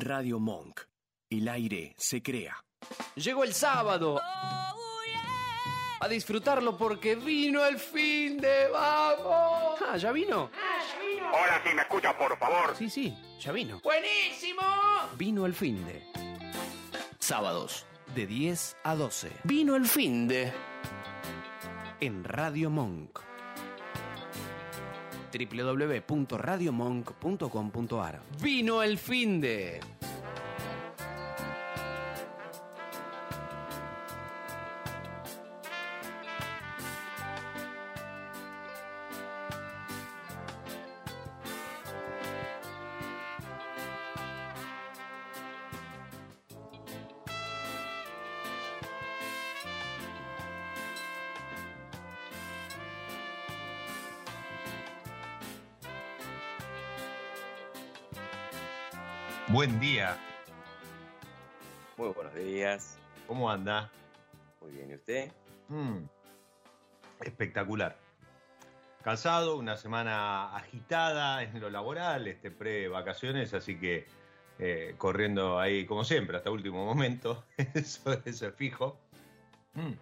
Radio Monk. El aire se crea. Llegó el sábado. A disfrutarlo porque vino el fin de vamos. Ah, ¿ya vino? Hola, si me escucha, por favor. Sí, sí, ya vino. ¡Buenísimo! Vino el fin de. Sábados, de 10 a 12. Vino el fin de. En Radio Monk. www.radiomonk.com.ar Vino el fin de. Anda? Muy bien, ¿y usted? Mm, espectacular. Cansado, una semana agitada en lo laboral, este pre-vacaciones, así que eh, corriendo ahí como siempre hasta último momento, eso, eso es fijo. Mm.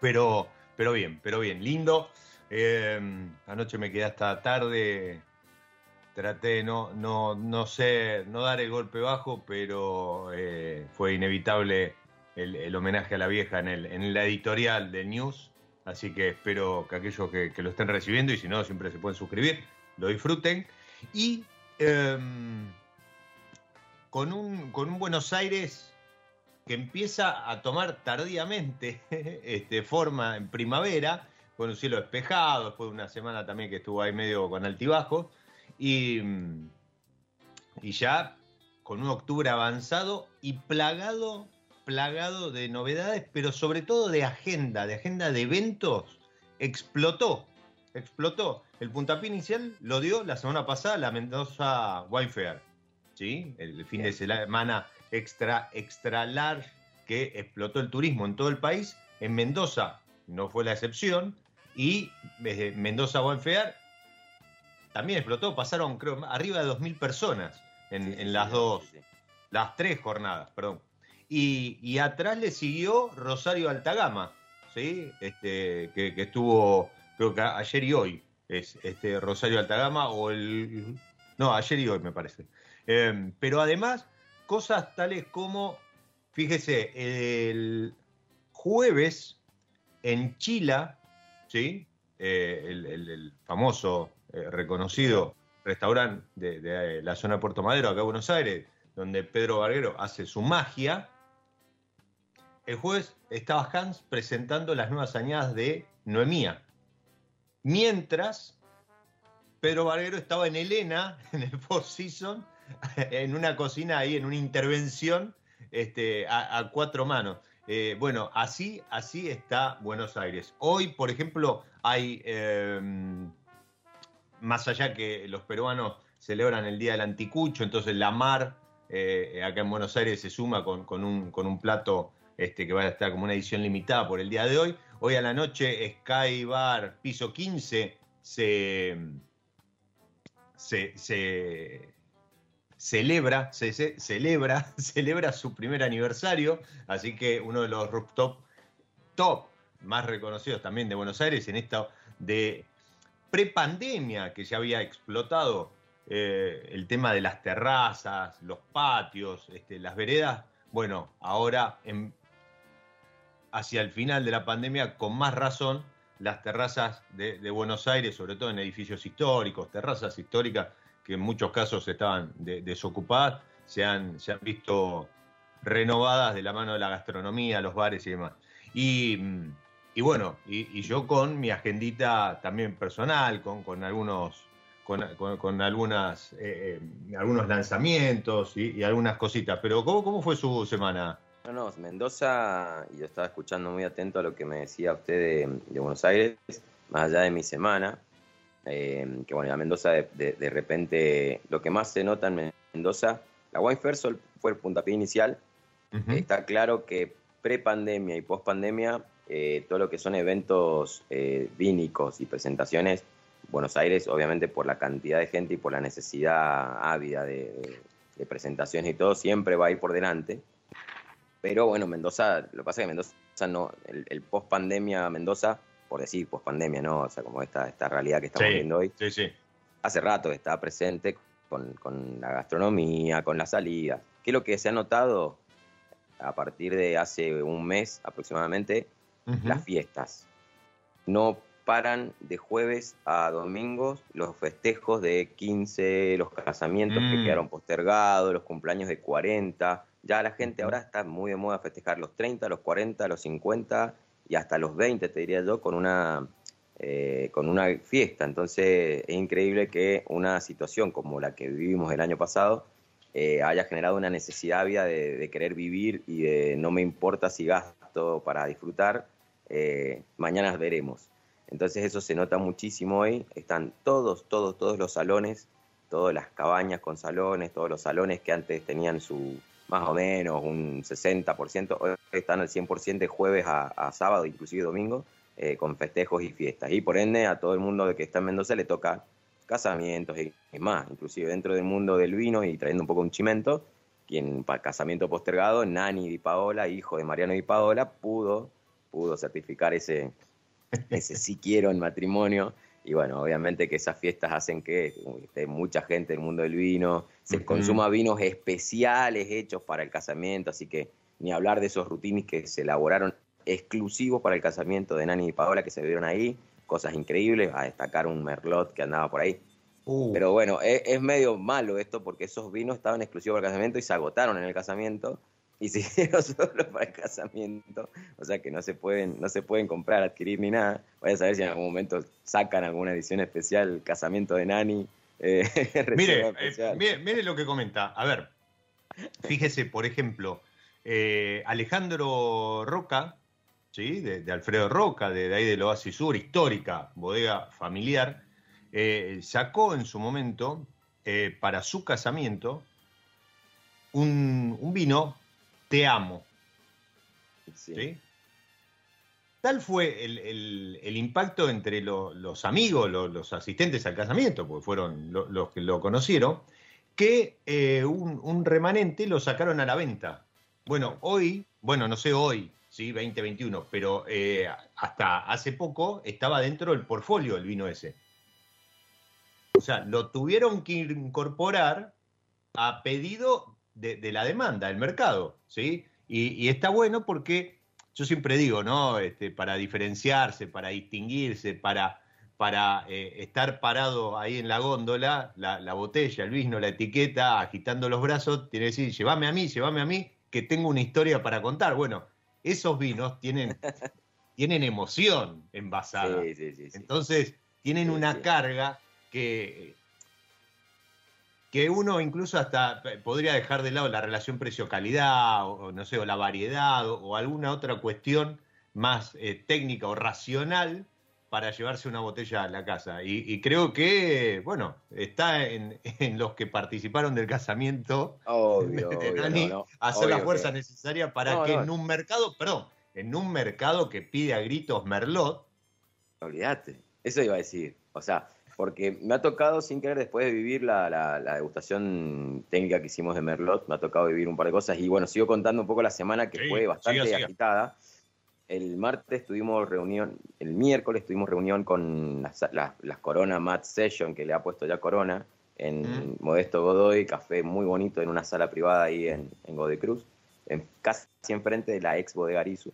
Pero, pero bien, pero bien, lindo. Eh, anoche me quedé hasta tarde traté de no, no, no sé, no dar el golpe bajo, pero eh, fue inevitable el, homenaje a la vieja en, el, en la editorial del News. Así que espero que aquellos que, lo estén recibiendo, y si no, siempre se pueden suscribir, lo disfruten. Y eh, con, un, con un Buenos Aires que empieza a tomar tardíamente este, forma en primavera, con un cielo despejado, después de una semana también que estuvo ahí medio con altibajos y, y, ya con un octubre avanzado y plagado, plagado de novedades, pero sobre todo de agenda, de agenda de eventos, explotó, explotó. El puntapié inicial lo dio la semana pasada la Mendoza Wine Fair, ¿sí? El fin de semana extra, extra large que explotó el turismo en todo el país. En Mendoza no fue la excepción y desde Mendoza Wine Fair también explotó, pasaron creo arriba de 2.000 personas en, sí, en las sí, dos, sí, las tres jornadas, perdón. Y, atrás le siguió Rosario Altagama, ¿sí? Este, que, estuvo, creo que ayer y hoy, es este Rosario Altagama, o el... No, ayer y hoy me parece. Eh, pero además, cosas tales como, fíjese, el jueves en Chila, ¿sí? Eh, el famoso eh, reconocido restaurante de, de, la zona de Puerto Madero, acá en Buenos Aires, donde Pedro Barguero hace su magia. El jueves estaba Hans presentando las nuevas añadas de Noemía. Mientras Pedro Barguero estaba en Elena, en el Four Seasons, en una cocina ahí, en una intervención este, a, cuatro manos. Eh, bueno, así, así está Buenos Aires. Hoy, por ejemplo, hay eh, más allá que los peruanos celebran el Día del Anticucho, entonces la mar eh, acá en Buenos Aires se suma con, con, un, con un, plato este, que va a estar como una edición limitada por el día de hoy. Hoy a la noche Sky Bar Piso 15 se, se, celebra, se, se, celebra, celebra su primer aniversario, así que uno de los rooftop top más reconocidos también de Buenos Aires en esta de prepandemia que ya había explotado eh, el tema de las terrazas, los patios, este, las veredas, bueno, ahora en, hacia el final de la pandemia, con más razón, las terrazas de, Buenos Aires, sobre todo en edificios históricos, terrazas históricas que en muchos casos estaban de, desocupadas, se han, se han visto renovadas de la mano de la gastronomía, los bares y demás. Y y bueno, y, yo con mi agendita también personal, con, con algunos, con, con, con algunas, eh, eh, algunos lanzamientos y, y, algunas cositas. Pero ¿cómo, ¿cómo fue su semana? No, no, Mendoza, y yo estaba escuchando muy atento a lo que me decía usted de, de Buenos Aires, más allá de mi semana, eh, que bueno, a Mendoza de, de, de, repente, lo que más se nota en Mendoza, la Wine Fair fue el puntapié inicial, uh -huh. está claro que pre-pandemia y post-pandemia eh, todo lo que son eventos eh, vínicos y presentaciones, Buenos Aires, obviamente por la cantidad de gente y por la necesidad ávida de, presentaciones y todo, siempre va a ir por delante. Pero bueno, Mendoza, lo que pasa es que Mendoza no, el, post pandemia Mendoza, por decir post pandemia, ¿no? O sea, como esta, esta realidad que estamos viendo hoy, sí, sí. hace rato está presente con, la gastronomía, con las salidas. ¿Qué es lo que se ha notado a partir de hace un mes aproximadamente? Las fiestas. No paran de jueves a domingos los festejos de 15, los casamientos que mm. quedaron postergados, los cumpleaños de 40. Ya la gente ahora está muy de moda festejar los 30, los 40, los 50 y hasta los 20, te diría yo, con una, eh, con una fiesta. Entonces es increíble que una situación como la que vivimos el año pasado eh, haya generado una necesidad de, de, querer vivir y de no me importa si gasto para disfrutar, eh, mañana veremos. Entonces eso se nota muchísimo hoy. Están todos, todos, todos los salones, todas las cabañas con salones, todos los salones que antes tenían su más o menos un 60%, hoy están al 100% de jueves a, sábado, inclusive domingo, eh, con festejos y fiestas. Y por ende a todo el mundo que está en Mendoza le toca casamientos y, más, inclusive dentro del mundo del vino y trayendo un poco un chimento, quien para casamiento postergado, Nani Di Paola, hijo de Mariano Di Paola, pudo, pudo certificar ese, ese sí quiero en matrimonio. Y bueno, obviamente que esas fiestas hacen que esté mucha gente del mundo del vino, se consuma vinos especiales hechos para el casamiento, así que ni hablar de esos rutinis que se elaboraron exclusivos para el casamiento de Nani y Paola que se vieron ahí, cosas increíbles, a destacar un merlot que andaba por ahí. Uh. Pero bueno, es, es, medio malo esto porque esos vinos estaban exclusivos para el casamiento y se agotaron en el casamiento y se hicieron solo para el casamiento, o sea que no se pueden, no se pueden comprar, adquirir ni nada. Voy a saber si en algún momento sacan alguna edición especial, casamiento de Nani. Eh, mire, eh, mire, lo que comenta. A ver, fíjese, por ejemplo, eh, Alejandro Roca, ¿sí? De, Alfredo Roca, de, ahí del Oasis Sur, histórica, bodega familiar, sacó en su momento para su casamiento un, un, vino te amo. Sí. Tal fue el, impacto entre los amigos, los, asistentes al casamiento, porque fueron los que lo conocieron, que eh, un, remanente lo sacaron a la venta. Bueno, hoy, bueno, no sé hoy, sí, 2021, pero eh, hasta hace poco estaba dentro del portfolio el vino ese. O sea, lo tuvieron que incorporar a pedido de, la demanda, del mercado, ¿sí? Y, está bueno porque yo siempre digo, ¿no? Este, para diferenciarse, para distinguirse, para, para eh, estar parado ahí en la góndola, la, botella, el vino, la etiqueta, agitando los brazos, tiene que decir, llévame a mí, llévame a mí, que tengo una historia para contar. Bueno, esos vinos tienen, tienen emoción envasada. Entonces, tienen una carga que que uno incluso hasta podría dejar de lado la relación precio-calidad, o, no sé, o la variedad, o, alguna otra cuestión más eh, técnica o racional para llevarse una botella a la casa. Y, creo que, bueno, está en, los que participaron del casamiento de Dani hacer la fuerza necesaria para que en un mercado, perdón, en un mercado que pide a gritos Merlot. Olvídate, eso iba a decir. O sea, porque me ha tocado sin querer después de vivir la, degustación técnica que hicimos de Merlot, me ha tocado vivir un par de cosas. Y bueno, sigo contando un poco la semana que fue bastante agitada. El martes tuvimos reunión, el miércoles tuvimos reunión con las, las, Corona Mat Session que le ha puesto ya Corona en Modesto Godoy, café muy bonito en una sala privada ahí en, en Godoy Cruz, en, casi enfrente de la ex bodega Arizu,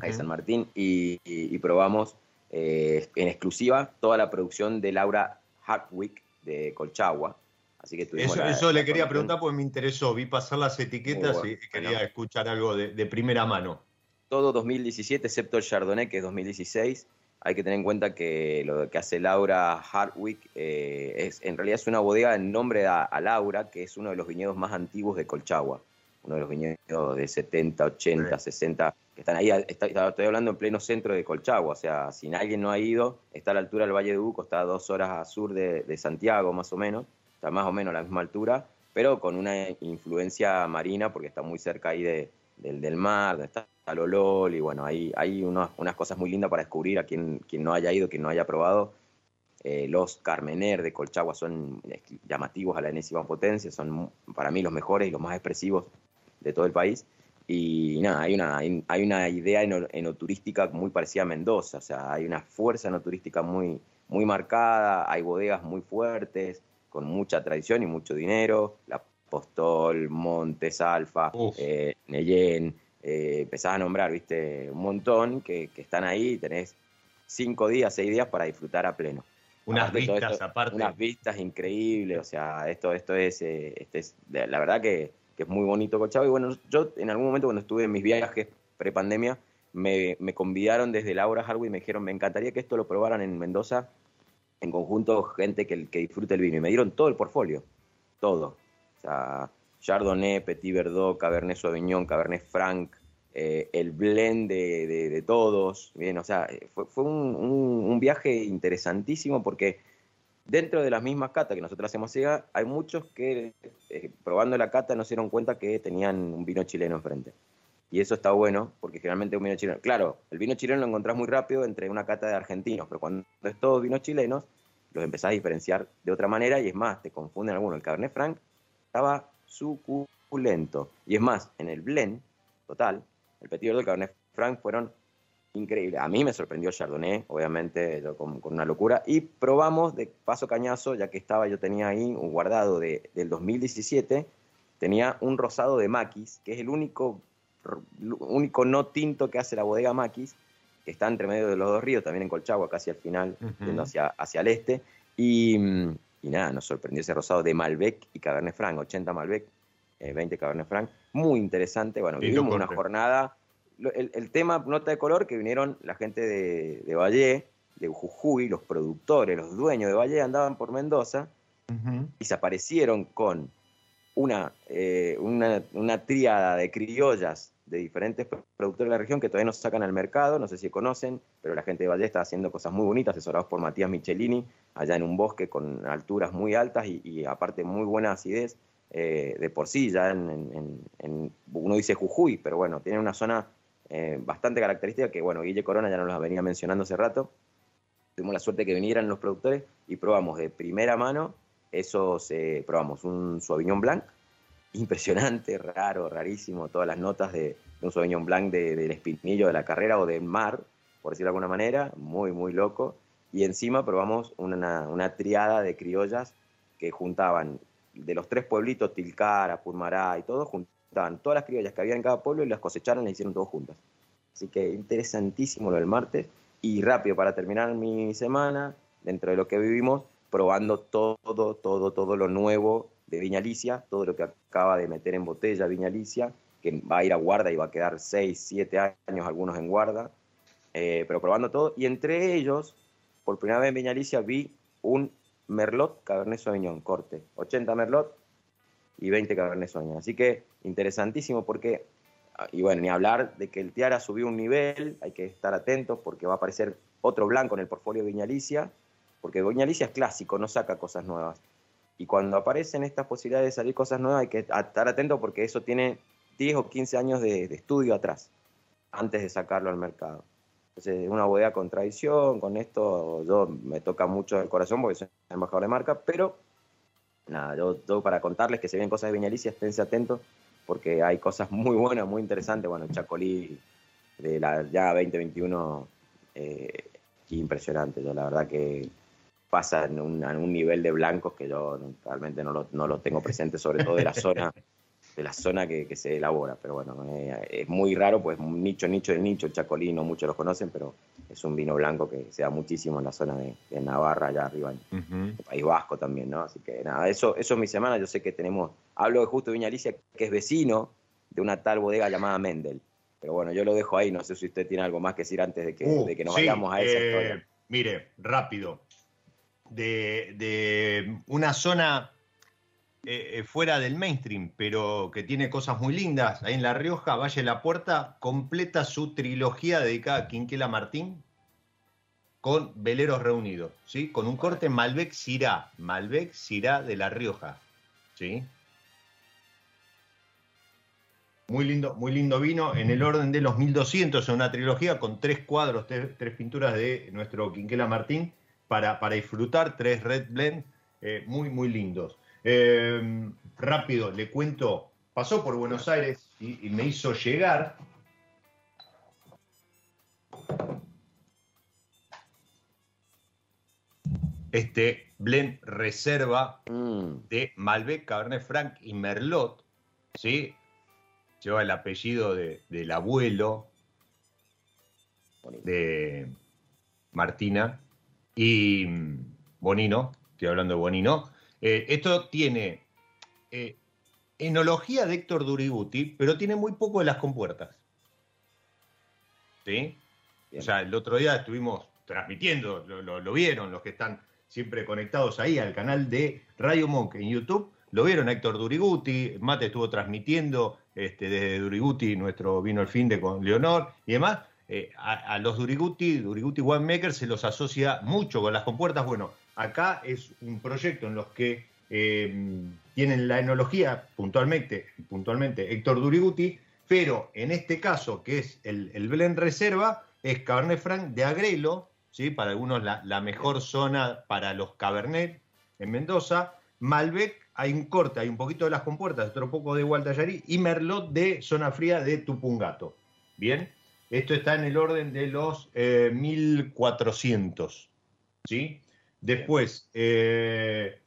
ahí San Martín, y probamos eh, en exclusiva toda la producción de Laura Hartwick de Colchagua. Así que eso, eso le quería preguntar porque me interesó. Vi pasar las etiquetas y quería escuchar algo de, primera mano. Todo 2017, excepto el Chardonnay, que es 2016. Hay que tener en cuenta que lo que hace Laura Hartwick eh, es, en realidad es una bodega en nombre a, a, Laura, que es uno de los viñedos más antiguos de Colchagua. Uno de los viñedos de 70, 80, 60 que están ahí, estoy hablando en pleno centro de Colchagua, o sea, si alguien no ha ido, está a la altura del Valle de Uco, está a dos horas a sur de, Santiago más o menos, está más o menos a la misma altura, pero con una influencia marina porque está muy cerca ahí de, del, mar, donde está Lolol, y bueno, hay unas, unas cosas muy lindas para descubrir a quien, quien no haya ido, quien no haya probado. Eh, los Carmener de Colchagua son llamativos a la enésima potencia, son para mí los mejores y los más expresivos de todo el país. Y nada, hay una, hay una idea enoturística muy parecida a Mendoza, o sea, hay una fuerza enoturística muy, muy marcada, hay bodegas muy fuertes, con mucha tradición y mucho dinero, la Postol, Montes, Alfa, eh, Neyen, eh, empezás a nombrar, viste, un montón que, están ahí, tenés cinco días, seis días para disfrutar a pleno. Unas vistas aparte. Unas vistas increíbles, o sea, esto, esto es, eh, este es la verdad que que es muy bonito Colchagua. Y bueno, yo en algún momento cuando estuve en mis viajes pre-pandemia, me, me, convidaron desde Laura Harwood y me dijeron, me encantaría que esto lo probaran en Mendoza, en conjunto, gente que, que disfrute el vino. Y me dieron todo el portfolio, todo. O sea, Chardonnay, Petit Verdot, Cabernet Sauvignon, Cabernet Franc, eh, el blend de, de, todos. Bien, o sea, fue, un, un, viaje interesantísimo porque Dentro de las mismas catas que nosotros hacemos ciega, hay muchos que eh, probando la cata no se dieron cuenta que tenían un vino chileno enfrente. Y eso está bueno, porque generalmente un vino chileno, claro, el vino chileno lo encontrás muy rápido entre una cata de argentinos, pero cuando es todo vinos chilenos, los empezás a diferenciar de otra manera y es más, te confunden algunos. El Cabernet Franc estaba suculento. Y es más, en el blend total, el Petit Verdot y Cabernet Franc fueron increíble. A mí me sorprendió Chardonnay, obviamente, con, una locura. Y probamos de paso cañazo, ya que estaba, yo tenía ahí un guardado de, del 2017, tenía un rosado de Maquis, que es el único, único no tinto que hace la bodega Maquis, que está entre medio de los dos ríos, también en Colchagua, casi al final, yendo hacia, hacia el este. Y, y, nada, nos sorprendió ese rosado de Malbec y Cabernet Franc, 80 Malbec, 20 eh, Cabernet Franc. Muy interesante. Bueno, vivimos una jornada el, tema nota de color que vinieron la gente de, de Valle, de Jujuy, los productores, los dueños de Valle andaban por Mendoza y se aparecieron con una, eh, una, una tríada de criollas de diferentes productores de la región que todavía no sacan al mercado, no sé si conocen, pero la gente de Valle está haciendo cosas muy bonitas, asesorados por Matías Michelini, allá en un bosque con alturas muy altas y, aparte muy buena acidez eh, de por sí, ya en, en, uno dice Jujuy, pero bueno, tiene una zona eh, bastante característica que, bueno, Guille Corona ya nos la venía mencionando hace rato. Tuvimos la suerte que vinieran los productores y probamos de primera mano esos, eh, probamos un Sauvignon Blanc, impresionante, raro, rarísimo, todas las notas de, un Sauvignon Blanc del espinillo de la carrera o del mar, por decirlo de alguna manera, muy, muy loco. Y encima probamos una, una triada de criollas que juntaban de los tres pueblitos, Tilcara, Purmará y todo, Estaban todas las criollas que había en cada pueblo y las cosecharon y las hicieron todas juntas. Así que interesantísimo lo del martes. Y rápido, para terminar mi semana, dentro de lo que vivimos, probando todo, todo, todo lo nuevo de Viñalicia, todo lo que acaba de meter en botella Viñalicia, que va a ir a guarda y va a quedar 6, 7 años algunos en guarda, eh, pero probando todo. Y entre ellos, por primera vez en Viñalicia vi un Merlot Cabernet Sauvignon, corte, 80 Merlot, y 20 Cabernet Sauvignon. Así que interesantísimo porque, ah, y bueno, ni hablar de que el Tiara subió un nivel, hay que estar atentos porque va a aparecer otro blanco en el portfolio Viñalicia, porque Viñalicia es clásico, no saca cosas nuevas. Y cuando aparecen estas posibilidades de salir cosas nuevas hay que estar atentos porque eso tiene 10 o 15 años de, estudio atrás, antes de sacarlo al mercado. Entonces, una bodega con tradición, con esto, yo me toca mucho el corazón porque soy embajador de marca, pero nada, yo, para contarles que se ven cosas de Viñalicia, esténse atentos, porque hay cosas muy buenas, muy interesantes. Bueno, Chacolí de la ya 2021, eh, impresionante. Yo la verdad que pasa en un, un, nivel de blancos que yo realmente no lo, no lo tengo presente, sobre todo de la zona de la zona que, se elabora. Pero bueno, eh, es muy raro, pues un nicho, nicho de nicho, el Chacolí no muchos lo conocen, pero es un vino blanco que se da muchísimo en la zona de, Navarra, allá arriba, en el País Vasco también, ¿no? Así que nada, eso, eso es mi semana. Yo sé que tenemos, hablo de justo Viña Alicia, que es vecino de una tal bodega llamada Mendel. Pero bueno, yo lo dejo ahí, no sé si usted tiene algo más que decir antes de que, uh, de que nos vayamos a esa eh, historia. Mire, rápido. De, de una zona eh, eh, fuera del mainstream, pero que tiene cosas muy lindas. Ahí en La Rioja, Valle la Puerta, completa su trilogía dedicada a Quinquela Martín con Veleros Reunidos, ¿sí? Con un corte Malbec Sirá, Malbec Sirá de La Rioja, ¿sí? Muy lindo, muy lindo vino, en el orden de los 1200, en una trilogía con tres cuadros, tres, tres pinturas de nuestro Quinquela Martín para, para disfrutar, tres Red Blend eh, muy, muy lindos. Eh, rápido, le cuento, pasó por Buenos Aires y, y me hizo llegar este blend reserva Mm, de Malbec, Cabernet Franc y Merlot, ¿sí? Lleva el apellido de- del abuelo de Martina y mm, Bonino, estoy hablando de Bonino. Eh, esto tiene eh, enología de Héctor Duriguti, pero tiene muy poco de las compuertas. ¿Sí? Bien. O sea, el otro día estuvimos transmitiendo, lo, lo- lo vieron los que están siempre conectados ahí al canal de Radio Monk en YouTube, lo vieron a Héctor Duriguti, Mate estuvo transmitiendo este, desde Duriguti nuestro vino el fin de con Leonor y demás. Eh, a, a los Duriguti, Duriguti Winemaker se los asocia mucho con las compuertas. Bueno, acá es un proyecto en los que eh, tienen la enología puntualmente, puntualmente Héctor Duriguti, pero en este caso, que es el, el reserva, es Cabernet Franc de Agrelo, ¿sí? para algunos la, la mejor zona para los Cabernet en Mendoza. Malbec, hay un corte, hay un poquito de las compuertas, otro poco de Gualtallarí, y Merlot de zona fría de Tupungato. Bien, esto está en el orden de los eh, 1400. ¿sí? Después, eh,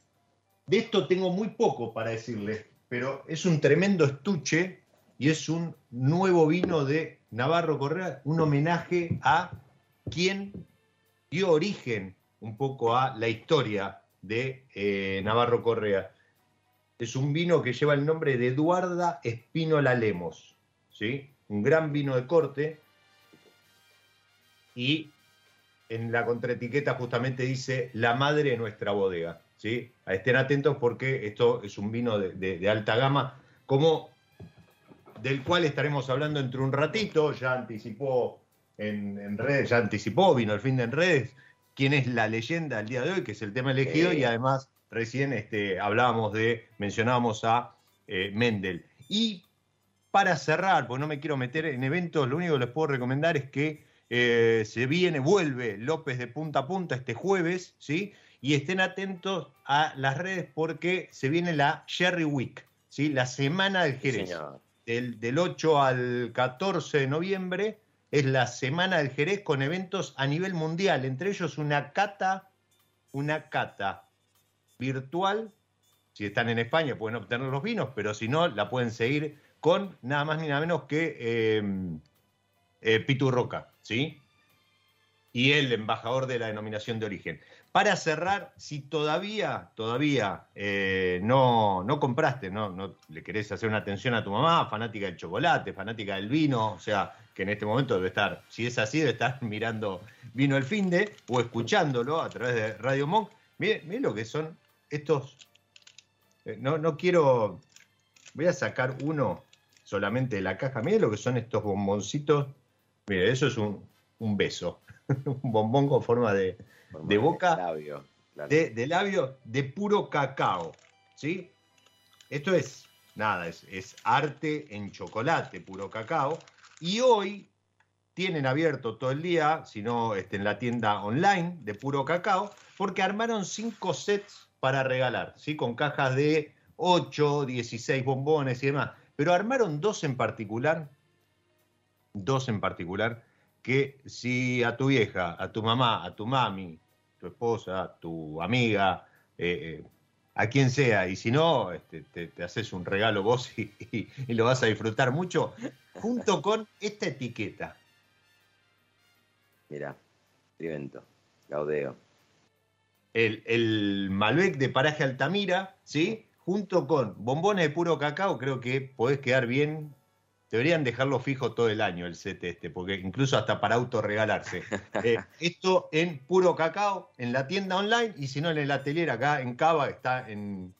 de esto tengo muy poco para decirles, pero es un tremendo estuche y es un nuevo vino de Navarro Correa, un homenaje a quien dio origen un poco a la historia de eh, Navarro Correa. Es un vino que lleva el nombre de Eduarda Espínola Lemos, ¿sí? un gran vino de corte y en la contraetiqueta justamente dice la madre de nuestra bodega. ¿sí? Estén atentos porque esto es un vino de, de- de alta gama, como del cual estaremos hablando entre un ratito, ya anticipó en, en redes, ya anticipó, vino el fin de en redes, quién es la leyenda del día de hoy, que es el tema elegido, Sí. y además recién este, hablábamos de, mencionábamos a eh, Mendel. Y para cerrar, porque no me quiero meter en eventos, lo único que les puedo recomendar es que eh, se viene, vuelve López de punta a punta este jueves, ¿sí? Y estén atentos a las redes porque se viene la Sherry Week, ¿sí? La semana del Jerez. señor. Del, del 8 al 14 de noviembre es la semana del Jerez con eventos a nivel mundial, entre ellos una cata, una cata virtual. Si están en España pueden obtener los vinos, pero si no, la pueden seguir con nada más ni nada menos que eh, eh, Pitu Roca, ¿sí? Y el embajador de la denominación de origen. Para cerrar, si todavía, todavía eh, no, no compraste, no, no le querés hacer una atención a tu mamá, fanática del chocolate, fanática del vino, o sea, que en este momento debe estar, si es así, debe estar mirando Vino el Finde o escuchándolo a través de Radio Monk. Mire, mire lo que son estos. eh, no, no quiero. Voy a sacar uno solamente de la caja. Mire lo que son estos bomboncitos. Mire, eso es un, un beso. un bombón con forma de, Forma de boca, labio, claro. de, de labio de puro cacao. ¿Sí? Esto es, nada, es, es arte en chocolate, puro cacao. Y hoy tienen abierto todo el día, si no este, en la tienda online de puro cacao, porque armaron cinco sets para regalar, ¿sí? con cajas de 8, 16 bombones y demás. Pero armaron dos en particular, dos en particular, que si a tu vieja, a tu mamá, a tu mami, tu esposa, a tu amiga, eh, eh, a quien sea, y si no, este, te, te haces un regalo vos y, y- y lo vas a disfrutar mucho, junto con esta etiqueta. Mirá, Trivento, Gaudeo. El, el Malbec de Paraje Altamira, ¿sí? Junto con bombones de puro cacao, creo que podés quedar bien. Deberían dejarlo fijo todo el año el set este, porque incluso hasta para autorregalarse. Eh, esto en puro cacao, en la tienda online, y si no en el atelier acá en Cava, está en,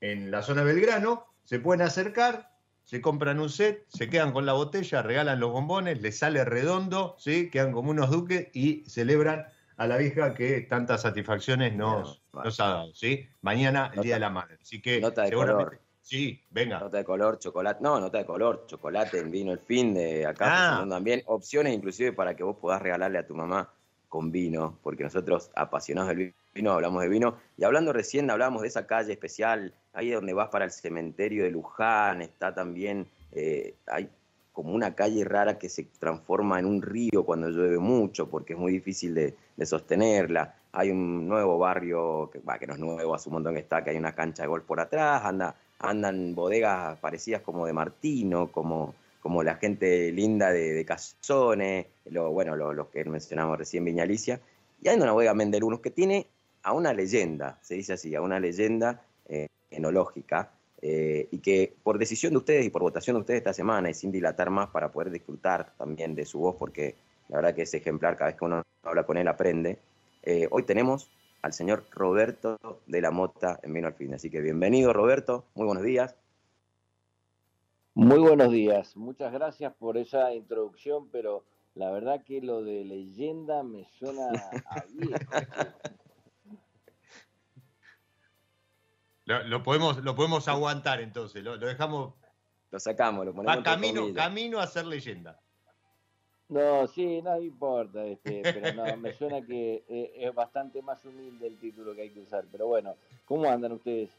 en la zona Belgrano, se pueden acercar, se compran un set, se quedan con la botella, regalan los bombones, les sale redondo, ¿sí? quedan como unos duques y celebran a la vieja que tantas satisfacciones nos, nos ha dado. ¿sí? Mañana, el Nota- Día de la Madre. Así que nota de seguramente. color. Sí, venga. Nota de color, chocolate. No, nota de color, chocolate, en vino el fin de acá Ah. presentando también. Opciones inclusive para que vos podás regalarle a tu mamá con vino, porque nosotros apasionados del vino hablamos de vino, y hablando recién hablábamos de esa calle especial, ahí donde vas para el cementerio de Luján, está también, eh, hay como una calle rara que se transforma en un río cuando llueve mucho, porque es muy difícil de, sostenerla. Hay un nuevo barrio, que, va, que no es nuevo, hace un montón que está, que hay una cancha de golf por atrás, anda, andan bodegas parecidas como de Martino, como, como la gente linda de, de Cazones, lo, bueno, los que mencionamos recién, Viñalicia, y hay una bodega Mendelunos que tiene a una leyenda, se dice así, a una leyenda eh, enológica, eh, y que por decisión de ustedes y por votación de ustedes esta semana y sin dilatar más para poder disfrutar también de su voz, porque la verdad que es ejemplar, cada vez que uno habla con él aprende, eh, hoy tenemos al señor Roberto de la Mota en Vino al Fin. Así que bienvenido Roberto, muy buenos días. Muy buenos días, muchas gracias por esa introducción, pero la verdad que lo de leyenda me suena a viejo. Lo, podemos, lo podemos aguantar entonces, lo, dejamos. Lo sacamos, lo ponemos. Va camino, camino a ser leyenda. No, sí, no importa, este, pero no, me suena que eh, es bastante más humilde el título que hay que usar. Pero bueno, ¿cómo andan ustedes?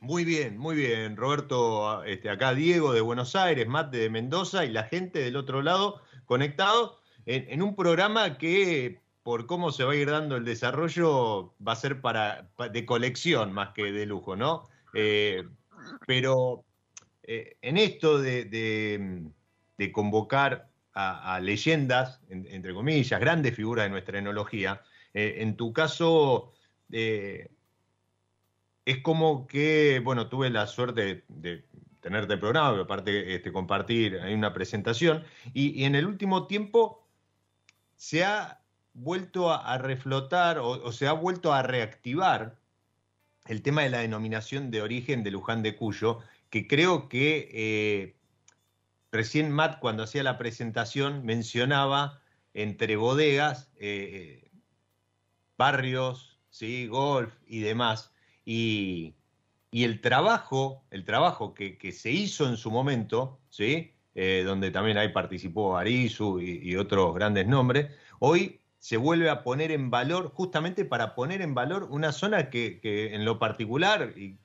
Muy bien, muy bien, Roberto. Este, acá Diego de Buenos Aires, Matt de Mendoza y la gente del otro lado conectado en un programa que por cómo se va a ir dando el desarrollo, va a ser para, de colección más que de lujo, ¿no? Eh, pero eh, en esto de, convocar a, leyendas, entre comillas, grandes figuras de nuestra enología, eh, en tu caso es como que, bueno, tuve la suerte de, tenerte programa, aparte este, compartir una presentación, y en el último tiempo se ha vuelto a, reflotar o, se ha vuelto a reactivar el tema de la denominación de origen de Luján de Cuyo, que creo que eh, recién Matt cuando hacía la presentación mencionaba entre bodegas, eh, barrios, ¿sí? golf y demás. Y, el trabajo, el trabajo que, se hizo en su momento, ¿sí? Eh, donde también ahí participó Arizu y, otros grandes nombres, hoy se vuelve a poner en valor, justamente para poner en valor una zona que, en lo particular, y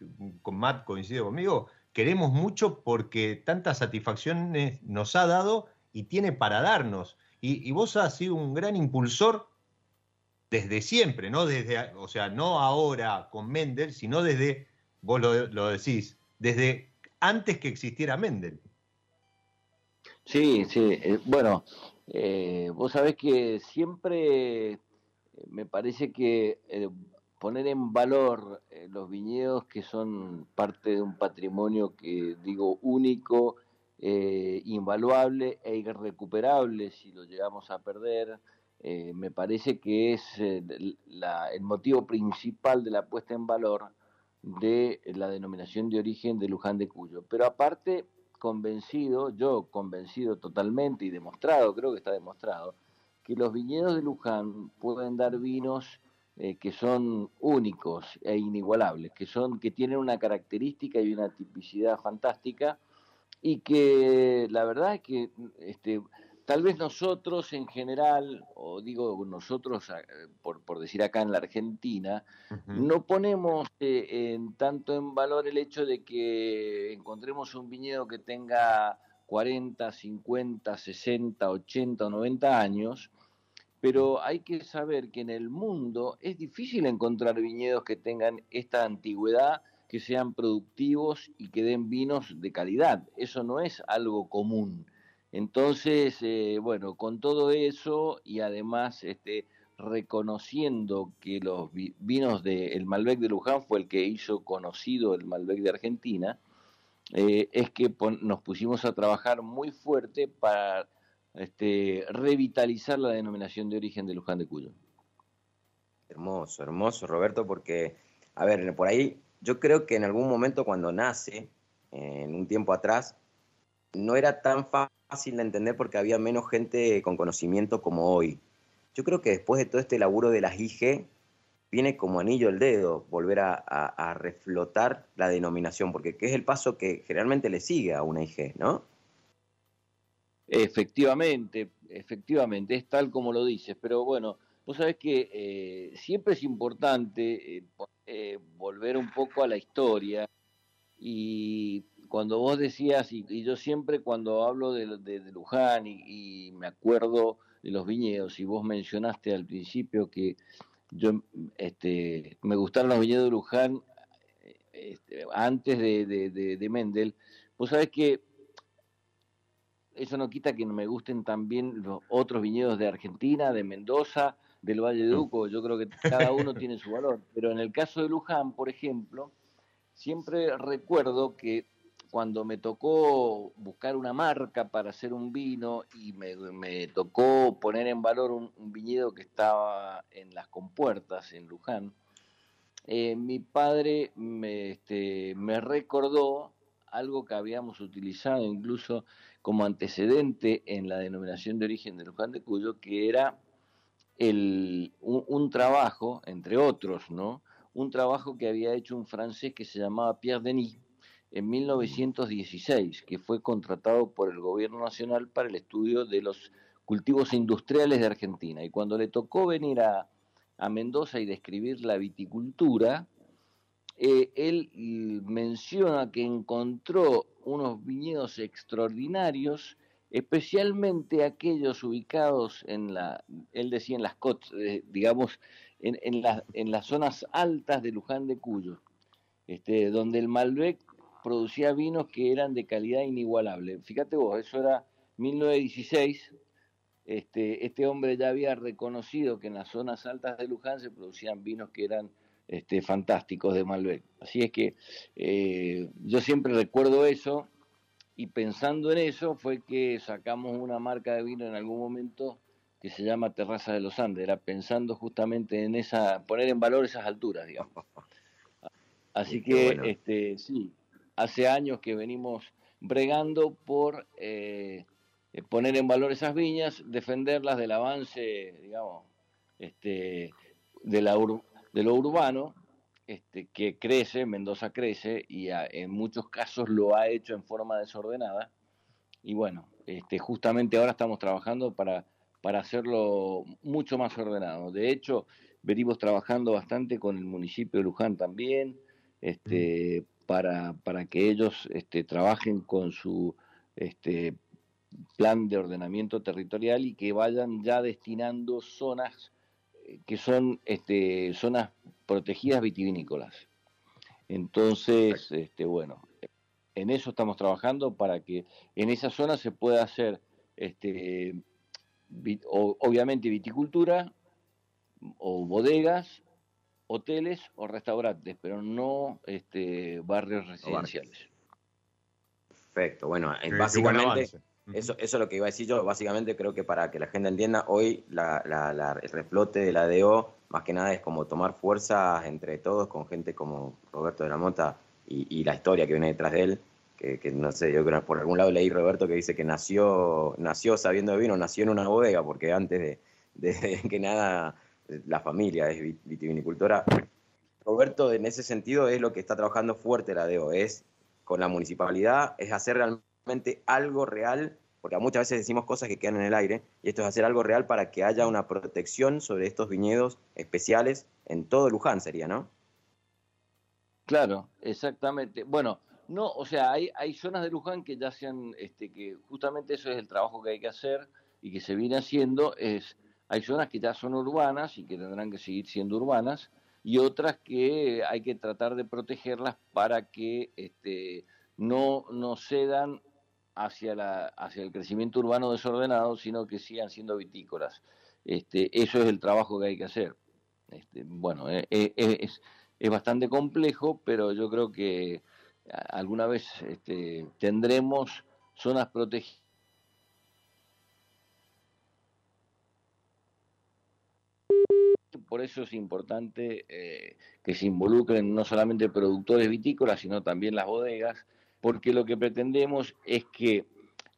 con Matt coincide conmigo, queremos mucho porque tantas satisfacciones nos ha dado y tiene para darnos. Y, vos has sido un gran impulsor desde siempre, ¿no? Desde, o sea, no ahora con Mendel, sino desde, vos lo, lo decís, desde antes que existiera Mendel. Sí, sí, eh, bueno, eh, vos sabés que siempre me parece que eh, poner en valor los viñedos que son parte de un patrimonio que digo único, invaluable e irrecuperable si lo llegamos a perder, me parece que es el motivo principal de la puesta en valor de la denominación de origen de Luján de Cuyo. Pero aparte convencido, yo convencido totalmente y demostrado, creo que está demostrado, que los viñedos de Luján pueden dar vinos eh, que son únicos e inigualables, que son que tienen una característica y una tipicidad fantástica y que la verdad es que este, Tal vez nosotros en general, o digo nosotros por, decir acá en la Argentina, no ponemos eh, en, tanto en valor el hecho de que encontremos un viñedo que tenga 40, 50, 60, 80 o 90 años, pero hay que saber que en el mundo es difícil encontrar viñedos que tengan esta antigüedad, que sean productivos y que den vinos de calidad. Eso no es algo común. Entonces, eh, bueno, con todo eso y además este, reconociendo que los vinos del Malbec de Luján fue el que hizo conocido el Malbec de Argentina, eh, es que nos pusimos a trabajar muy fuerte para este, revitalizar la denominación de origen de Luján de Cuyo. Hermoso, hermoso, Roberto, porque, a ver, por ahí yo creo que en algún momento cuando nace, en un tiempo atrás, no era tan fácil de entender porque había menos gente con conocimiento como hoy. Yo creo que después de todo este laburo de las IG, viene como anillo el dedo volver a, reflotar la denominación, porque ¿qué es el paso que generalmente le sigue a una IG, no? Efectivamente, efectivamente, es tal como lo dices, pero bueno, vos sabés que eh, siempre es importante eh, volver un poco a la historia y cuando vos decías, y, yo siempre cuando hablo de, de, Luján y, me acuerdo de los viñedos, y vos mencionaste al principio que yo este, me gustaron los viñedos de Luján este, antes de, de, Mendel, vos sabés que eso no quita que no me gusten también los otros viñedos de Argentina, de Mendoza, del Valle de mm. Uco, yo creo que cada uno tiene su valor, pero en el caso de Luján, por ejemplo, siempre recuerdo que cuando me tocó buscar una marca para hacer un vino y me, tocó poner en valor un, viñedo que estaba en las compuertas, en Luján, eh, mi padre me, este, me recordó algo que habíamos utilizado incluso como antecedente en la denominación de origen de Luján de Cuyo, que era el, un, trabajo, entre otros, ¿no? Un trabajo que había hecho un francés que se llamaba Pierre Denis en 1916, que fue contratado por el gobierno nacional para el estudio de los cultivos industriales de Argentina. Y cuando le tocó venir a, a Mendoza y describir la viticultura, eh, él menciona que encontró unos viñedos extraordinarios, especialmente aquellos ubicados en la, él decía en las cots, eh, digamos, en, en, en, las zonas altas de Luján de Cuyo, este, donde el Malbec producía vinos que eran de calidad inigualable. Fíjate vos, eso era 1916, este, este hombre ya había reconocido que en las zonas altas de Luján se producían vinos que eran este, fantásticos de Malbec. Así es que eh, yo siempre recuerdo eso y pensando en eso fue que sacamos una marca de vino en algún momento que se llama Terraza de los Andes, era pensando justamente en esa, poner en valor esas alturas, digamos. Así que, este, sí, hace años que venimos bregando por eh, poner en valor esas viñas, defenderlas del avance, digamos, este, de la, de lo urbano, este, que crece, Mendoza crece y en muchos casos lo ha hecho en forma desordenada. Y bueno, este, justamente ahora estamos trabajando para, para hacerlo mucho más ordenado. De hecho, venimos trabajando bastante con el municipio de Luján también, este, para, para que ellos este, trabajen con su este, plan de ordenamiento territorial y que vayan ya destinando zonas que son este, zonas protegidas vitivinícolas. Entonces, este, bueno, en eso estamos trabajando para que en esa zona se pueda hacer, este, obviamente, viticultura o bodegas, hoteles o restaurantes, pero no este, barrios residenciales. Perfecto, bueno, básicamente eso, eso es lo que iba a decir yo. Básicamente creo que para que la gente entienda, hoy la, el reflote de la DO más que nada es como tomar fuerza entre todos con gente como Roberto de la Mota y, la historia que viene detrás de él. Que, no sé, yo creo por algún lado leí Roberto que dice que nació, nació sabiendo de vino, nació en una bodega, porque antes de, que nada la familia es vitivinicultora. Roberto en ese sentido es lo que está trabajando fuerte la DO, es con la municipalidad, es hacer realmente algo real, porque muchas veces decimos cosas que quedan en el aire, y esto es hacer algo real para que haya una protección sobre estos viñedos especiales en todo Luján, sería, ¿no? Claro, exactamente. Bueno, no, o sea, hay, hay zonas de Luján que ya sean, este, que justamente eso es el trabajo que hay que hacer y que se viene haciendo, es, hay zonas que ya son urbanas y que tendrán que seguir siendo urbanas, y otras que hay que tratar de protegerlas para que este, no, no cedan hacia, la, hacia el crecimiento urbano desordenado, sino que sigan siendo vitícolas. Este, eso es el trabajo que hay que hacer. Este, bueno, eh, eh, es, es, bastante complejo, pero yo creo que alguna vez este, tendremos zonas protegidas. Por eso es importante eh, que se involucren no solamente productores vitícolas, sino también las bodegas, porque lo que pretendemos es que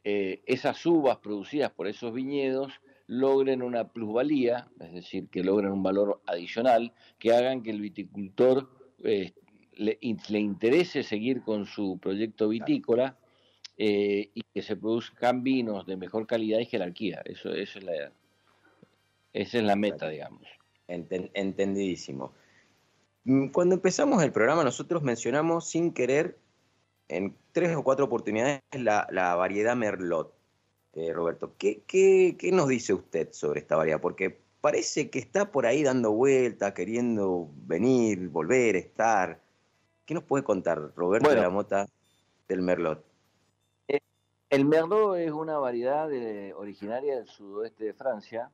eh, esas uvas producidas por esos viñedos logren una plusvalía, es decir, que logren un valor adicional, que hagan que el viticultor eh, le, interese seguir con su proyecto vitícola eh, y que se produzcan vinos de mejor calidad y jerarquía. Eso, eso es la, esa es la meta, digamos. entendidísimo. Mm, cuando empezamos el programa, nosotros mencionamos sin querer en tres o cuatro oportunidades la, la variedad Merlot. Eh, Roberto, ¿qué, ¿qué, qué, nos dice usted sobre esta variedad? Porque parece que está por ahí dando vuelta, queriendo venir, volver, estar. ¿Qué nos puede contar Roberto de la Mota del Merlot? Eh, el Merlot es una variedad originaria del sudoeste de Francia.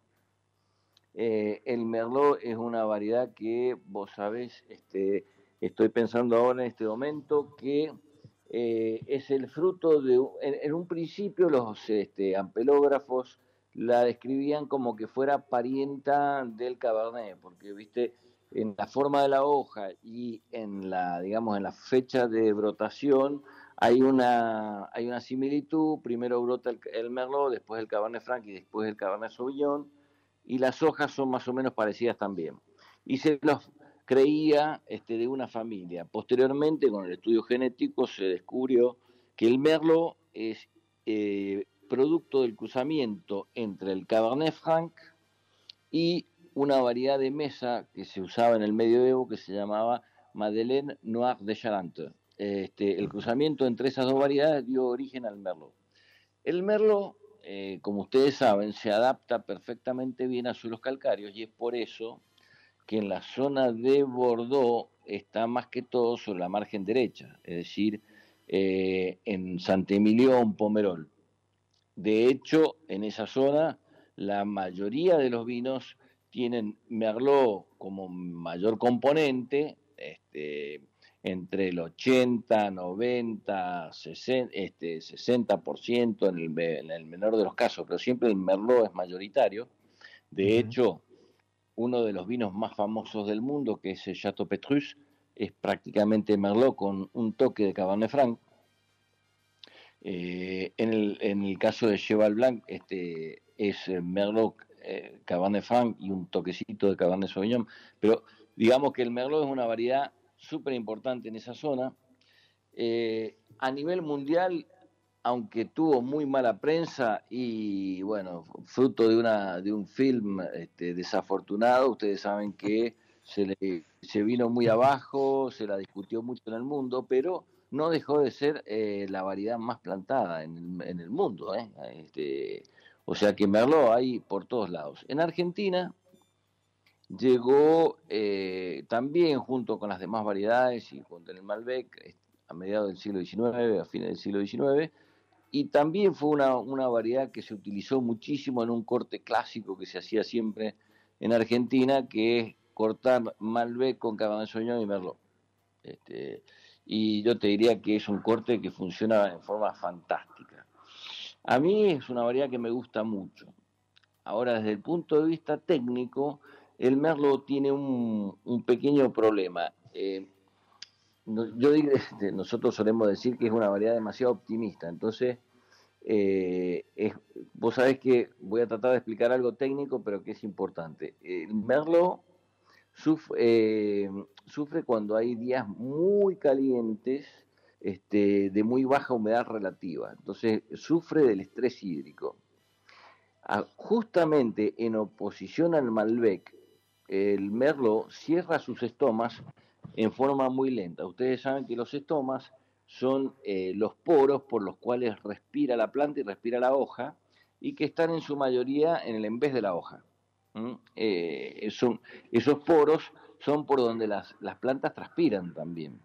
Eh, el Merlot es una variedad que, vos sabés, este, estoy pensando ahora en este momento que eh, es el fruto de, en, un principio los este, ampelógrafos la describían como que fuera parienta del Cabernet, porque, viste, en la forma de la hoja y en la, digamos, en la fecha de brotación hay una, hay una similitud, primero brota el, Merlot, después el Cabernet Franc y después el Cabernet Sauvignon, y las hojas son más o menos parecidas también. Y se los creía este, de una familia. Posteriormente, con el estudio genético, se descubrió que el merlot es eh, producto del cruzamiento entre el Cabernet Franc y una variedad de mesa que se usaba en el medioevo que se llamaba Madeleine Noir de Charente. Este, el cruzamiento entre esas dos variedades dio origen al merlot. El merlot, eh, como ustedes saben, se adapta perfectamente bien a suelos calcáreos y es por eso que en la zona de Bordeaux está más que todo sobre la margen derecha, es decir, eh, en Saint-Emilion, Pomerol. De hecho, en esa zona la mayoría de los vinos tienen Merlot como mayor componente, este, entre el 80, 90, 60, este, 60% en el, en el menor de los casos, pero siempre el Merlot es mayoritario. De hecho, uno de los vinos más famosos del mundo, que es el Chateau Petrus, es prácticamente Merlot con un toque de Cabernet Franc. Eh, en, el, caso de Cheval Blanc, este, es Merlot eh, Cabernet Franc y un toquecito de Cabernet Sauvignon, pero digamos que el Merlot es una variedad súper importante en esa zona. Eh, a nivel mundial aunque tuvo muy mala prensa y bueno, fruto de una de un film este, desafortunado, ustedes saben que se le se vino muy abajo, se la discutió mucho en el mundo, pero no dejó de ser eh, la variedad más plantada en el, en el mundo, ¿eh? este, o sea que Merlot hay por todos lados. En Argentina llegó eh, también junto con las demás variedades y junto con el Malbec a mediados del siglo XIX, a fines del siglo XIX y también fue una, variedad que se utilizó muchísimo en un corte clásico que se hacía siempre en Argentina, que es cortar Malbec con Cabernet Sauvignon y Merlot. Este, y yo te diría que es un corte que funciona en forma fantástica. A mí es una variedad que me gusta mucho. Ahora, desde el punto de vista técnico, el Merlot tiene un, pequeño problema. Eh, yo digo, este, nosotros solemos decir que es una variedad demasiado optimista, entonces eh, vos sabés que voy a tratar de explicar algo técnico, pero que es importante. El Merlot eh, sufre, cuando hay días muy calientes, este, de muy baja humedad relativa, entonces sufre del estrés hídrico. Ah, justamente en oposición al Malbec, el Merlot cierra sus estomas en forma muy lenta. Ustedes saben que los estomas son eh, los poros por los cuales respira la planta y respira la hoja y que están en su mayoría en el en de la hoja. Eh, esos poros son por donde las, las plantas transpiran también.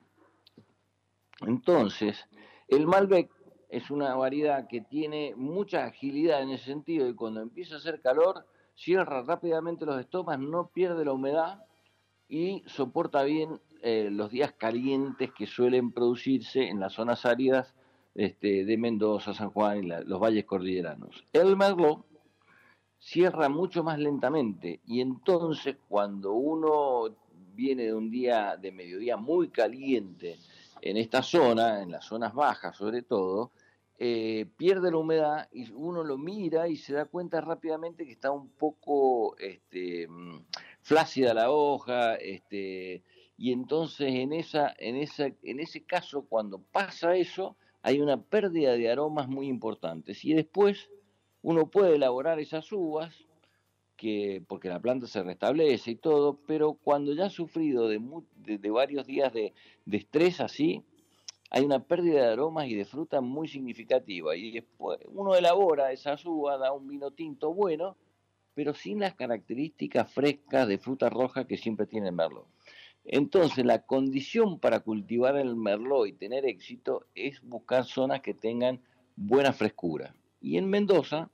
Entonces, el Malbec es una variedad que tiene mucha agilidad en ese sentido y cuando empieza a hacer calor cierra rápidamente los estomas, no pierde la humedad y soporta bien eh, los días calientes que suelen producirse en las zonas áridas este, de Mendoza, San Juan y los valles cordilleranos. El Merlot cierra mucho más lentamente y entonces cuando uno viene de un día de mediodía muy caliente en esta zona, en las zonas bajas sobre todo, eh, pierde la humedad y uno lo mira y se da cuenta rápidamente que está un poco este, mm, flácida la hoja, este, y entonces en, esa, en, esa, en ese caso, cuando pasa eso, hay una pérdida de aromas muy importantes. Y después uno puede elaborar esas uvas, que, porque la planta se restablece y todo, pero cuando ya ha sufrido de, varios días de, de, estrés así, hay una pérdida de aromas y de fruta muy significativa. Y después uno elabora esas uvas, da un vino tinto bueno, pero sin las características frescas de fruta roja que siempre tiene el merlot. Entonces, la condición para cultivar el merlot y tener éxito es buscar zonas que tengan buena frescura. Y en Mendoza,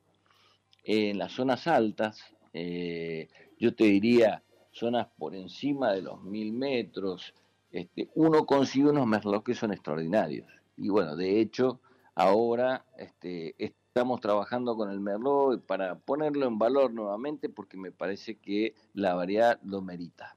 en las zonas altas, eh, yo te diría zonas por encima de los mil metros, este, uno consigue unos merlots que son extraordinarios. Y bueno, de hecho, ahora este, estamos trabajando con el merlot para ponerlo en valor nuevamente porque me parece que la variedad lo merita.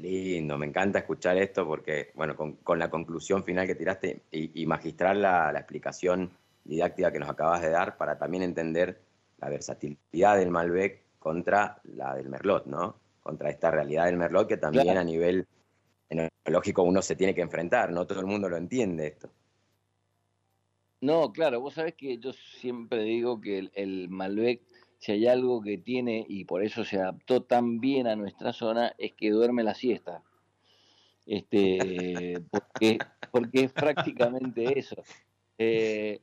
Qué lindo, me encanta escuchar esto porque, bueno, con, la conclusión final que tiraste y, magistral la, explicación didáctica que nos acabas de dar para también entender la versatilidad del Malbec contra la del Merlot, ¿no? Contra esta realidad del Merlot que también a nivel enológico uno se tiene que enfrentar, no todo el mundo lo entiende esto. No, claro, vos sabés que yo siempre digo que el, el Malbec si hay algo que tiene, y por eso se adaptó tan bien a nuestra zona, es que duerme la siesta. Este, porque, porque es prácticamente eso. Eh,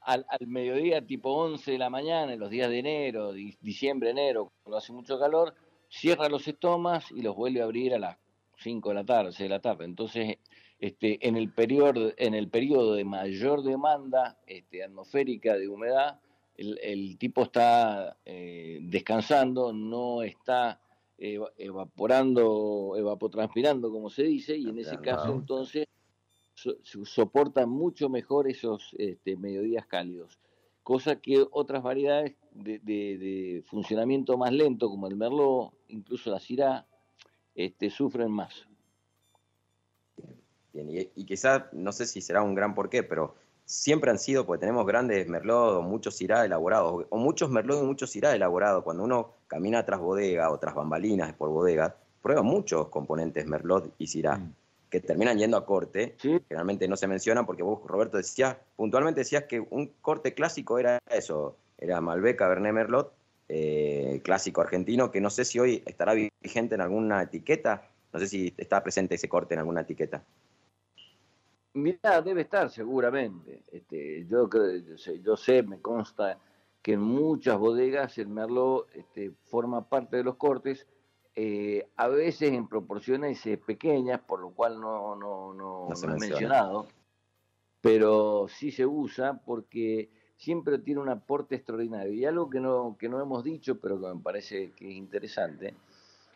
al, mediodía, tipo 11 de la mañana, en los días de enero, diciembre, enero, cuando hace mucho calor, cierra los estomas y los vuelve a abrir a las 5 de la tarde, 6 de la tarde. Entonces, este, en, el periodo, en el periodo de mayor demanda este, atmosférica de humedad, el, tipo está eh, descansando, no está evaporando, evapotranspirando, como se dice, y en ese caso entonces soporta mucho mejor esos este, mediodías cálidos, cosa que otras variedades de, funcionamiento más lento, como el Merlot, incluso la Syrah, este, sufren más. Bien, y, y quizás, no sé si será un gran porqué, pero siempre han sido, porque tenemos grandes merlot o muchos irá elaborados, o muchos merlot y muchos irá elaborados. Cuando uno camina tras bodega o tras bambalinas por bodega, prueba muchos componentes merlot y sirá, mm. que terminan yendo a corte. Generalmente no se mencionan porque vos, Roberto, decías, puntualmente decías que un corte clásico era eso, era Malbec, Cabernet Merlot, eh, clásico argentino, que no sé si hoy estará vigente en alguna etiqueta, no sé si está presente ese corte en alguna etiqueta. Mira, debe estar seguramente. Este, yo, yo sé, me consta que en muchas bodegas el merlot este, forma parte de los cortes, eh, a veces en proporciones eh, pequeñas, por lo cual no, no, no, no, he mencionado, pero sí se usa porque siempre tiene un aporte extraordinario. Y algo que no, que no hemos dicho, pero que me parece que es interesante,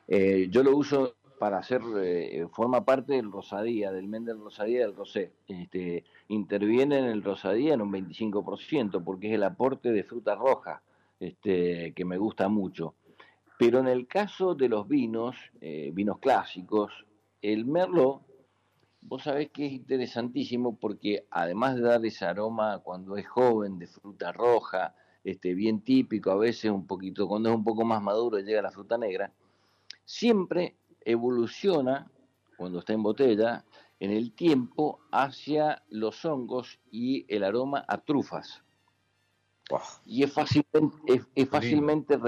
eh, yo lo uso para hacer, eh, forma parte del Rosadía, del Mendel Rosadía del Rosé. Este, interviene en el Rosadía en un 25%, porque es el aporte de fruta roja, este, que me gusta mucho. Pero en el caso de los vinos, eh, vinos clásicos, el Merlot, vos sabés que es interesantísimo porque además de dar ese aroma cuando es joven, de fruta roja, este, bien típico, a veces un poquito, cuando es un poco más maduro llega la fruta negra, siempre evoluciona, cuando está en botella, en el tiempo hacia los hongos y el aroma a trufas. Y es fácilmente, es, fácilmente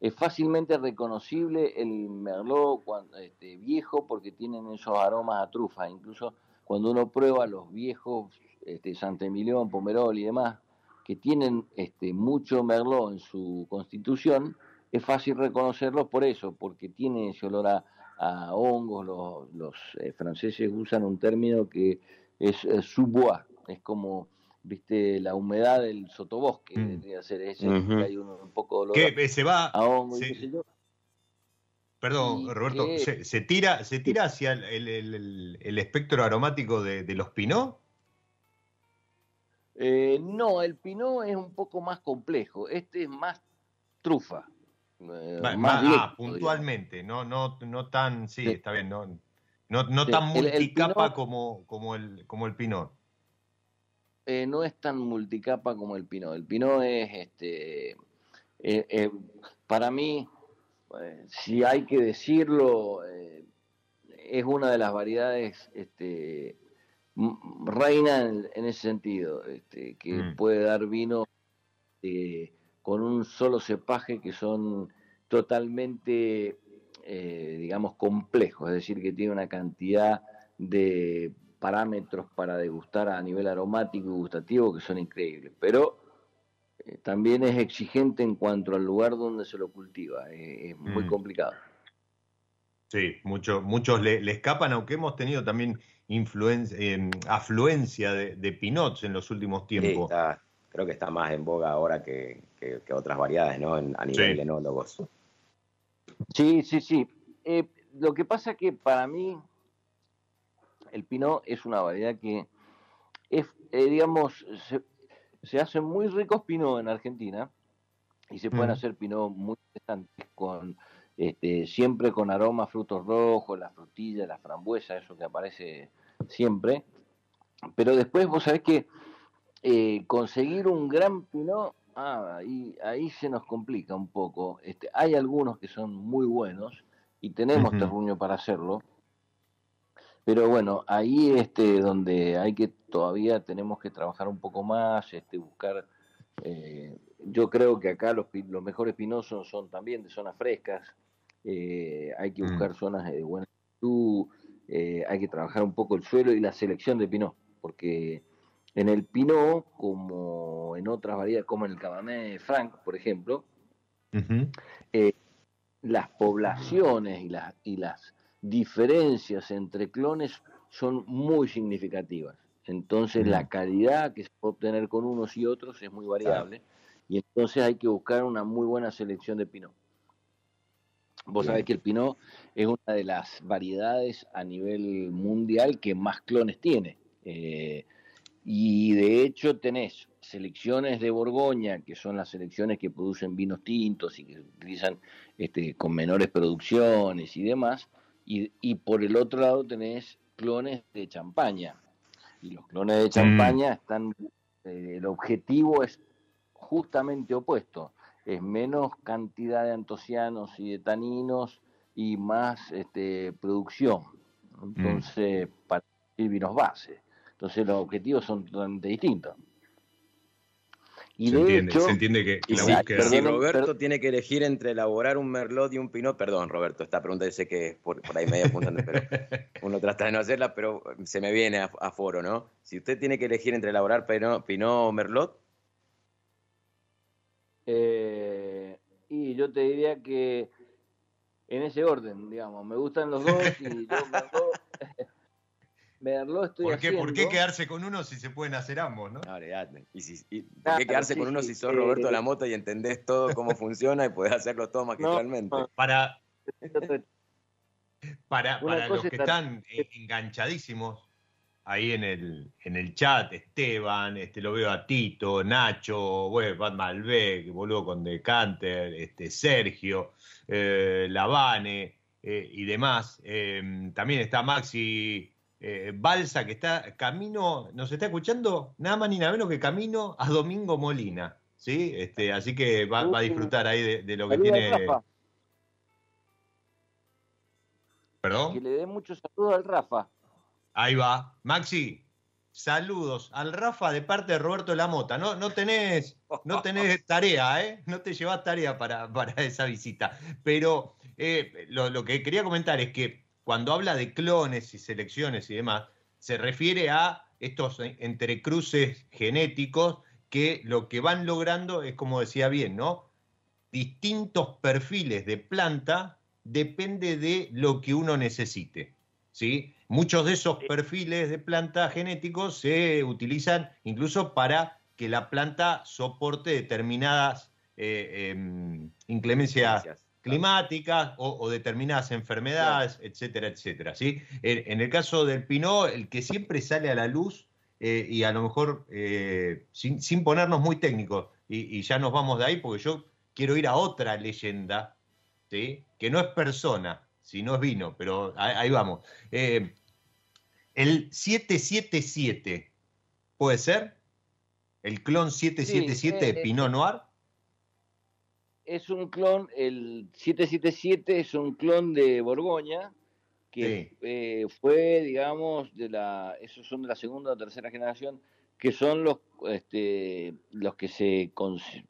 es fácilmente reconocible el merlot cuando, este, viejo porque tienen esos aromas a trufa. Incluso cuando uno prueba los viejos este, Emilión, Pomerol y demás, que tienen este, mucho merlot en su constitución, es fácil reconocerlos por eso, porque tiene ese olor a, hongos. Los, eh, franceses usan un término que es eh, sous-bois, es como viste la humedad del sotobosque, mm. a ser ese, hay un, poco de olor ¿Qué? se va a hongos Perdón, Roberto, ¿se, tira, ¿se tira hacia el, espectro aromático de, los pinot? Eh, no, el pinot es un poco más complejo, este es más trufa. Eh, ah, puntualmente, no, no, no tan, sí, está bien, no, no, tan multicapa como, como, el, como el Pinot. Eh, no es tan multicapa como el Pinot. El Pinot es, este, eh, para mí, si hay que decirlo, es una de las variedades este, reina en, ese sentido, este, que mm. puede dar vino eh, con un solo cepaje que son totalmente, eh, digamos, complejos, es decir, que tiene una cantidad de parámetros para degustar a nivel aromático y gustativo que son increíbles, pero eh, también es exigente en cuanto al lugar donde se lo cultiva, es muy mm. complicado. Sí, muchos le, escapan, aunque hemos tenido también influencia, eh, afluencia de, pinots en los últimos tiempos. Creo que está más en boga ahora que, otras variedades, ¿no? a nivel de enólogos. Sí, sí, sí. Eh, lo que pasa que para mí el pinot es una variedad que es, eh, digamos, se, hacen muy ricos pinot en Argentina y se pueden mm. hacer pinot muy interesantes con este, siempre con aroma frutos rojos, la frutilla, la frambuesa, eso que aparece siempre. Pero después vos sabés que eh, conseguir un gran pinot, ah, ahí, ahí se nos complica un poco. Este, hay algunos que son muy buenos y tenemos terruño para hacerlo. Pero bueno, ahí este donde hay que todavía tenemos que trabajar un poco más, este buscar eh, yo creo que acá los, los mejores pinosos son también de zonas frescas, eh, hay que mm. buscar zonas de buena altitud, eh, hay que trabajar un poco el suelo y la selección de pinot, porque en el pinot, como en otras variedades, como en el Cabernet Franc, por ejemplo, eh, las poblaciones y, las y las diferencias entre clones son muy significativas. Entonces la mm. calidad que se puede obtener con unos y otros es muy variable y entonces hay que buscar una muy buena selección de pinot. Vos sabés que el Pinot es una de las variedades a nivel mundial que más clones tiene. Eh, y de hecho tenés selecciones de Borgoña, que son las selecciones que producen vinos tintos y que utilizan este, con menores producciones y demás. Y, y por el otro lado tenés clones de champaña. Y los clones de mm. champaña están, eh, el objetivo es justamente opuesto es menos cantidad de antocianos y de taninos y más este, producción. Entonces, mm. para vinos base. Entonces, los objetivos son totalmente distintos. Y se, entiende, se entiende que la Si Roberto tiene que elegir entre elaborar un merlot y un pinot, perdón, Roberto, esta pregunta yo sé que es por, ahí medio apuntando, pero uno trata de no hacerla, pero se me viene a, foro, ¿no? Si usted tiene que elegir entre elaborar pinot, pinot o merlot, eh, y yo te diría que en ese orden, digamos, me gustan los dos y yo Merlot, estoy ¿Por qué, ¿Por qué quedarse con uno si se pueden hacer ambos, no? ¿Y, si, ¿Por qué quedarse con uno si sos Roberto la moto y entendés todo cómo funciona y podés hacerlo todo magistralmente? Para, para, para los que están enganchadísimos, ahí en el, en el chat, Esteban, este, lo veo a Tito, Nacho, bueno, Pat Malbec, boludo con Decanter, este, Sergio, eh, Lavane eh, y demás. Em, también está Maxi eh, Balsa, que está camino, nos está escuchando nada más ni nada menos que camino a Domingo Molina. ¿sí? Este, así que va, a disfrutar ahí de, lo que tiene. ¿Perdón? Que le dé muchos saludos al Rafa. Ahí va. Maxi, saludos al Rafa de parte de Roberto Lamota. No, no, tenés, no tenés tarea, ¿eh? No te llevas tarea para, para esa visita. Pero eh, lo, que quería comentar es que cuando habla de clones y selecciones y demás, se refiere a estos entrecruces genéticos que lo que van logrando es, como decía bien, ¿no? Distintos perfiles de planta depende de lo que uno necesite. ¿sí? Muchos de esos perfiles de planta genéticos se utilizan incluso para que la planta soporte determinadas eh, em, inclemencias climáticas o, determinadas enfermedades, etcétera, etcétera. ¿sí? En, el caso del Pinot, el que siempre sale a la luz, eh, y a lo mejor eh, sin, ponernos muy técnicos, y, ya nos vamos de ahí porque yo quiero ir a otra leyenda, ¿sí? que no es persona, si no es vino, pero ahí, vamos. Eh, el 777, ¿puede ser? ¿El clon 777 de Pinot Noir? Es un clon, el 777 es un clon de Borgoña que eh, fue, digamos, de la, esos son de la segunda o tercera generación, que son los, este, los que se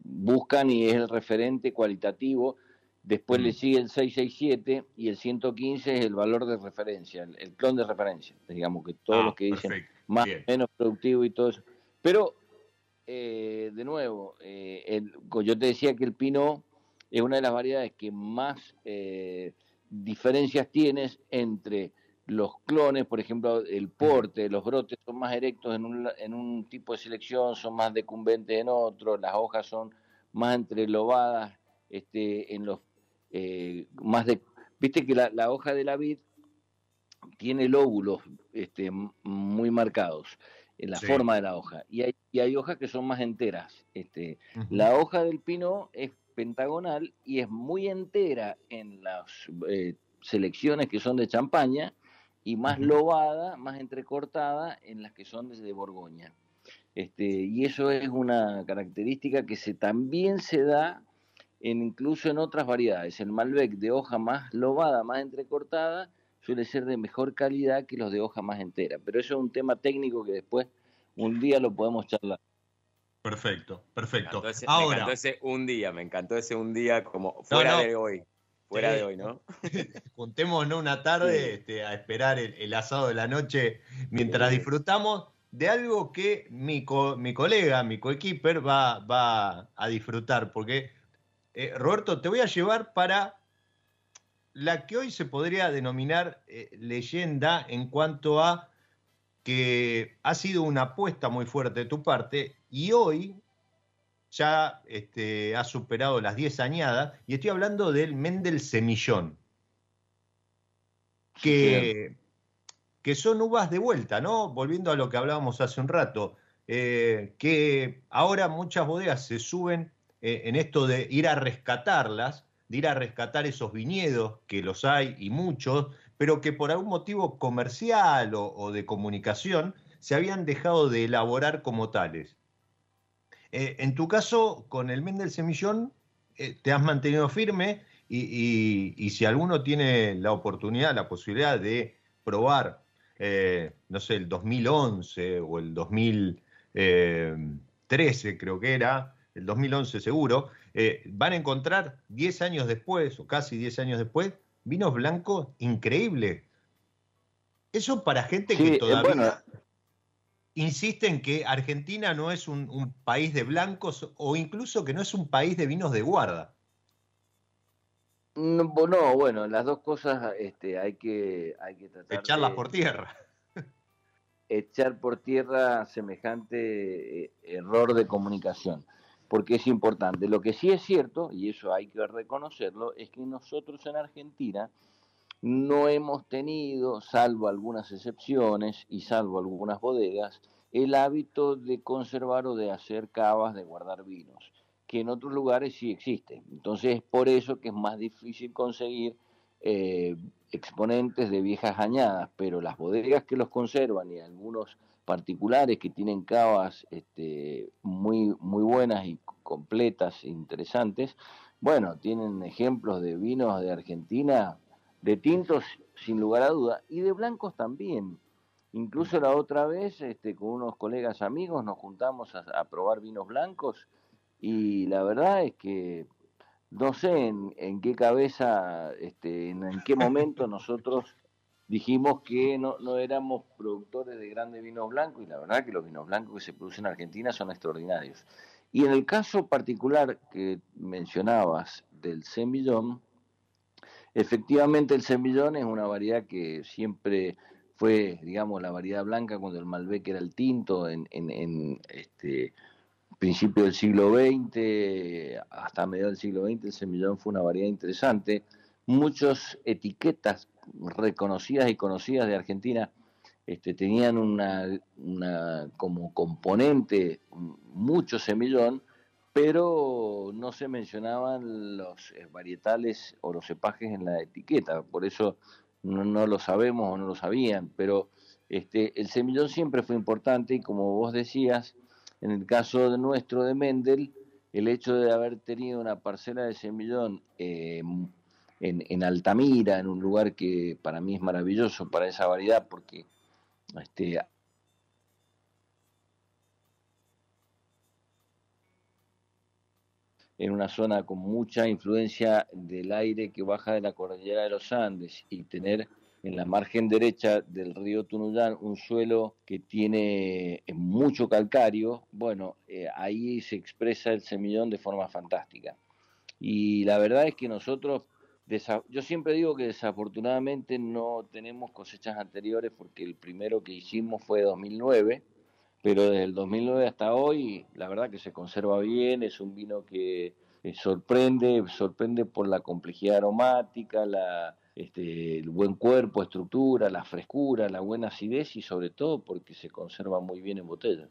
buscan y es el referente cualitativo. Después le mm. sigue el 667 y el 115 es el valor de referencia, el, clon de referencia, digamos que todos ah, los que dicen más menos productivo y todo eso. Pero, eh, de nuevo, eh, yo te decía que el pino es una de las variedades que más eh, diferencias tienes entre los clones, por ejemplo, el porte, los brotes son más erectos en un, tipo de selección, son más decumbentes en otro, las hojas son más entrelobadas este, en los más de... Viste que la, hoja de la vid tiene lóbulos este, muy marcados en la forma de la hoja y hay, y hay hojas que son más enteras. Este, La hoja del pino es pentagonal y es muy entera en las eh, selecciones que son de Champaña y más lobada, más entrecortada en las que son de Borgoña. Este, y eso es una característica que se, también se da en, incluso en otras variedades. El Malbec de hoja más lobada, más entrecortada, suele ser de mejor calidad que los de hoja más entera. Pero eso es un tema técnico que después un día lo podemos charlar. Perfecto, perfecto. Me encantó ese, un día, me encantó ese un día como fuera de hoy. Fuera de hoy, ¿no? Juntémonos una tarde este, a esperar el, asado de la noche mientras disfrutamos de algo que mi, mi colega, mi coequiper va, va a disfrutar. Porque, eh, Roberto, te voy a llevar para la que hoy se podría denominar eh, leyenda en cuanto a que ha sido una apuesta muy fuerte de tu parte y hoy ya este, ha superado las 10 añadas y estoy hablando del Mendel Semillón, que, que son uvas de vuelta, ¿no? Volviendo a lo que hablábamos hace un rato, eh, que ahora muchas bodegas se suben eh, en esto de ir a rescatarlas, ir a rescatar esos viñedos, que los hay y muchos, pero que por algún motivo comercial o, de comunicación se habían dejado de elaborar como tales. Eh, en tu caso, con el Mendel Semillón, eh, te has mantenido firme y, si alguno tiene la oportunidad, la posibilidad de probar, eh, no sé, el 2011 o el 2013 creo que era, el 2011 seguro, van a encontrar 10 años después o casi 10 años después vinos blancos increíbles. Eso para gente que todavía insiste en que Argentina no es un, país de blancos o incluso que no es un país de vinos de guarda. No, bueno, las dos cosas este, hay que hay que tratar echarlas por tierra. Echar por tierra semejante eh, error de comunicación porque es importante. Lo que sí es cierto, y eso hay que reconocerlo, es que nosotros en Argentina no hemos tenido, salvo algunas excepciones y salvo algunas bodegas, el hábito de conservar o de hacer cavas, de guardar vinos, que en otros lugares sí existen. Entonces es por eso que es más difícil conseguir eh, exponentes de viejas añadas, pero las bodegas que los conservan y algunos particulares que tienen cavas este, muy, muy buenas y completas e interesantes. Bueno, tienen ejemplos de vinos de Argentina, de tintos sin lugar a duda, y de blancos también. Incluso la otra vez, este, con unos colegas amigos, nos juntamos a, probar vinos blancos y la verdad es que no sé en, en qué cabeza, este, en, en qué momento nosotros dijimos que no, no éramos productores de grandes vinos blancos y la verdad que los vinos blancos que se producen en Argentina son extraordinarios. Y en el caso particular que mencionabas del semillón, efectivamente el semillón es una variedad que siempre fue, digamos, la variedad blanca cuando el Malbec era el tinto en, en, en este principio del siglo XX, hasta mediados del siglo XX, el semillón fue una variedad interesante. Muchas etiquetas reconocidas y conocidas de Argentina este, tenían una, como componente mucho semillón, pero no se mencionaban los eh, varietales o los cepajes en la etiqueta, por eso no, lo sabemos o no lo sabían, pero este, el semillón siempre fue importante y como vos decías, en el caso de nuestro de Mendel, el hecho de haber tenido una parcela de semillón eh, en, Altamira, en un lugar que para mí es maravilloso para esa variedad, porque este, en una zona con mucha influencia del aire que baja de la cordillera de los Andes y tener en la margen derecha del río Tunuyán un suelo que tiene eh, mucho calcario, bueno, eh, ahí se expresa el semillón de forma fantástica. Y la verdad es que nosotros, yo siempre digo que desafortunadamente no tenemos cosechas anteriores porque el primero que hicimos fue 2009, pero desde el 2009 hasta hoy, la verdad que se conserva bien, es un vino que eh, sorprende, sorprende por la complejidad aromática, la, este, el buen cuerpo, estructura, la frescura, la buena acidez y sobre todo porque se conserva muy bien en botella.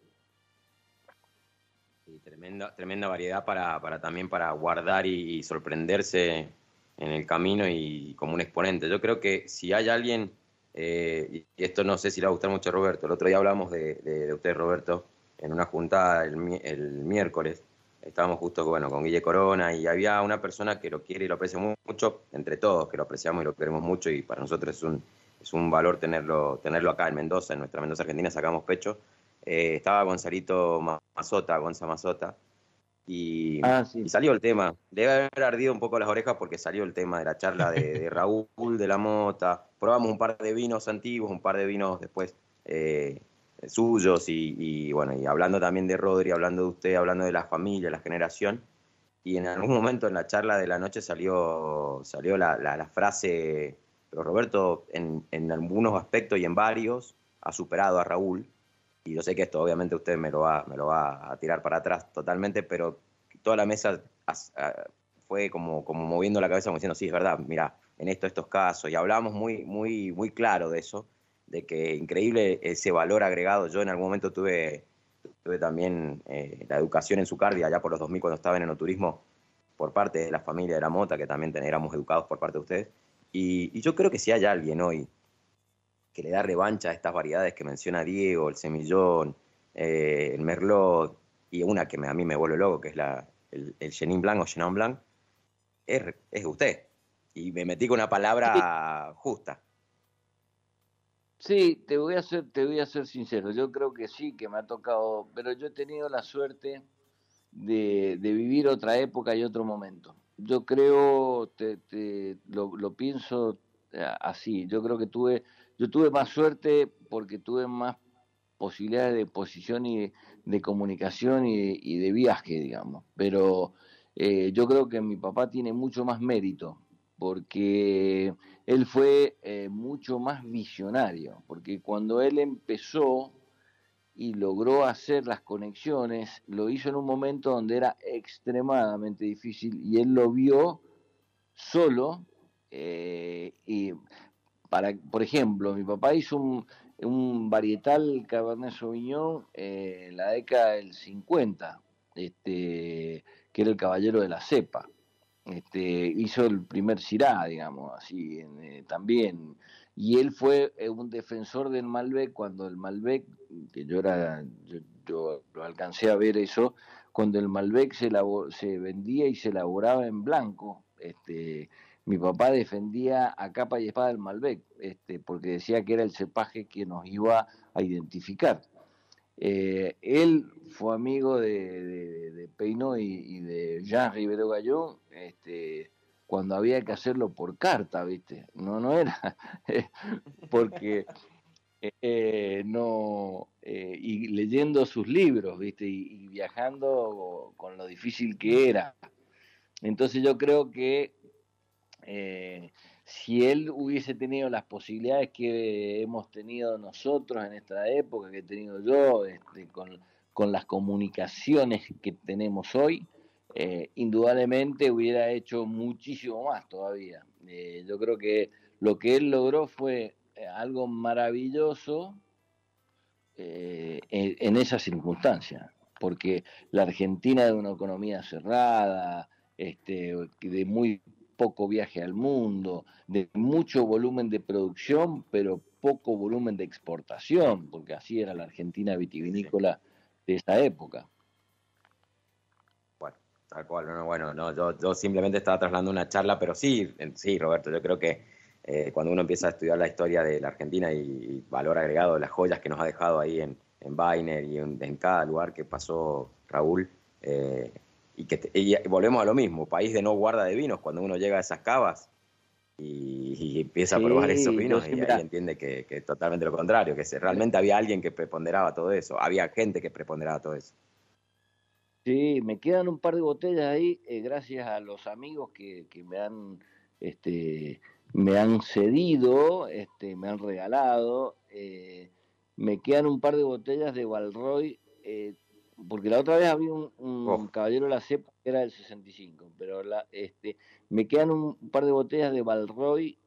tremenda, tremenda variedad para, para también para guardar y, sorprenderse en el camino y como un exponente. Yo creo que si hay alguien, eh, y esto no sé si le va a gustar mucho a Roberto, el otro día hablamos de, de, usted, Roberto, en una juntada el, el miércoles, estábamos justo bueno, con Guille Corona y había una persona que lo quiere y lo aprecia mucho, entre todos que lo apreciamos y lo queremos mucho y para nosotros es un, es un valor tenerlo, tenerlo acá en Mendoza, en nuestra Mendoza Argentina, sacamos pecho. Eh, estaba Gonzalito Mazota, Gonza Mazota, y, ah, y, salió el tema. Debe haber ardido un poco las orejas porque salió el tema de la charla de, Raúl, de la Mota. Probamos un par de vinos antiguos, un par de vinos después eh, suyos y, bueno, y hablando también de Rodri, hablando de usted, hablando de la familia, la generación. Y en algún momento en la charla de la noche salió, salió la, la, frase, pero Roberto en, en, algunos aspectos y en varios ha superado a Raúl. Y yo sé que esto obviamente usted me lo va, me lo va a tirar para atrás totalmente, pero toda la mesa fue como, como moviendo la cabeza como diciendo, sí, es verdad, mira, en esto, estos casos, y hablamos muy, muy, muy claro de eso de que increíble ese valor agregado. Yo en algún momento tuve, tuve también eh, la educación en su cardia, allá por los 2000 cuando estaba en enoturismo, por parte de la familia de la Mota, que también éramos educados por parte de ustedes. Y, yo creo que si hay alguien hoy que le da revancha a estas variedades que menciona Diego, el semillón, eh, el merlot, y una que a mí me vuelve loco, que es la, el, el Chenin Blanc o Chenin Blanc, es, es usted. Y me metí con una palabra justa. Sí, te voy a ser, te voy a ser sincero. Yo creo que sí, que me ha tocado, pero yo he tenido la suerte de, vivir otra época y otro momento. Yo creo, te, lo, pienso eh, así. Yo creo que tuve, yo tuve más suerte porque tuve más posibilidades de posición y de, comunicación y, de viaje, digamos. Pero eh, yo creo que mi papá tiene mucho más mérito porque él fue eh, mucho más visionario, porque cuando él empezó y logró hacer las conexiones, lo hizo en un momento donde era extremadamente difícil y él lo vio solo. Eh, y para, por ejemplo, mi papá hizo un, un varietal Cabernet Sauvignon eh, en la década del 50, este, que era el caballero de la cepa este, hizo el primer Sirá, digamos, así eh, también. Y él fue eh, un defensor del Malbec cuando el Malbec, que yo era, yo, lo alcancé a ver eso, cuando el Malbec se, se vendía y se elaboraba en blanco, este, mi papá defendía a capa y espada el Malbec, este, porque decía que era el cepaje que nos iba a identificar. Eh, él fue amigo de, de, y, de Jean Rivero Gallón este, cuando había que hacerlo por carta, ¿viste? No, no era porque eh, no, eh, y leyendo sus libros, ¿viste? Y, viajando con lo difícil que era. Entonces yo creo que si él hubiese tenido las posibilidades que hemos tenido nosotros en esta época, que he tenido yo, este, con, las comunicaciones que tenemos hoy, eh, indudablemente hubiera hecho muchísimo más todavía. Eh, yo creo que lo que él logró fue eh, algo maravilloso en, en esa circunstancia, porque la Argentina de una economía cerrada, este, de muy poco viaje al mundo, de mucho volumen de producción, pero poco volumen de exportación, porque así era la Argentina vitivinícola de esa época. Bueno, Tal cual, no, bueno, no, yo, yo simplemente estaba trasladando una charla, pero sí, sí, Roberto, yo creo que eh, cuando uno empieza a estudiar la historia de la Argentina y, valor agregado, las joyas que nos ha dejado ahí en, en y en, cada lugar que pasó Raúl, eh, y que volvemos a lo mismo, país de no guarda de vinos, cuando uno llega a esas cavas y, empieza a probar esos vinos y ahí entiende que, que, totalmente lo contrario, que realmente había alguien que preponderaba todo eso, había gente que preponderaba todo eso. Sí, me quedan un par de botellas ahí, eh, gracias a los amigos que, que, me han este, me han cedido, este, me han regalado. Eh, me quedan un par de botellas de Valroy, eh, porque la otra vez había un, oh. caballero de la cepa que era del 65, pero la, este, me quedan un par de botellas de Valroy,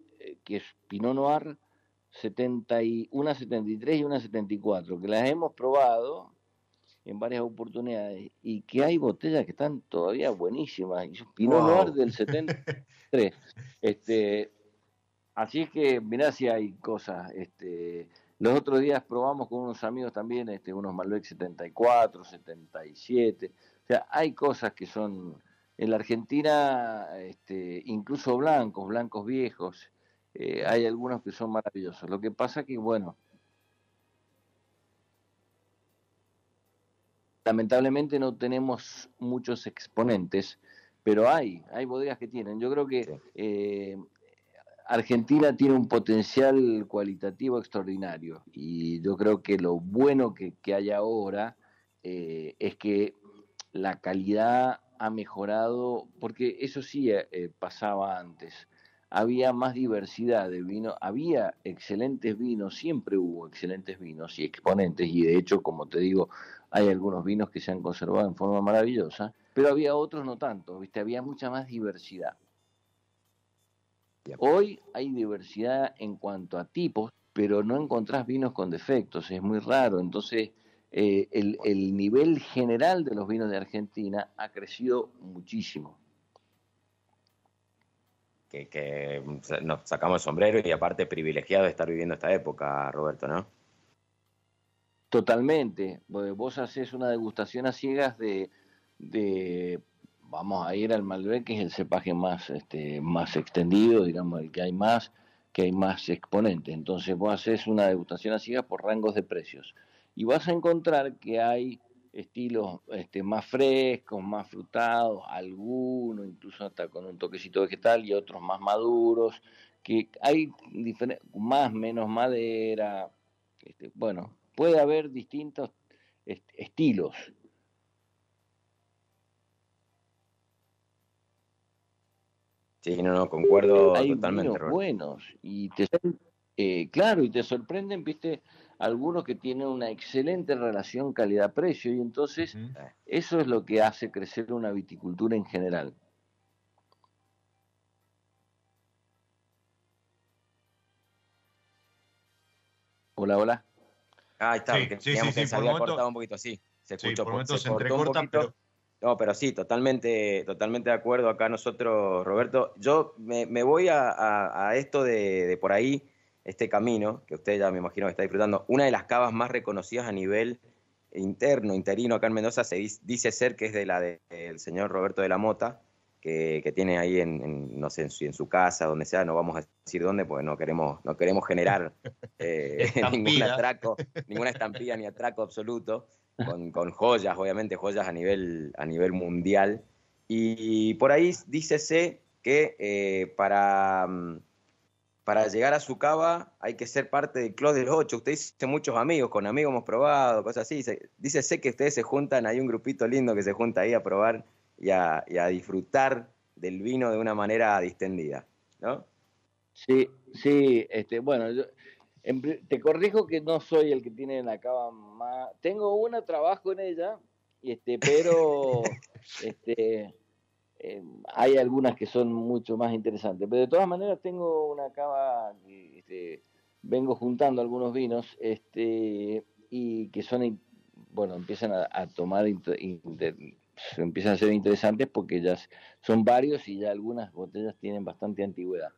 que es Pinot Noir, 70 y, una 73 y una 74, que las hemos probado en varias oportunidades y que hay botellas que están todavía buenísimas. Y Pinot Noir del 73. este, así es que mirá si hay cosas. Este, los otros días probamos con unos amigos también este, unos Malbec 74, 77. O sea, hay cosas que son en la Argentina, este, incluso blancos, blancos viejos. Eh, hay algunos que son maravillosos. Lo que pasa que, bueno, lamentablemente no tenemos muchos exponentes, pero hay, hay bodegas que tienen. Yo creo que eh, Argentina tiene un potencial cualitativo extraordinario y yo creo que lo bueno que, hay ahora eh, es que la calidad ha mejorado, porque eso sí eh, pasaba antes había más diversidad de vino, había excelentes vinos, siempre hubo excelentes vinos y exponentes, y de hecho, como te digo, hay algunos vinos que se han conservado en forma maravillosa, pero había otros no tanto, ¿viste? había mucha más diversidad. Hoy hay diversidad en cuanto a tipos, pero no encontrás vinos con defectos, es muy raro, entonces eh, el, el nivel general de los vinos de Argentina ha crecido muchísimo que, nos sacamos el sombrero y aparte privilegiado de estar viviendo esta época, Roberto, ¿no? Totalmente. Vos haces una degustación a ciegas de, de vamos a ir al Malbec, que es el cepaje más, este, más extendido, digamos, el que hay más, que hay más exponentes. Entonces vos haces una degustación a ciegas por rangos de precios. Y vas a encontrar que hay estilos este, más frescos, más frutados, algunos incluso hasta con un toquecito vegetal y otros más maduros, que hay más, menos madera, este, bueno, puede haber distintos estilos. Sí, no, no, concuerdo hay totalmente. buenos y te, eh, claro, y te sorprenden, viste, algunos que tienen una excelente relación calidad-precio y entonces eso es lo que hace crecer una viticultura en general. Hola, hola. Ah, está, sí, sí, sí, se había cortado un poquito así. Se escuchó por, se, pero... No, pero sí, totalmente, totalmente de acuerdo acá nosotros, Roberto. Yo me, voy a, esto de por ahí este camino, que usted ya me imagino que está disfrutando, una de las cavas más reconocidas a nivel interno, interino acá en Mendoza, se dice ser que es de la del señor Roberto de la Mota, que, tiene ahí en, no sé, en su, casa, donde sea, no vamos a decir dónde, porque no queremos, no queremos generar eh, ningún atraco, ninguna estampida ni atraco absoluto, con, joyas, obviamente joyas a nivel, a nivel mundial. Y por ahí dícese que eh, para mm, para llegar a su cava hay que ser parte del Club de los Ocho. Usted dice muchos amigos, con amigos hemos probado, cosas así. Dice, sé que ustedes se juntan, hay un grupito lindo que se junta ahí a probar y a, disfrutar del vino de una manera distendida, ¿no? Sí, sí, este, bueno, te corrijo que no soy el que tiene la cava más... Tengo una, trabajo en ella, este, pero este, eh, hay algunas que son mucho más interesantes, pero de todas maneras tengo una cava que este, vengo juntando algunos vinos este, y que son, bueno, empiezan a, tomar, empiezan a ser interesantes porque ya son varios y ya algunas botellas tienen bastante antigüedad.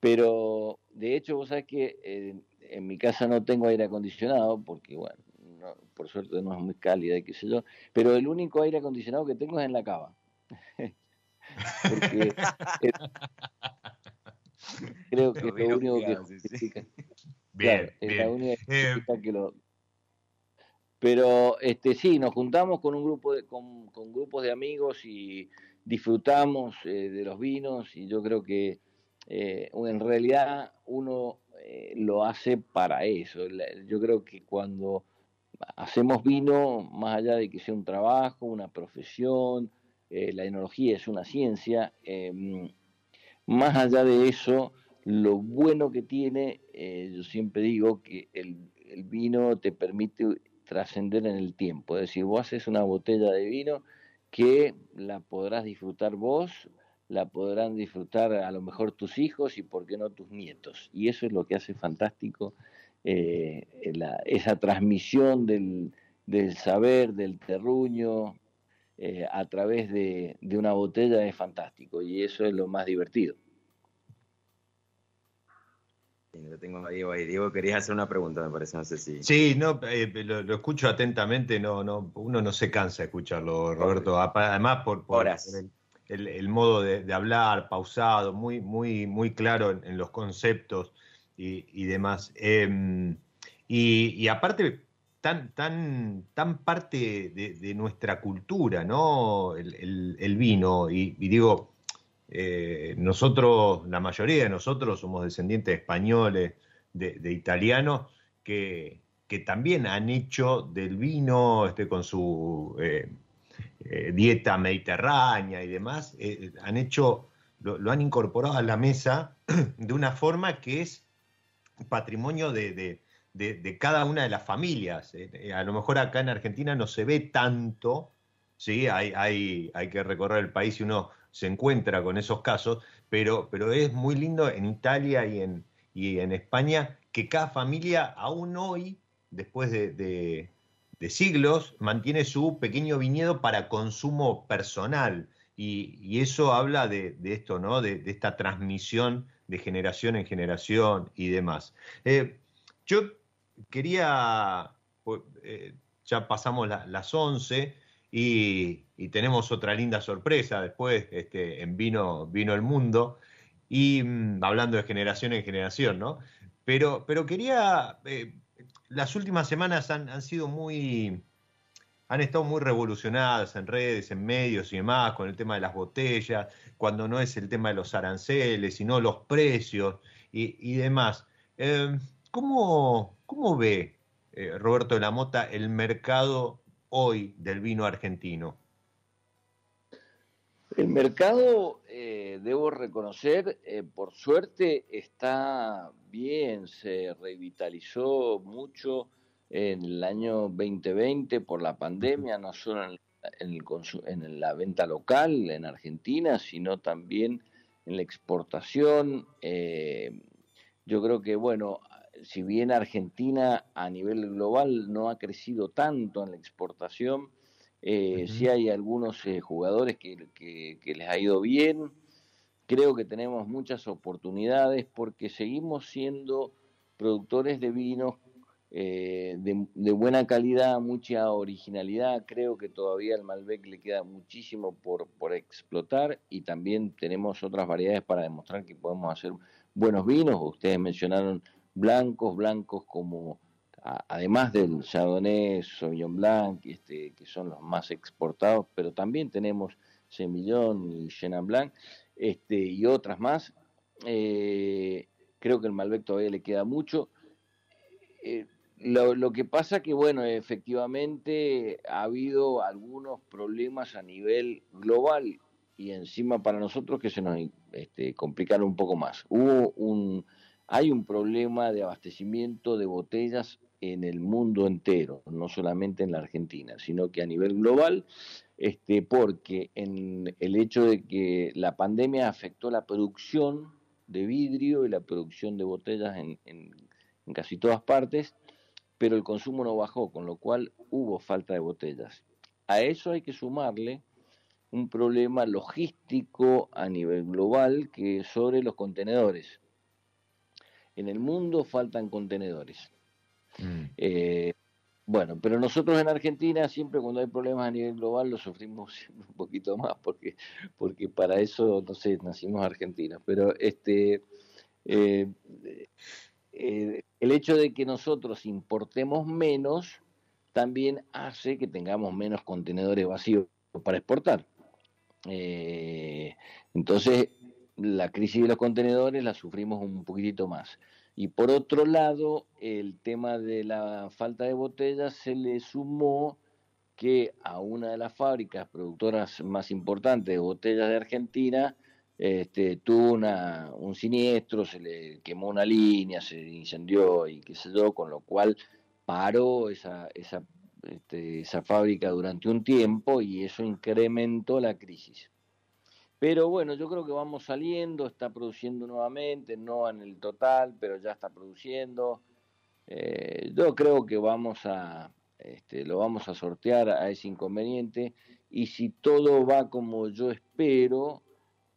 Pero de hecho, vos sabés que eh, en mi casa no tengo aire acondicionado porque, bueno, por suerte no es muy cálida y qué sé yo, pero el único aire acondicionado que tengo es en la cava. Porque creo que es lo único que justifica. Bien, eh, que lo, pero este sí, nos juntamos con un grupo de, con, grupos de amigos y disfrutamos eh, de los vinos y yo creo que eh, en realidad uno eh, lo hace para eso. Yo creo que cuando hacemos vino, más allá de que sea un trabajo, una profesión, la enología es una ciencia, em, más allá de eso, lo bueno que tiene, yo siempre digo que el, el vino te permite trascender en el tiempo. Es decir, vos haces una botella de vino que la podrás disfrutar vos, la podrán disfrutar a lo mejor tus hijos y por qué no tus nietos. Y eso es lo que hace fantástico eh, esa transmisión del, saber, del terruño, eh, a través de, de una botella es fantástico y eso es lo más divertido. Lo tengo a Diego ahí. Diego, querías hacer una pregunta, me parece, no sé si. Sí, no, eh, lo, escucho atentamente, no, no, uno no se cansa de escucharlo, Roberto. Además, por, el, modo de, hablar, pausado, muy, muy, muy claro en, los conceptos y, demás. Em, y, aparte, tan, tan, tan parte de, nuestra cultura, ¿no? El, vino, y digo, eh, nosotros, la mayoría de nosotros somos descendientes españoles, de, italianos, que, también han hecho del vino, este, con su eh, eh, dieta mediterránea y demás, han hecho, lo, han incorporado a la mesa de una forma que es patrimonio de, cada una de las familias. a lo mejor acá en Argentina no se ve tanto, ¿sí? hay, hay, hay que recorrer el país y uno se encuentra con esos casos, pero, pero es muy lindo en Italia y en, y en España que cada familia aún hoy, después de, siglos, mantiene su pequeño viñedo para consumo personal. Y, eso habla de, esto, ¿no? De, esta transmisión de generación en generación y demás. Eh, yo quería, pues, eh, ya pasamos las 11, y, tenemos otra linda sorpresa después este, en Vino, Vino el Mundo, y mm, hablando de generación en generación, ¿no? Pero, pero quería, eh, las últimas semanas han, sido muy, han estado muy revolucionadas en redes, en medios y demás, con el tema de las botellas, cuando no es el tema de los aranceles, sino los precios y, demás. Eh, ¿cómo, ve eh, Roberto de la Mota el mercado hoy del vino argentino? El mercado, eh, debo reconocer, eh, por suerte está bien, se revitalizó mucho en el año 2020 por la pandemia, no solo en, en la venta local en Argentina, sino también en la exportación. Eh, yo creo que, bueno, si bien Argentina a nivel global no ha crecido tanto en la exportación, eh, sí hay algunos eh, jugadores que, les ha ido bien. Creo que tenemos muchas oportunidades porque seguimos siendo productores de vinos eh, de, buena calidad, mucha originalidad. Creo que todavía al Malbec le queda muchísimo por, por explotar y también tenemos otras variedades para demostrar que podemos hacer buenos vinos. Ustedes mencionaron blancos, blancos como además del Chardonnay, Sauvignon Blanc, este, que son los más exportados, pero también tenemos Semillón y Chenin Blanc, este, y otras más. Eh, creo que el Malbec todavía le queda mucho. Eh, lo, lo, que pasa que, bueno, efectivamente ha habido algunos problemas a nivel global y encima para nosotros que se nos este, complicaron un poco más. Hubo un hay un problema de abastecimiento de botellas en el mundo entero, no solamente en la Argentina, sino que a nivel global, este, porque en el hecho de que la pandemia afectó la producción de vidrio y la producción de botellas en, en casi todas partes, pero el consumo no bajó, con lo cual hubo falta de botellas. A eso hay que sumarle un problema logístico a nivel global que sobre los contenedores en el mundo faltan contenedores. Mm. Eh, Bueno, pero nosotros en Argentina siempre cuando hay problemas a nivel global lo sufrimos un poquito más porque, porque para eso, no sé, nacimos argentinos. Pero este, eh, eh, el hecho de que nosotros importemos menos también hace que tengamos menos contenedores vacíos para exportar. Eh, entonces, la crisis de los contenedores la sufrimos un poquitito más. Y por otro lado, el tema de la falta de botellas se le sumó que a una de las fábricas productoras más importantes de botellas de Argentina este, tuvo una, un siniestro, se le quemó una línea, se incendió y qué sé yo, con lo cual paró esa, esa, este, esa fábrica durante un tiempo y eso incrementó la crisis. Pero bueno, yo creo que vamos saliendo, está produciendo nuevamente, no en el total, pero ya está produciendo. Eh, yo creo que vamos a, este, lo vamos a sortear a ese inconveniente y si todo va como yo espero,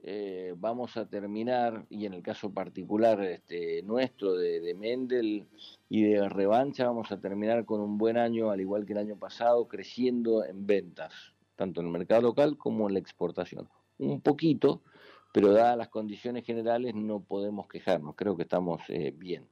eh, vamos a terminar, y en el caso particular este, nuestro de, de, Mendel y de Revancha, vamos a terminar con un buen año, al igual que el año pasado, creciendo en ventas, tanto en el mercado local como en la exportación un poquito, pero dadas las condiciones generales no podemos quejarnos, creo que estamos eh, bien.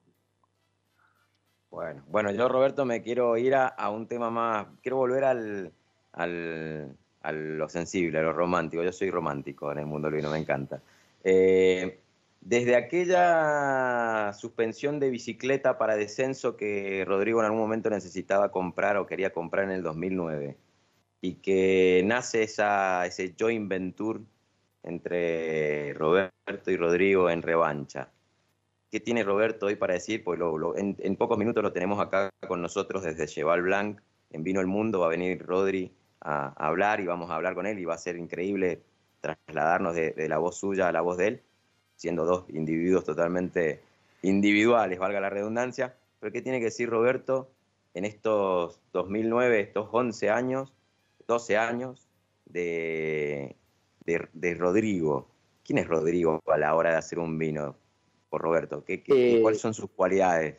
Bueno, bueno, yo Roberto me quiero ir a, un tema más, quiero volver al, al, a lo sensible, a lo romántico, yo soy romántico en el mundo vino, me encanta. Eh, desde aquella suspensión de bicicleta para descenso que Rodrigo en algún momento necesitaba comprar o quería comprar en el 2009 y que nace esa, ese joint venture entre Roberto y Rodrigo en revancha. ¿Qué tiene Roberto hoy para decir? Pues en, pocos minutos lo tenemos acá con nosotros desde Cheval Blanc, en Vino el Mundo, va a venir Rodri a, hablar y vamos a hablar con él y va a ser increíble trasladarnos de, de la voz suya a la voz de él, siendo dos individuos totalmente individuales, valga la redundancia. Pero ¿qué tiene que decir Roberto en estos 2009, estos 11 años, 12 años de, de, Rodrigo. ¿Quién es Rodrigo a la hora de hacer un vino? Por Roberto, ¿qué, qué, eh, cuáles son sus cualidades?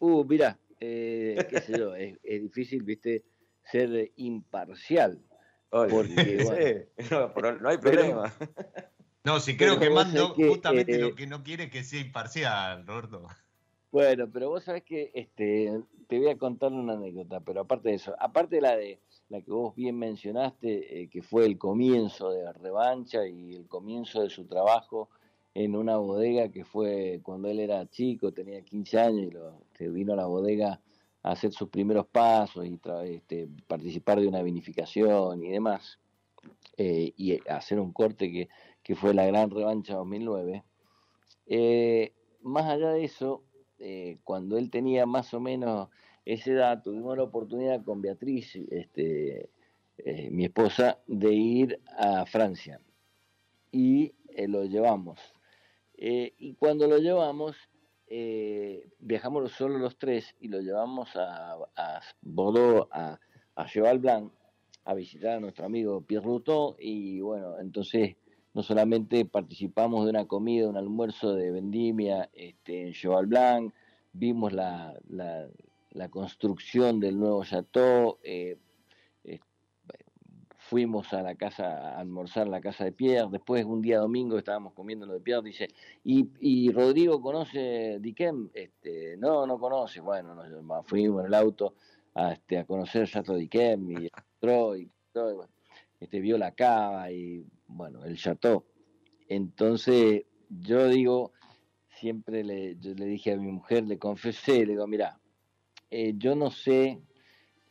Uh, mira, eh, qué sé yo, es, difícil, viste, ser imparcial. Porque, no, hay problema. No, si creo que mando justamente lo que no quiere que sea imparcial, Roberto. Bueno, pero vos sabés que este, te voy a contar una anécdota, pero aparte de eso, aparte de la de la que vos bien mencionaste, eh, que fue el comienzo de la revancha y el comienzo de su trabajo en una bodega que fue cuando él era chico, tenía 15 años y lo, se vino a la bodega a hacer sus primeros pasos y este, participar de una vinificación y demás, eh, y hacer un corte que, que, fue la gran revancha 2009. Eh, más allá de eso, cuando él tenía más o menos esa edad tuvimos la oportunidad con Beatriz, este, eh, mi esposa, de ir a Francia y eh, lo llevamos. Eh, y cuando lo llevamos, viajamos solo los tres y lo llevamos a, Bordeaux, a, a Cheval Blanc, a visitar a nuestro amigo Pierre Routot y bueno, entonces no solamente participamos de una comida, un almuerzo de vendimia este, en Cheval Blanc, vimos la, la construcción del nuevo chateau, eh, eh, fuimos a la casa a almorzar la casa de Pierre, después un día domingo estábamos comiendo lo de Pierre, dice, ¿y, Rodrigo conoce Diquem? Este, no, no conoce, bueno, nos, fuimos en el auto a, este, a conocer el Chateau Diquem y entró y, todo, este, vio la cava y bueno, el Chateau. Entonces yo digo, siempre le, le dije a mi mujer, le confesé, le digo, mira, eh, yo no sé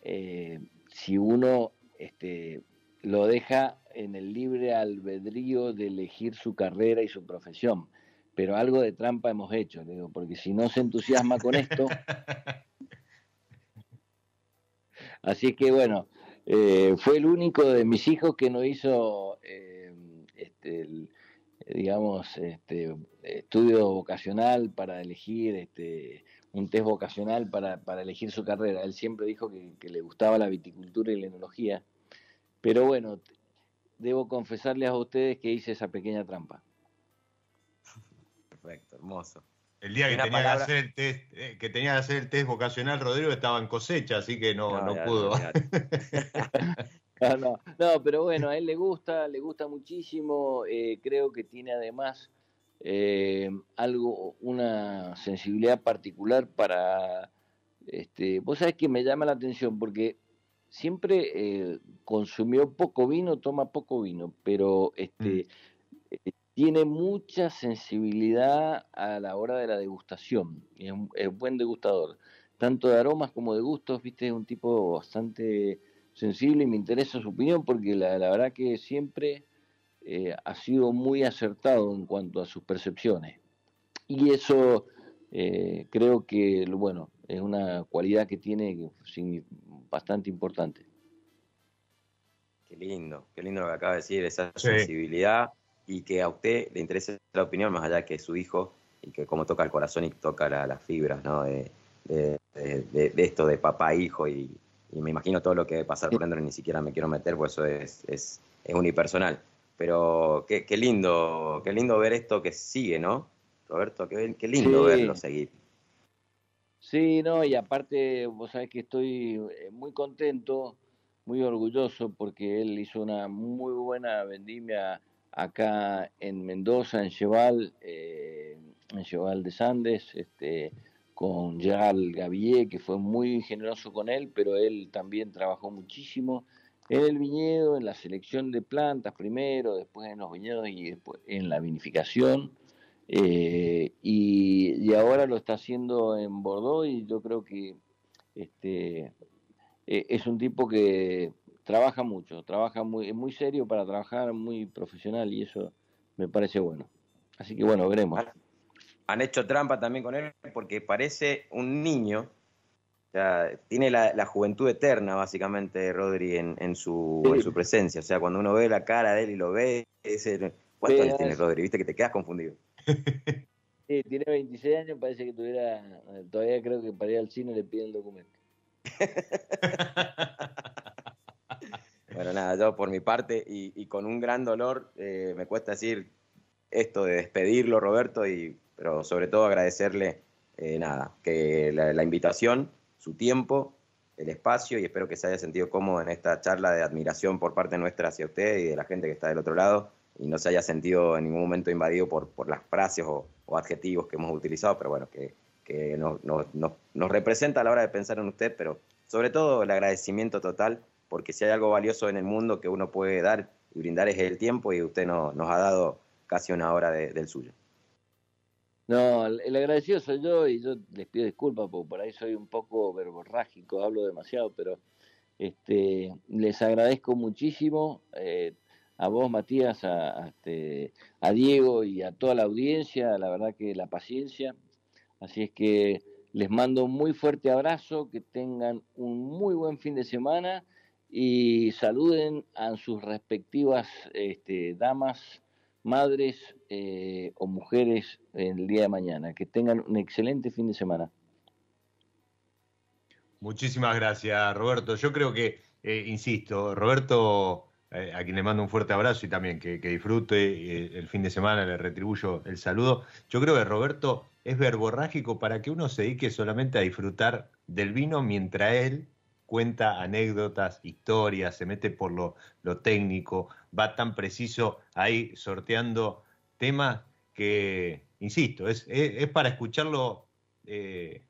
eh, si uno este, lo deja en el libre albedrío de elegir su carrera y su profesión, pero algo de trampa hemos hecho, digo, porque si no se entusiasma con esto... Así que bueno, eh, fue el único de mis hijos que no hizo, este, digamos, este, estudio vocacional para elegir este, un test vocacional para, para elegir su carrera. Él siempre dijo que, le gustaba la viticultura y la enología. Pero bueno, debo confesarles a ustedes que hice esa pequeña trampa. Perfecto, hermoso. El día que tenía, que, hacer el test, eh, que tenía que hacer el test vocacional, Rodrigo estaba en cosecha, así que no, no, pudo. No, no, pero bueno, a él le gusta, le gusta muchísimo. Eh, creo que tiene además eh, algo, una sensibilidad particular para. Este, vos sabés que me llama la atención porque siempre eh, consumió poco vino, toma poco vino, pero este, mm. tiene mucha sensibilidad a la hora de la degustación. Es, es buen degustador, tanto de aromas como de gustos, viste, es un tipo bastante sensible y me interesa su opinión porque la, verdad que siempre eh, ha sido muy acertado en cuanto a sus percepciones. Y eso eh, creo que, bueno, es una cualidad que tiene bastante importante. Qué lindo, qué lindo lo que acaba de decir, esa sensibilidad y que a usted le interese la opinión más allá que su hijo y que como toca el corazón y toca las fibras ¿no? de, de, esto de papá, hijo y, y me imagino todo lo que pasar por dentro, ni siquiera me quiero meter, pues eso es, es, es unipersonal. Pero qué, qué, lindo, qué lindo ver esto que sigue, ¿no? Roberto, qué, qué lindo verlo seguir. Sí, no, y aparte, vos sabés que estoy eh, muy contento, muy orgulloso, porque él hizo una muy buena vendimia acá en Mendoza, en Cheval, eh, en Cheval de Sandes, este, con Gerald Gavillet, que fue muy generoso con él, pero él también trabajó muchísimo en el viñedo, en la selección de plantas primero, después en los viñedos y después en la vinificación. Eh, y, ahora lo está haciendo en Bordeaux y yo creo que este, e, es un tipo que trabaja mucho, trabaja muy, muy serio para trabajar, muy profesional y eso me parece bueno. Así que bueno, veremos han hecho trampa también con él porque parece un niño. O sea, tiene la, juventud eterna, básicamente, Rodri, en, su, en su presencia. O sea, cuando uno ve la cara de él y lo ve, ese, ¿cuántos años tiene Rodri? Viste que te quedas confundido. Sí, tiene 26 años, parece que tuviera. Todavía creo que para ir al cine le piden el documento. bueno, nada, yo por mi parte y, con un gran dolor eh, me cuesta decir esto de despedirlo, Roberto, y pero sobre todo agradecerle, eh, nada, que la, invitación, su tiempo, el espacio y espero que se haya sentido cómodo en esta charla de admiración por parte nuestra hacia usted y de la gente que está del otro lado y no se haya sentido en ningún momento invadido por, por las frases o, adjetivos que hemos utilizado, pero bueno, que, que nos, nos representa a la hora de pensar en usted, pero sobre todo el agradecimiento total, porque si hay algo valioso en el mundo que uno puede dar y brindar es el tiempo y usted nos ha dado casi una hora del suyo. No, el agradecido soy yo y yo les pido disculpas porque por ahí soy un poco verborrágico, hablo demasiado, pero este, les agradezco muchísimo eh, a vos, Matías, a, este, a Diego y a toda la audiencia, la verdad que la paciencia. Así es que les mando un muy fuerte abrazo, que tengan un muy buen fin de semana y saluden a sus respectivas este, damas madres eh, o mujeres el día de mañana. Que tengan un excelente fin de semana. Muchísimas gracias, Roberto. Yo creo que, eh, insisto, Roberto, eh, a quien le mando un fuerte abrazo y también que, disfrute el fin de semana, le retribuyo el saludo. Yo creo que Roberto es verborrágico para que uno se dedique solamente a disfrutar del vino mientras él cuenta anécdotas, historias, se mete por lo, técnico, va tan preciso ahí sorteando temas que, insisto, es, es, para escucharlo eh,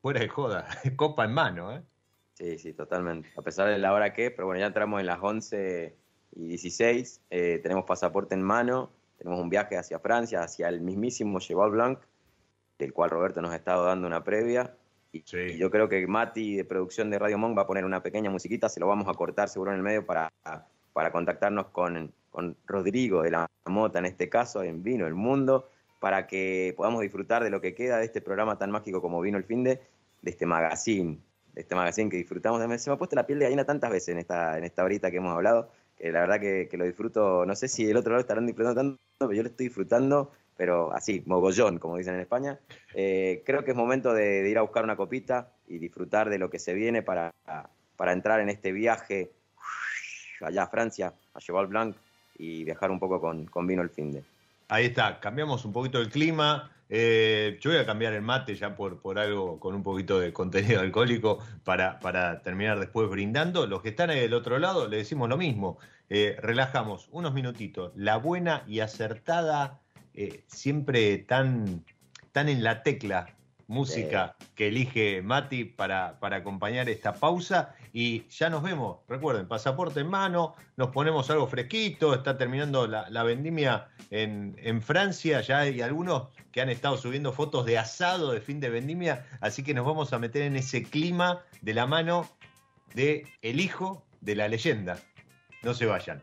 fuera de joda, copa en mano. ¿eh? Sí, sí, totalmente. A pesar de la hora que, pero bueno, ya entramos en las 11 y 16, eh, tenemos pasaporte en mano, tenemos un viaje hacia Francia, hacia el mismísimo Cheval Blanc, del cual Roberto nos ha estado dando una previa. Y, yo creo que Mati de producción de Radio Monk va a poner una pequeña musiquita, se lo vamos a cortar seguro en el medio para, para contactarnos con, con Rodrigo de la Mota, en este caso, en Vino el Mundo, para que podamos disfrutar de lo que queda de este programa tan mágico como Vino el Fin de, de este magazine, de este magazine que disfrutamos. Se me ha puesto la piel de gallina tantas veces en esta, en esta horita que hemos hablado, que la verdad que, que lo disfruto, no sé si el otro lado estarán disfrutando pero yo lo estoy disfrutando pero así, mogollón, como dicen en España. Eh, creo que es momento de, ir a buscar una copita y disfrutar de lo que se viene para, para entrar en este viaje allá a Francia, a Cheval Blanc y viajar un poco con, con vino el fin de. Ahí está, cambiamos un poquito el clima, Eh, yo voy a cambiar el mate ya por, por algo con un poquito de contenido alcohólico para, para terminar después brindando. Los que están ahí del otro lado le decimos lo mismo. Eh, relajamos unos minutitos. La buena y acertada, eh, siempre tan, tan en la tecla música que elige Mati para, para acompañar esta pausa. Y ya nos vemos, recuerden, pasaporte en mano, nos ponemos algo fresquito, está terminando la, vendimia en, en, Francia, ya hay algunos que han estado subiendo fotos de asado de fin de vendimia, así que nos vamos a meter en ese clima de la mano de el hijo de la leyenda. No se vayan.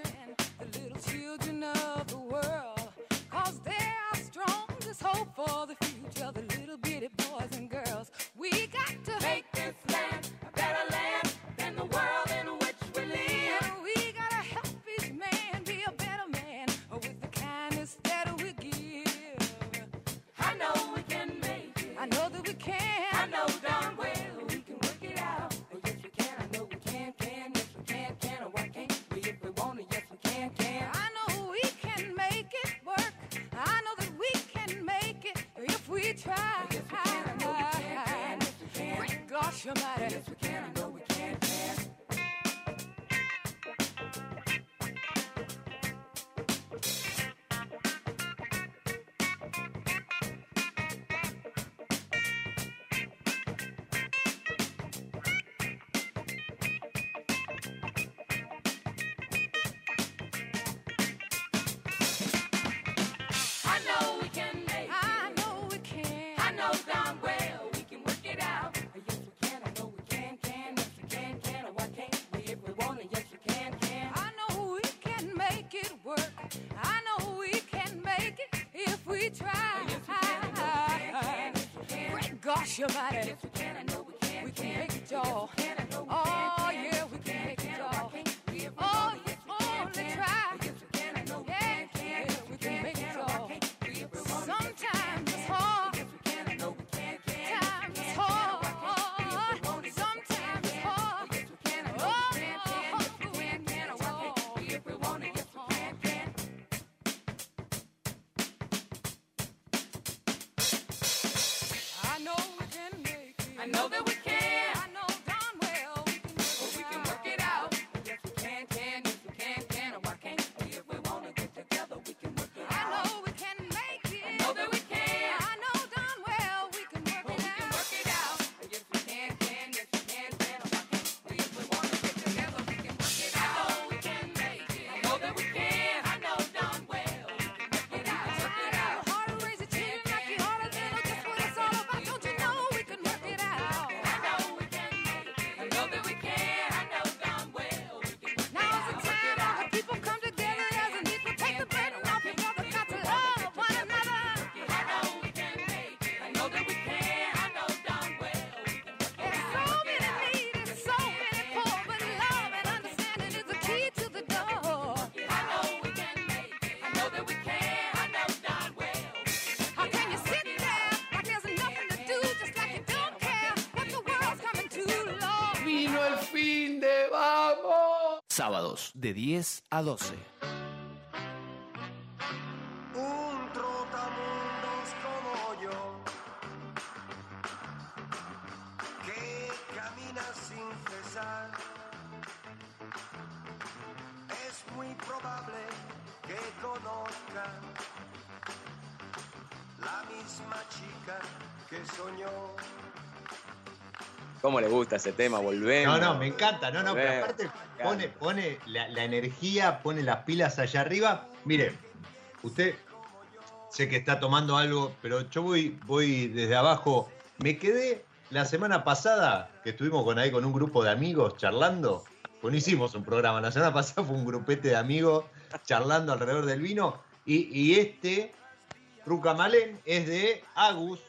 your body. We sábados de 10 a 12. Un trotamundos como yo, que camina sin cesar. Es muy probable que conozca la misma chica que soñó. ¿Cómo le gusta ese tema? Volvemos. No, no, me encanta. No, no, Volvemos. pero aparte pone, pone la, la energía, pone las pilas allá arriba. Mire, usted sé que está tomando algo, pero yo voy, voy desde abajo. Me quedé la semana pasada que estuvimos con ahí con un grupo de amigos charlando. Pues no hicimos un programa, la semana pasada fue un grupete de amigos charlando alrededor del vino. Y, y este, Rucamalén, es de Agus,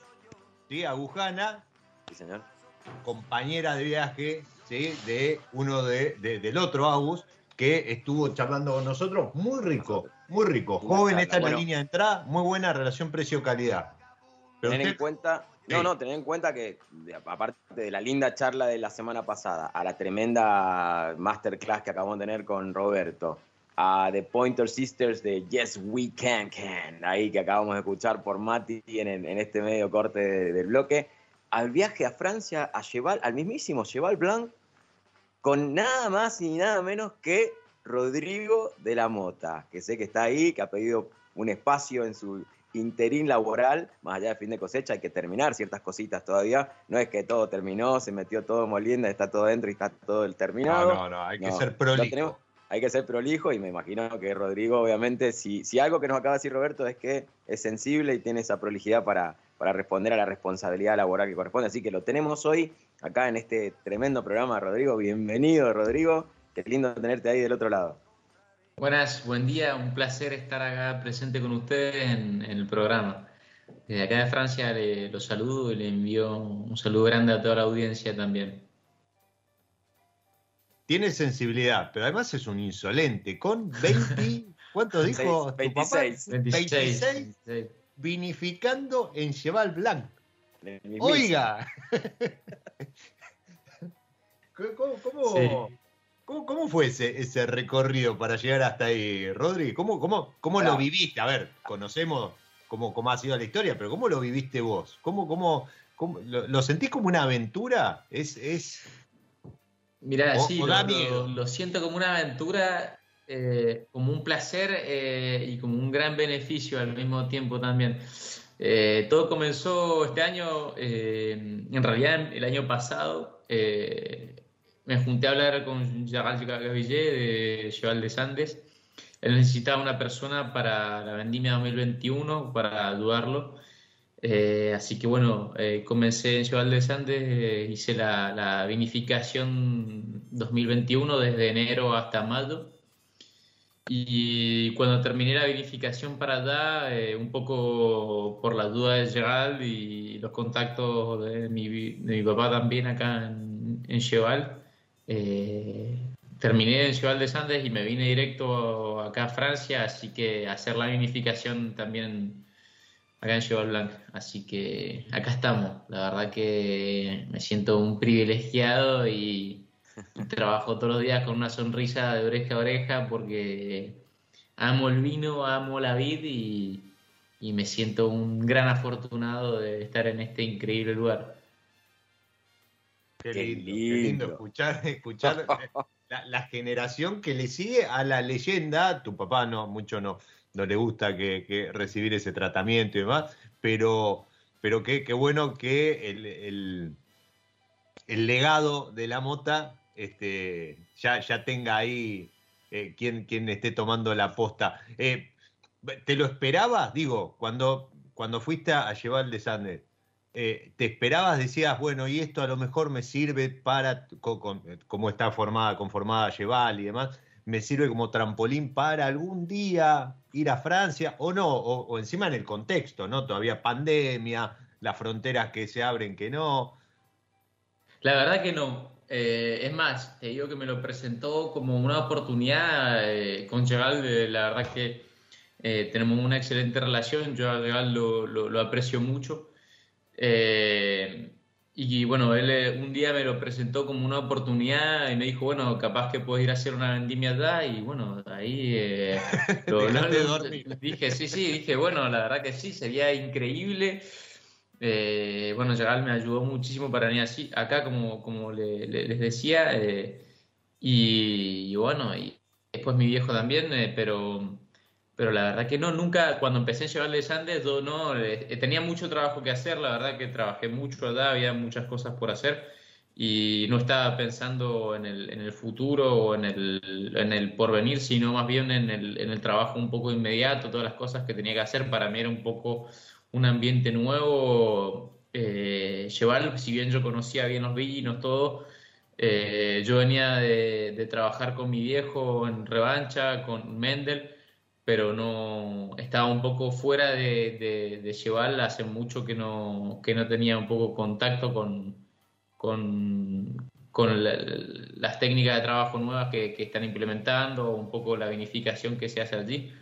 ¿sí? Agujana, Sí, señor. compañera de viaje ¿sí? de uno de, de- del otro Agus que estuvo charlando con nosotros. Muy rico, muy rico. Joven, está en la línea de entrada, muy buena relación precio-calidad. Tener en cuenta, no, Sí. no, tener en cuenta que aparte de la linda charla de la semana pasada, a la tremenda masterclass que acabamos de tener con Roberto, a The Pointer Sisters de Yes We Can Can, ahí que acabamos de escuchar por Mati en, en este medio corte de- del bloque, al viaje a Francia a Cheval, al mismísimo Cheval Blanc, con nada más y nada menos que Rodrigo de la Mota, que sé que está ahí, que ha pedido un espacio en su interín laboral, más allá de fin de cosecha, hay que terminar ciertas cositas todavía. No es que todo terminó, se metió todo molienda, está todo dentro y está todo el terminado. No, no, no, hay que ser prolijo. tenemos- hay que ser prolijo y me imagino que Rodrigo, obviamente, si, si algo que nos acaba de decir Roberto es que es sensible y tiene esa prolijidad para, para responder a la responsabilidad laboral que corresponde. Así que lo tenemos hoy acá en este tremendo programa, Rodrigo. Bienvenido, Rodrigo. Qué lindo tenerte ahí del otro lado. Buenas, buen día, un placer estar acá presente con ustedes en, en el programa. Desde acá de Francia le, los saludo y le envío un saludo grande a toda la audiencia también. Tiene sensibilidad, pero además es un insolente. Con 20, ¿cuánto dijo tu 26. papá? 26. 26 26. vinificando en Cheval Blanc. Oiga. ¿Cómo, cómo- Sí. cómo- cómo fue ese, ese recorrido para llegar hasta ahí, Rodri? ¿Cómo, cómo, cómo lo viviste? A ver, conocemos cómo, cómo ha sido la historia, pero ¿cómo lo viviste vos? ¿Cómo, cómo, cómo- lo, lo sentís como una aventura? Es, es Mirá, O- sí, o lo siento como una aventura, eh, como un placer eh, y como un gran beneficio al mismo tiempo también. Eh, todo comenzó este año, eh, en realidad el año pasado, eh, me junté a hablar con Gerard Gavillé de Cheval de Sandes. Él necesitaba una persona para la vendimia 2021, para ayudarlo. Eh, así que bueno, eh, comencé en Cheval de Sandes, eh, hice la, la vinificación 2021 desde enero hasta mayo. Y cuando terminé la vinificación para allá, eh, un poco por la duda de Gerald y los contactos de mi, de mi papá también acá en, en Cheval, eh, terminé en Cheval de Sandes y me vine directo acá a Francia, así que hacer la vinificación también acá en Cheval Blanc. Así que acá estamos. La verdad que me siento un privilegiado y trabajo todos los días con una sonrisa de oreja a oreja porque amo el vino, amo la vid y, y me siento un gran afortunado de estar en este increíble lugar. Qué Qué lindo, qué lindo. lindo escuchar, escuchar la, la generación que le sigue a la leyenda. Tu papá no, mucho no, no le gusta que, que recibir ese tratamiento y demás, pero, pero qué, qué bueno que el, el- el legado de la mota este, ya, tenga ahí eh, quien, esté tomando la posta. Eh, ¿Te lo esperabas? Digo, cuando, fuiste a llevar el de Sandes, eh, ¿te esperabas? Decías, bueno, y esto a lo mejor me sirve para, co- con- cómo está formada, conformada Cheval y demás, me sirve como trampolín para algún día ir a Francia o no, o encima en el contexto, ¿no? Todavía pandemia, las fronteras que se abren, que no. La verdad que no. Eh, es más, te digo que me lo presentó como una oportunidad eh, con Gerald. eh, la verdad que eh, tenemos una excelente relación. Yo a Gerald lo, lo- lo aprecio mucho. Eh, y bueno, él eh, un día me lo presentó como una oportunidad y me dijo, bueno, capaz que puedes ir a hacer una vendimia allá. Y bueno, ahí eh, lo- dije, sí, sí, dije, bueno, la verdad que sí, sería increíble. Eh, bueno, Gerald me ayudó muchísimo para venir así, acá, como, como le- le- les decía, eh, y, bueno, y después mi viejo también, eh, pero pero la verdad que no, nunca, cuando empecé en Cheval de Sandes, yo no, eh, tenía mucho trabajo que hacer, la verdad que trabajé mucho allá, había muchas cosas por hacer y no estaba pensando en el, en el futuro o en el, en el porvenir, sino más bien en el, en el trabajo un poco inmediato, todas las cosas que tenía que hacer. Para mí era un poco un ambiente nuevo. Eh, Cheval, si bien yo conocía bien los vinos, todo, eh, yo venía de, trabajar con mi viejo en revancha, con Mendel pero no estaba un poco fuera de, de, hace mucho que no, que no tenía un poco contacto con, con, con la- las técnicas de trabajo nuevas que, que están implementando, un poco la vinificación que se hace allí.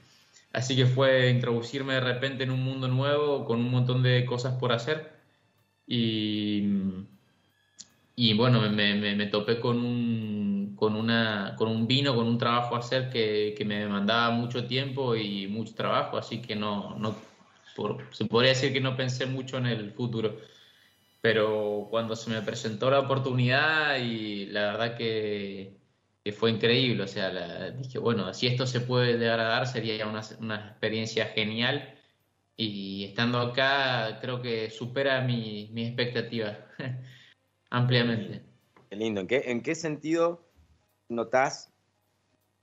Así que fue introducirme de repente en un mundo nuevo con un montón de cosas por hacer y, y bueno, me, me- me topé con un, con, una, con un vino, con un trabajo a hacer que, que me demandaba mucho tiempo y mucho trabajo, así que no, no se podría decir que no pensé mucho en el futuro. Pero cuando se me presentó la oportunidad y la verdad que, que fue increíble, o sea, la- dije, bueno, si esto se puede llegar a dar sería una, una experiencia genial y estando acá creo que supera mi- mis expectativas ampliamente. Qué lindo. ¿En qué, en qué sentido notás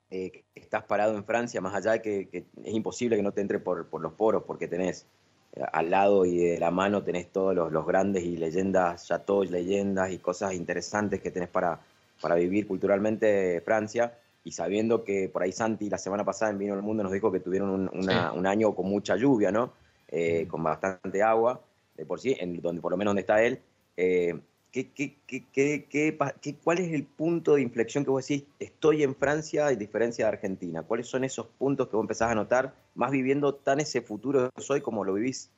eh, que estás parado en Francia, más allá de que, que es imposible que no te entre por, por los poros, porque tenés eh, al lado y de la mano tenés todos los, los grandes y leyendas, chateaux, leyendas y cosas interesantes que tenés para, para vivir culturalmente Francia, y sabiendo que por ahí Santi la semana pasada en Vino del Mundo nos dijo que tuvieron un, una- Sí. un año con mucha lluvia, ¿no? Eh, con bastante agua, de por sí, en donde por lo menos donde está él. Eh, ¿qué, qué, qué, cuál es el punto de inflexión que vos decís, estoy en Francia a diferencia de Argentina? ¿Cuáles son esos puntos que vos empezás a notar, más viviendo tan ese futuro hoy como lo vivís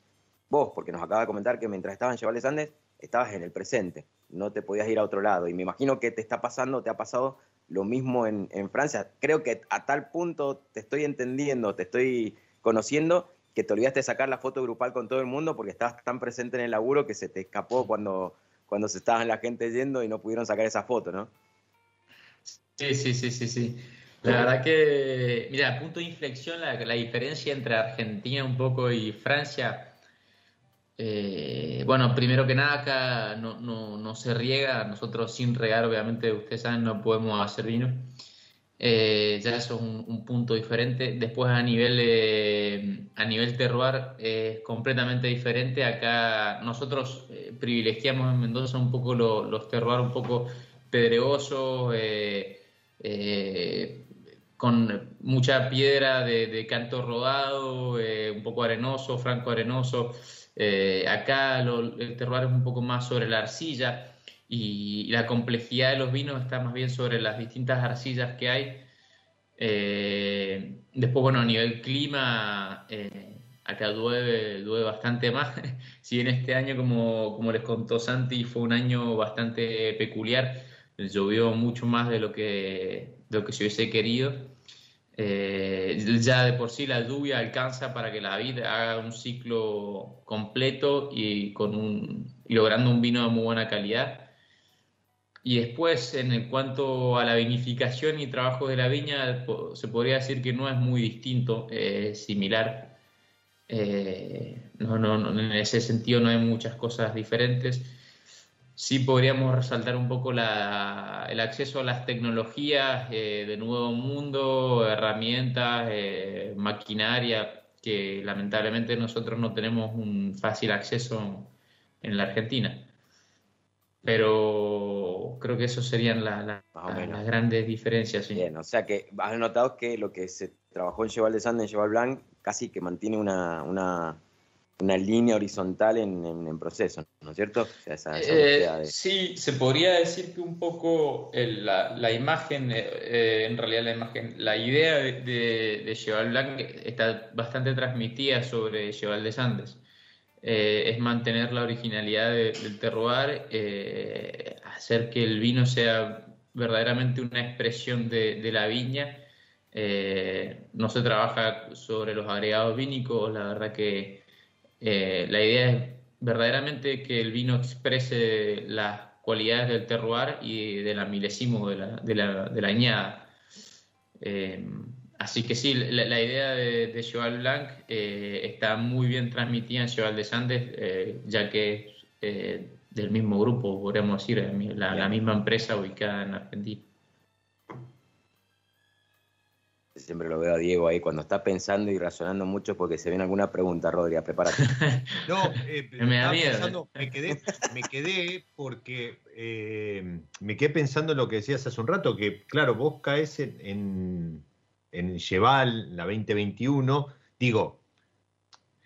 vos? Porque nos acaba de comentar que mientras estabas en Chevales Andes, estabas en el presente, no te podías ir a otro lado. Y me imagino que te está pasando, te ha pasado lo mismo en, Francia. Creo que a tal punto te estoy entendiendo, te estoy conociendo, que te olvidaste de sacar la foto grupal con todo el mundo porque estabas tan presente en el laburo que se te escapó cuando, cuando se estaban la gente yendo y no pudieron sacar esa foto, ¿no? Sí, sí, sí, sí, sí. La verdad que, mira, punto de inflexión, la, la diferencia entre Argentina un poco y Francia. Eh, bueno, primero que nada, acá no, no, no se riega. Nosotros sin regar, obviamente, ustedes saben, no podemos hacer vino. Eh, ya eso es un, un punto diferente. Después a nivel, eh, a nivel terroir es completamente diferente. Acá nosotros eh, privilegiamos en Mendoza un poco lo- los terroir un poco pedregosos, con mucha piedra de, canto rodado, un poco arenoso, franco arenoso. Eh, acá lo- el terroir es un poco más sobre la arcilla y la complejidad de los vinos está más bien sobre las distintas arcillas que hay. Eh, después, bueno, a nivel clima, eh, acá llueve, llueve bastante más. Si bien este año, como, como les contó Santi, fue un año bastante peculiar, llovió mucho más de lo que, de lo que se hubiese querido. Eh, ya de por sí la lluvia alcanza para que la vid haga un ciclo completo y, con un, logrando un vino de muy buena calidad. Y después, en cuanto a la vinificación y trabajo de la viña, se podría decir que no es muy distinto, eh, similar. Eh, no, no, no, en ese sentido no hay muchas cosas diferentes. Sí podríamos resaltar un poco la- el acceso a las tecnologías eh, de nuevo mundo, herramientas, eh, maquinaria, que lamentablemente nosotros no tenemos un fácil acceso en la Argentina. Pero creo que eso serían la- las grandes diferencias. sí. Bien, o sea que has notado que lo que se trabajó en Cheval de Sande, en Cheval Blanc, casi que mantiene una, una, una línea horizontal en, en- en proceso, ¿no es cierto? O sea, esa, esa Eh, de- sí, se podría decir que un poco el- la, la imagen, eh, eh, en realidad la imagen, la idea de, de, de Cheval Blanc está bastante transmitida sobre Cheval de Sandes. Eh, es mantener la originalidad de- del terroir, hacer que el vino sea verdaderamente una expresión de, la viña. No se trabaja sobre los agregados vínicos, la verdad que eh, la idea es verdaderamente que el vino exprese las cualidades del terroir y de la milésimo de la, de la, de la añada. Eh, así que sí, la, la idea de, de Cheval Blanc eh, está muy bien transmitida en Cheval de Sandes, eh, ya que es eh, del mismo grupo, podríamos decir, la, la misma empresa ubicada en Argentina. Siempre lo veo a Diego ahí cuando está pensando y razonando mucho porque se viene alguna pregunta, Rodríguez, prepárate. No, eh, Me da miedo. pensando, me quedé, me quedé porque eh, me quedé pensando en lo que decías hace un rato, que claro, vos caes en, en, en Cheval, la 2021, digo,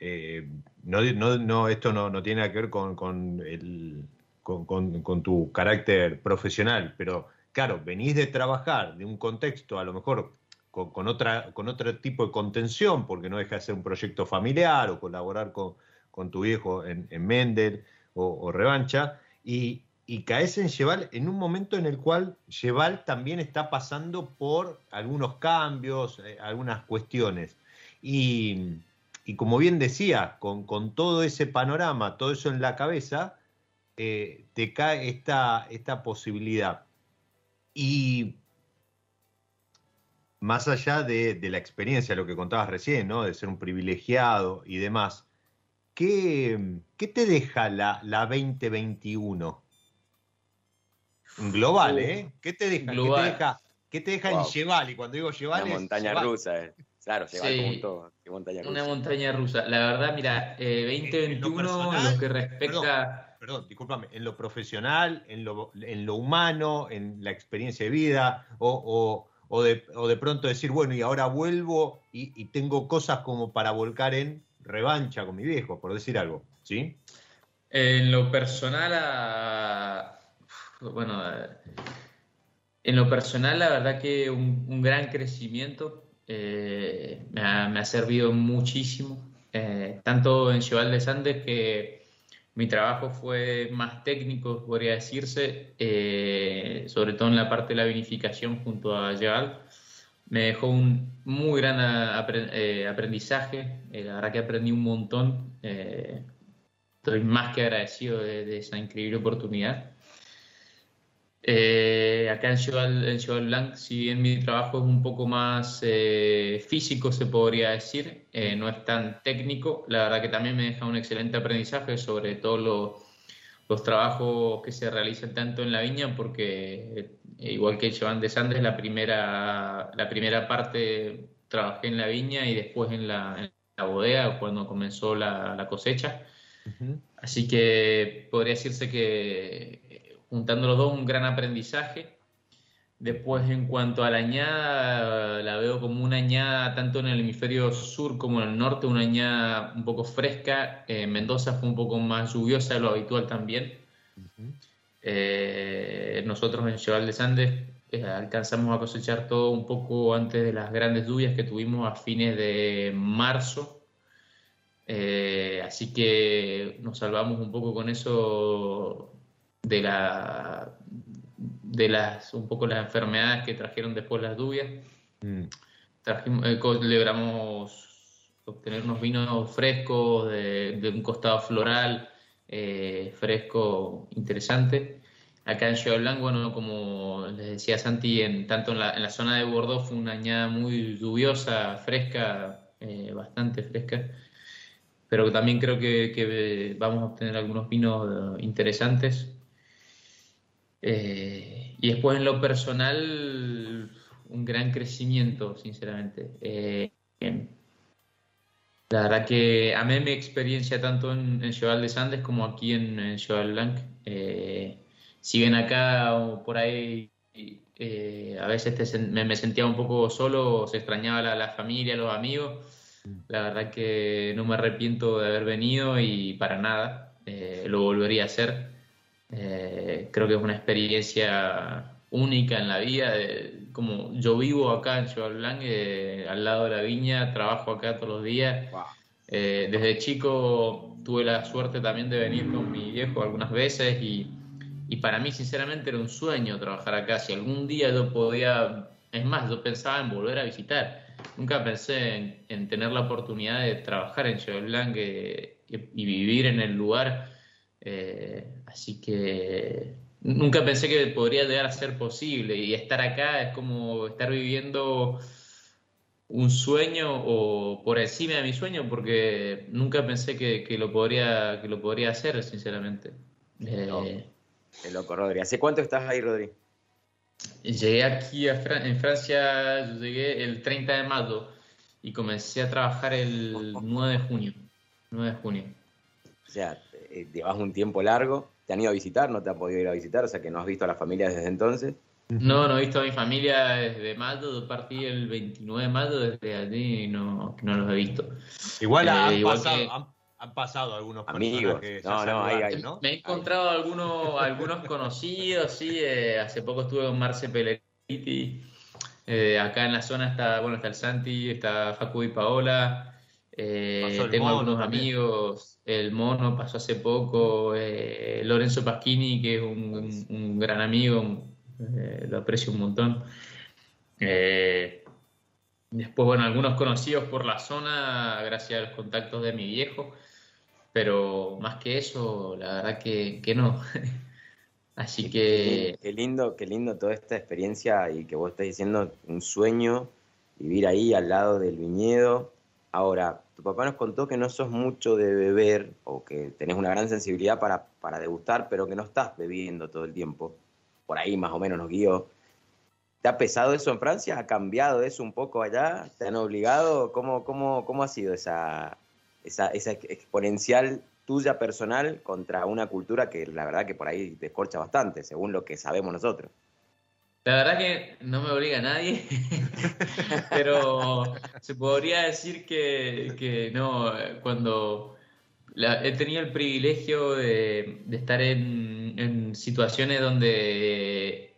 eh, no, no, no, esto no, no tiene nada que ver con, con, el, con, con- con tu carácter profesional, pero claro, venís de trabajar de un contexto a lo mejor con, otra, con otro tipo de contención, porque no deja de ser un proyecto familiar o colaborar con, con tu viejo en, en Mendel o, o Revancha, y, y caes en Cheval en un momento en el cual Cheval también está pasando por algunos cambios, eh, algunas cuestiones. Y, y como bien decía, con, con todo ese panorama, todo eso en la cabeza, eh, te cae esta, esta posibilidad. Y más allá de, de la experiencia, lo que contabas recién, ¿no? De ser un privilegiado y demás, ¿qué, qué te deja la, la 2021? Global, ¿eh? ¿Qué te deja? global. ¿Qué te deja, qué te deja en. Cheval? Y cuando digo Cheval Una es montaña Cheval. rusa, eh. Claro, se va Sí. como todo. Qué montaña rusa. Una montaña rusa. La verdad, mira, eh, En lo 2021, personal, lo que respecta... Perdón, discúlpame, en lo profesional, en lo, en lo humano, en la experiencia de vida, o, o- o de, o de pronto decir, bueno, y ahora vuelvo y, tengo cosas como para volcar en revancha con mi viejo, por decir algo, ¿sí? En lo personal, a- bueno, eh, en lo personal, la verdad que un, gran crecimiento eh, me ha, me ha servido muchísimo, eh, tanto en Cheval de Sandes que mi trabajo fue más técnico, podría decirse, eh, sobre todo en la parte de la vinificación junto a Cheval. Me dejó un muy gran eh, aprendizaje, eh, la verdad que aprendí un montón. Estoy más que agradecido de, de esa increíble oportunidad. Eh, acá en Cheval, en Cheval Blanc, si bien mi trabajo es un poco más eh, físico, se podría decir, eh, no es tan técnico, la verdad que también me deja un excelente aprendizaje sobre todo lo- los trabajos que se realizan tanto en la viña, porque eh, igual que Cheval de Sandes, la primera, la primera parte trabajé en la viña y después en la, en la bodega cuando comenzó la- la cosecha. Así que podría decirse que juntando los dos un gran aprendizaje. Después en cuanto a la añada, la veo como una añada tanto en el hemisferio sur como en el norte, una añada un poco fresca. Eh, Mendoza fue un poco más lluviosa de lo habitual también. Eh, nosotros en Cheval de Sandes eh, alcanzamos a cosechar todo un poco antes de las grandes lluvias que tuvimos a fines de marzo. Eh, así que nos salvamos un poco con eso de la de las un poco las enfermedades que trajeron después las lluvias. Mm. Trajimos, eh, logramos obtener unos vinos frescos de, de un costado floral eh, fresco interesante. Acá en Cheval Blanc, bueno, como les decía Santi, en, tanto en la, en la zona de Bordeaux fue una añada muy lluviosa, fresca, eh, bastante fresca pero también creo que, que vamos a obtener algunos vinos interesantes. Eh, y después en lo personal, un gran crecimiento, sinceramente. Eh, em, la verdad que amé mi experiencia tanto en, en Cheval de Sandes como aquí en, en Cheval Blanc. Eh, si bien acá o por ahí a veces me, sentía un poco solo, se extrañaba la, la familia, los amigos. La verdad que no me arrepiento de haber venido y para nada, lo volvería a hacer. Eh, creo que es una experiencia única en la vida. de- como yo vivo acá en Cheval Blanc, eh, al lado de la viña, trabajo acá todos los días. Eh, desde chico tuve la suerte también de venir con mi viejo algunas veces y, y para mí sinceramente era un sueño trabajar acá. Si algún día yo podía, es más, yo pensaba en volver a visitar. Nunca pensé en, en tener la oportunidad de trabajar en Cheval Blanc eh, y, y vivir en el lugar. Eh, así que nunca pensé que podría llegar a ser posible y estar acá es como estar viviendo un sueño o por encima de mi sueño porque nunca pensé que, que lo podría que lo podría hacer sinceramente Eh, No. Qué loco, Rodri. ¿Hace cuánto estás ahí, Rodri? llegué aquí a Fran- en Francia yo llegué el 30 de mayo y comencé a trabajar el 9 de junio 9 de junio O sea, eh, llevas un tiempo largo. ¿Te han ido a visitar? ¿No te han podido ir a visitar? O sea, que no has visto a la familia desde entonces. no no he visto a mi familia desde mayo yo partí el 29 de mayo desde allí no no los he visto Igual Eh, han, igual pasado, que- han, han pasado algunos Amigos. No, no, ahí- ¿no? Me he encontrado algunos, algunos conocidos, sí. eh, hace poco estuve con Marce Pellegriti. eh, acá en la zona está, bueno, está el Santi, está Facu y Paola. Eh, tengo Mono algunos también. amigos. El Mono pasó hace poco. eh, Lorenzo Pasquini, que es un, un- un gran amigo, eh, lo aprecio un montón. Eh, después, bueno, algunos conocidos por la zona, gracias a los contactos de mi viejo. Pero más que eso, la verdad que, que no. Así que Qué lindo, qué lindo toda esta experiencia y que vos estás diciendo un sueño, vivir ahí al lado del viñedo. Ahora, tu papá nos contó que no sos mucho de beber o que tenés una gran sensibilidad para, para degustar, pero que no estás bebiendo todo el tiempo. Por ahí más o menos nos guió. ¿Te ha pesado eso en Francia? ¿Ha cambiado eso un poco allá? ¿Te han obligado? ¿Cómo, cómo, cómo ha sido esa, esa, esa exponencial tuya personal contra una cultura que la verdad que por ahí te escorcha bastante, según lo que sabemos nosotros? La verdad que no me obliga a nadie, pero se podría decir que, que no, cuando la- he tenido el privilegio de, de estar en, en situaciones donde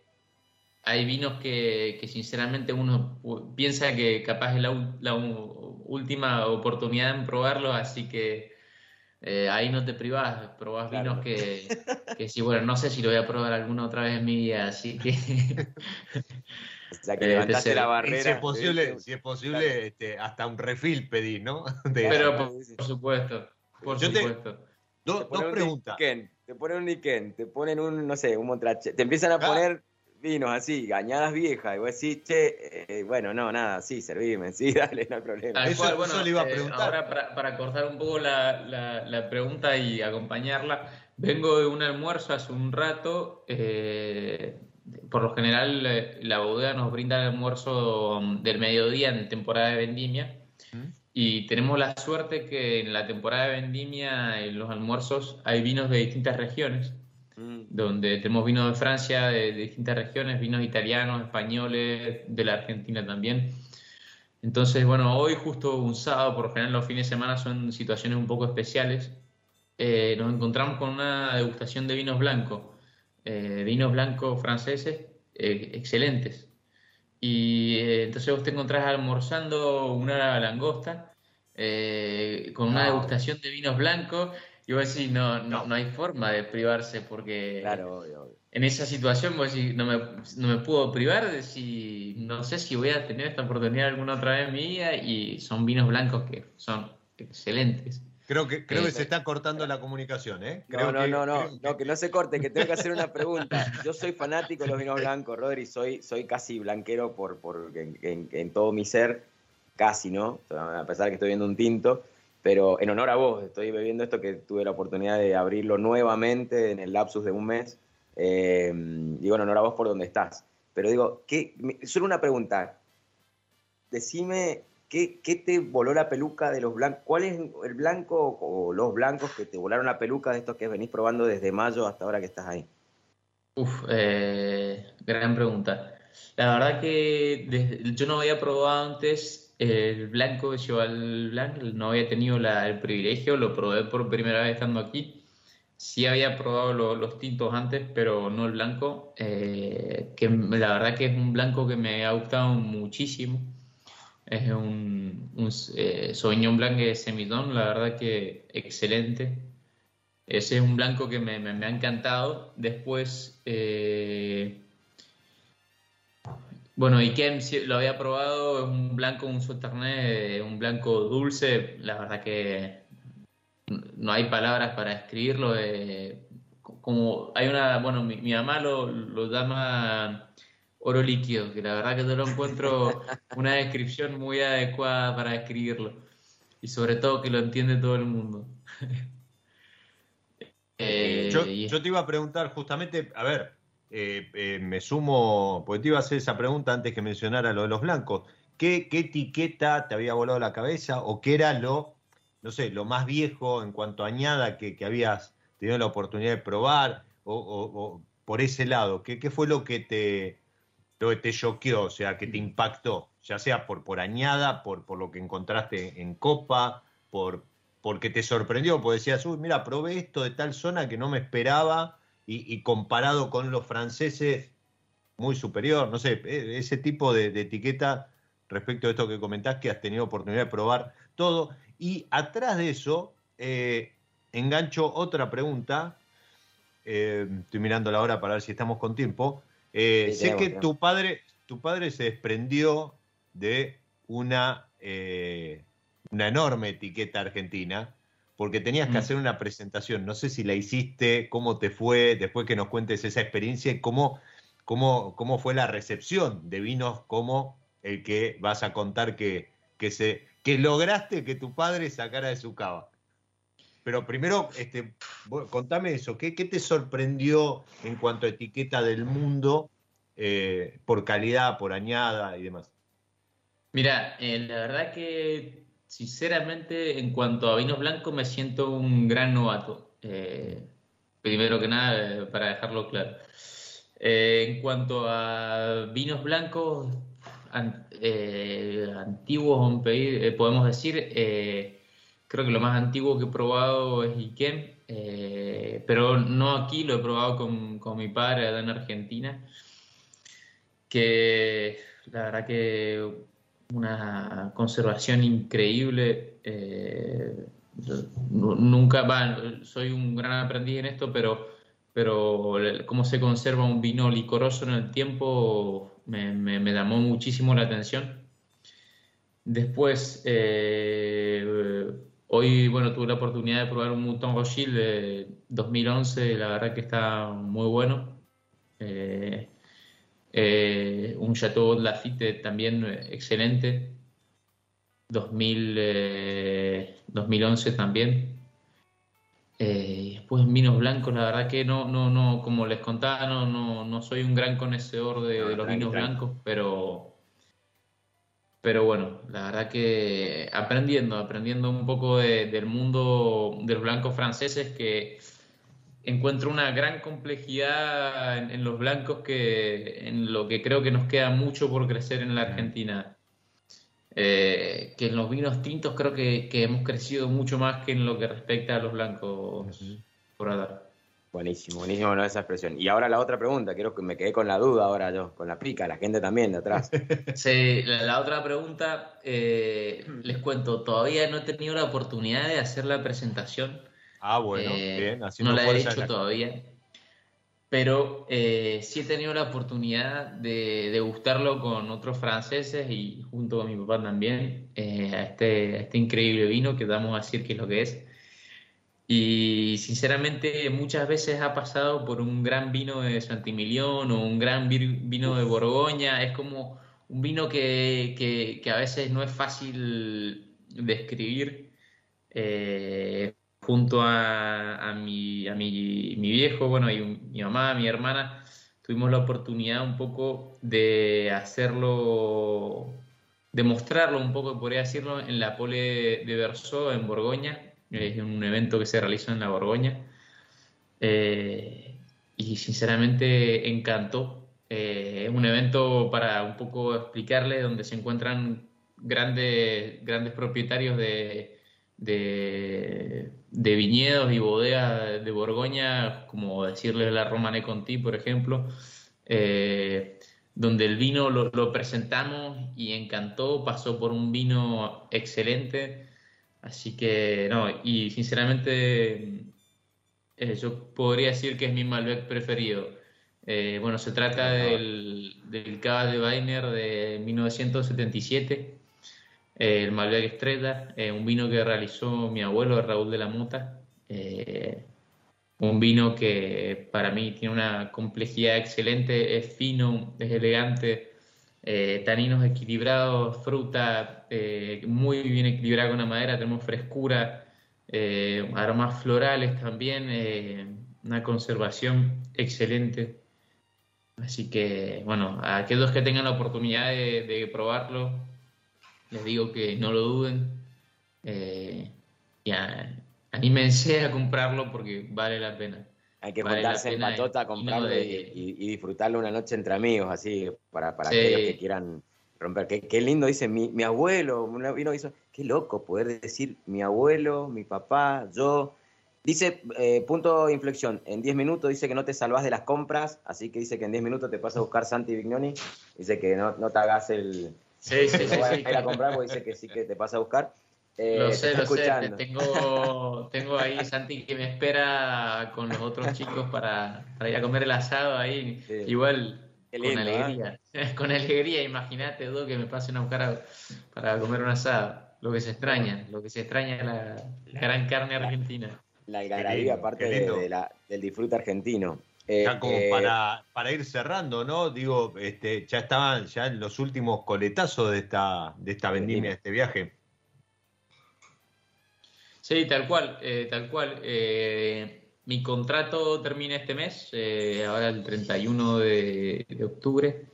hay vinos que, que sinceramente uno piensa que capaz es la, la última oportunidad en probarlo, así que eh, ahí no te privás, probás Claro. vinos que, que sí, bueno, no sé si lo voy a probar alguna otra vez en mi vida, así que O sea, que Eh, levantaste te la barrera. si es posible, si es posible este, hasta un refill pedí, ¿no? De- Pero por, supuesto, por Yo supuesto. Te dos, preguntas. Te ponen un Niken, te ponen un, no sé, un Montrache, te empiezan a Claro. poner vinos así, gañadas viejas, y vos decís, che, eh, bueno, no, nada, sí, servime, sí, dale, no hay problema. Eso- cual, bueno, eso le iba a eh, ahora para, para cortar un poco la, la- la pregunta y acompañarla, vengo de un almuerzo hace un rato. eh, por lo general, eh, la bodega nos brinda el almuerzo mm, del mediodía en temporada de vendimia. ¿Mm? Y tenemos la suerte que en la temporada de vendimia, en los almuerzos, hay vinos de distintas regiones. Mm, donde tenemos vinos de Francia, de, de distintas regiones, vinos italianos, españoles, de la Argentina también. Entonces, bueno, hoy justo un sábado, por lo general los fines de semana son situaciones un poco especiales, eh, nos encontramos con una degustación de vinos blancos, eh, vinos blancos franceses eh, excelentes. Y entonces vos te encontrás almorzando una langosta con una degustación de vinos blancos y vos decís, no, no, No. no hay forma de privarse porque claro, obvio, obvio. en esa situación vos decís, no me, no me puedo privar de si, no sé si voy a tener esta oportunidad alguna otra vez en mi vida y son vinos blancos que son excelentes. Creo que, creo que se está cortando la comunicación, ¿eh? No, Creo no, que- no, no, creo no, que no se corte, que tengo que hacer una pregunta. Yo soy fanático de los vinos blancos, Rodri, soy, soy casi blanquero por, por en, en- en todo mi ser, casi, ¿no? A pesar de que estoy viendo un tinto, pero en honor a vos, estoy bebiendo esto que tuve la oportunidad de abrirlo nuevamente en el lapsus de un mes. Eh, digo en honor a vos por donde estás. Pero digo, ¿qué, me- solo una pregunta. Decime, ¿qué, ¿qué te voló la peluca de los blancos? ¿Cuál es el blanco o los blancos que te volaron la peluca de estos que venís probando desde mayo hasta ahora que estás ahí? Uf, eh, gran pregunta. La verdad que yo no había probado antes el blanco de Cheval Blanc, no había tenido el privilegio, lo probé por primera vez estando aquí. Sí había probado lo- los tintos antes, pero no el blanco, eh, que la verdad que es un blanco que me ha gustado muchísimo. Es un, un eh, Sauvignon de Semillon, la verdad que excelente. Ese es un blanco que me, me- me ha encantado. Después, eh, bueno, Ikem sí lo había probado, es un blanco, un Sauternes, eh, un blanco dulce. La verdad que no hay palabras para escribirlo. eh, como hay una, bueno, mi, mi mamá lo, lo llama oro líquido, que la verdad que no lo encuentro una descripción muy adecuada para describirlo. Y sobre todo que lo entiende todo el mundo. Eh, Yo, y- yo te iba a preguntar justamente, a ver, eh, eh, me sumo, porque te iba a hacer esa pregunta antes que mencionara lo de los blancos. ¿Qué, qué etiqueta te había volado la cabeza o qué era lo, no sé, lo más viejo en cuanto a añada que, habías tenido la oportunidad de probar o, o- por ese lado? ¿Qué, qué fue lo que te, lo que te choqueó, o sea, que te impactó? Ya sea por, por añada, por, por lo que encontraste en copa, por, porque te sorprendió, porque decías, uy, mira, probé esto de tal zona que no me esperaba y, y comparado con los franceses, muy superior, no sé, e- ese tipo de, de etiqueta respecto a esto que comentás, que has tenido oportunidad de probar todo. Y atrás de eso, eh, engancho otra pregunta, eh, estoy mirando la hora para ver si estamos con tiempo. Eh, Sí, sé tenemos que tu padre, tu padre se desprendió de una, una enorme etiqueta argentina, porque tenías que Mm. hacer una presentación. No sé si la hiciste, cómo te fue, después que nos cuentes esa experiencia y cómo, cómo, cómo fue la recepción de vinos como el que vas a contar que, que, se, que lograste que tu padre sacara de su cava. Pero primero, este, contame eso, ¿qué, qué te sorprendió en cuanto a etiqueta del mundo eh, por calidad, por añada y demás? Mira, eh, la verdad que sinceramente en cuanto a vinos blancos me siento un gran novato. Eh, primero que nada, eh, para dejarlo claro. Eh, en cuanto a vinos blancos an- antiguos, podemos decir, creo que lo más antiguo que he probado es Iquem, pero no aquí, lo he probado con, con mi padre en Argentina, que la verdad que una conservación increíble. eh, nu- nunca, soy un gran aprendiz en esto, pero, pero cómo se conserva un vino licoroso en el tiempo me, llamó muchísimo la atención. Después, eh, hoy, bueno, tuve la oportunidad de probar un Mouton Rothschild de 2011, la verdad que está muy bueno. Eh, eh, un Chateau Lafite también eh, excelente. 2000, eh, 2011 también. Eh, después vinos blancos, la verdad que no, no, no, como les contaba, no, no, no soy un gran conocedor de, No, de los vinos blancos, pero, pero bueno, la verdad que aprendiendo, aprendiendo un poco de- del mundo de los blancos franceses que encuentro una gran complejidad en, en los blancos que en lo que creo que nos queda mucho por crecer en la Argentina. Eh, que en los vinos tintos creo que, que hemos crecido mucho más que en lo que respecta a los blancos por ahora. Buenísimo, buenísimo ¿no? esa expresión. Y ahora la otra pregunta, creo que me quedé con la duda ahora yo, con la pica, la gente también de atrás. Sí, la, la otra pregunta, eh, les cuento, todavía no he tenido la oportunidad de hacer la presentación. Ah, bueno, Eh, bien, haciendo no la he hecho la- todavía, pero eh, sí he tenido la oportunidad de degustarlo con otros franceses y junto con mi papá también, eh, a este, a este increíble vino que vamos a decir qué es lo que es. Y sinceramente muchas veces ha pasado por un gran vino de Santimilión o un gran vir- vino de Borgoña. Es como un vino que, que- que a veces no es fácil describir. eh, junto a, mi, a mi, mi viejo, bueno, y mi mamá, mi hermana, tuvimos la oportunidad un poco de hacerlo, de mostrarlo un poco, podría decirlo, en la Pole de Verso en Borgoña. Es un evento que se realizó en la Borgoña. Eh, y sinceramente encantó. Eh, es un evento para un poco explicarle donde se encuentran grandes, grandes propietarios de, de viñedos y bodegas de Borgoña, como decirles la Romane Conti, por ejemplo, eh, donde el vino lo, lo presentamos y encantó, pasó por un vino excelente. Así que, no, y sinceramente eh, yo podría decir que es mi Malbec preferido. Eh, bueno, se trata del, del Cava de Weiner de 1977, eh, el Malbec Estrella, eh, un vino que realizó mi abuelo Raúl de la Mota. Eh, un vino que para mí tiene una complejidad excelente, es fino, es elegante, taninos equilibrados, fruta muy bien equilibrada con la madera, tenemos frescura, aromas florales también, una conservación excelente. Así que, bueno, a aquellos que tengan la oportunidad de probarlo, les digo que no lo duden. Eh, y a- anímense a comprarlo porque vale la pena. Hay que Vale juntarse en patota, comprarlo de- y, y- y disfrutarlo una noche entre amigos, así, para, para Sí. aquellos que quieran romper. Qué, qué lindo, dice mi, mi abuelo, una- vino hizo, qué loco poder decir mi abuelo, mi papá, yo. Dice, eh, punto de inflexión, en 10 minutos dice que no te salvas de las compras, así que dice que en 10 minutos te pasa a buscar Santi Vignoni, dice que no, no te hagas el... Sí, sí, sí, sí, a ir a comprar, porque dice que sí que te pasa a buscar. Eh, Lo sé, lo sé. escuchando. Tengo, tengo ahí Santi que me espera con los otros chicos para, para ir a comer el asado ahí. Sí. Igual, Qué con lindo, ¿eh? alegría. Con alegría, imagínate, Dudo, que me pasen a buscar a- para comer un asado. Lo que se extraña, lo que se extraña es la, la gran carne argentina. La lindo, algarabía, aparte de, lindo. de la- del disfrute argentino. Eh, Ya como eh, para, para ir cerrando, ¿no? Digo, este, ya estaban ya en los últimos coletazos de esta, de esta vendimia, de este viaje. Sí, tal cual, eh, tal cual. Eh, mi contrato termina este mes, eh, ahora el 31 de, de octubre.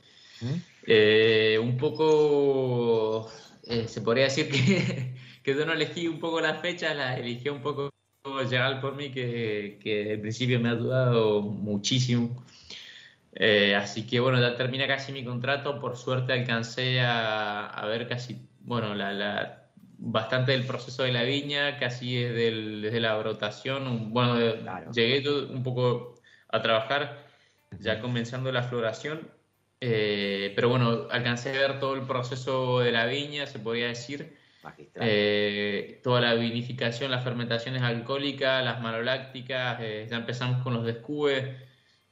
Eh, un poco, eh, se podría decir que, que yo no elegí un poco las fechas, las eligió un poco Gerald por mí, que, que al principio me ha ayudado muchísimo. Eh, así que bueno, ya termina casi mi contrato. Por suerte alcancé a, a ver casi, bueno, la, la- bastante del proceso de la viña, casi desde, el- desde la brotación. Bueno, Claro. llegué yo un poco a trabajar ya comenzando la floración. Eh, pero bueno, alcancé a ver todo el proceso de la viña, se podría decir. Magistral. Eh, toda la vinificación, las fermentaciones alcohólicas, las malolácticas, eh, ya empezamos con los descubes,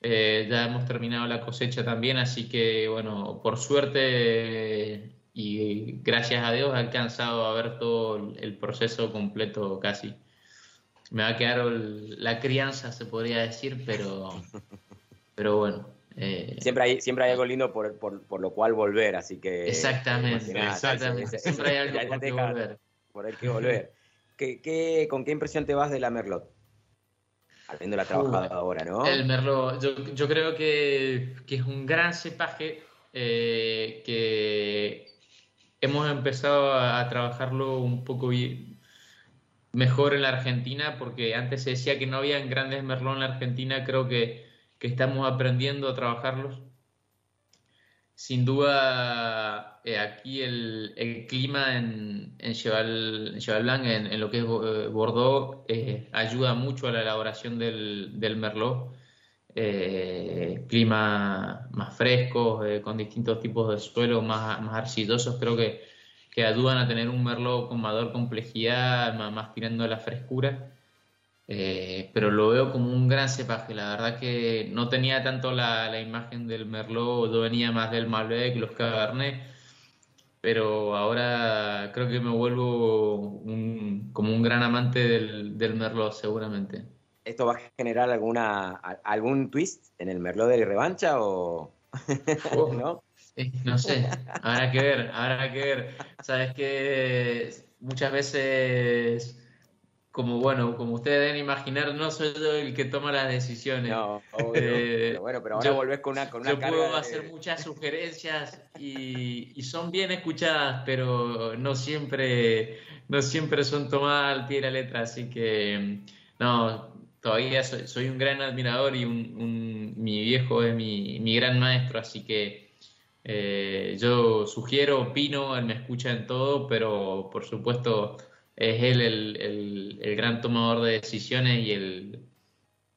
eh, ya hemos terminado la cosecha también, así que bueno, por suerte y gracias a Dios he alcanzado a ver todo el, el proceso completo casi. Me va a quedar el- la crianza, se podría decir, pero, pero bueno. Eh, Siempre hay, siempre hay algo lindo por, por, por lo cual volver, así que... Exactamente, imaginate, exactamente. Siempre hay algo por volver. El que volver. ¿Qué, qué, con qué impresión te vas de la Merlot? Habiéndola trabajado ahora, ¿no? El Merlot, yo, yo creo que, que es un gran cepaje eh, que hemos empezado a, trabajarlo un poco mejor en la Argentina, porque antes se decía que no había grandes Merlot en la Argentina, creo que, que estamos aprendiendo a trabajarlos. Sin duda, eh, aquí el, clima en, en Cheval, en Cheval Blanc, en, lo que es eh, Bordeaux, eh, ayuda mucho a la elaboración del, Merlot. Clima más fresco, con distintos tipos de suelo más, más arcillosos, creo que, que ayudan a tener un Merlot con mayor complejidad, más, más tirando a la frescura. Eh, pero lo veo como un gran cepaje. La verdad que no tenía tanto la, la imagen del Merlot, yo venía más del Malbec, los Cabernet, pero ahora creo que me vuelvo un- como un gran amante del, del Merlot, seguramente. ¿Esto va a generar alguna algún twist en el Merlot de revancha o Oh, no? eh, no sé, habrá que ver, habrá que ver. Sabes que muchas veces, como bueno, como ustedes deben imaginar, no soy yo el que toma las decisiones. No, obvio. Eh, pero bueno, pero ahora yo- volvés con una, con una Yo carga puedo de- hacer muchas sugerencias y, y son bien escuchadas, pero no siempre, no siempre son tomadas al pie de la letra, así que no, todavía soy, soy un gran admirador y un, un- mi viejo es mi, mi gran maestro, así que eh, yo sugiero, opino, él me escucha en todo, pero por supuesto es él el, el- gran tomador de decisiones y el,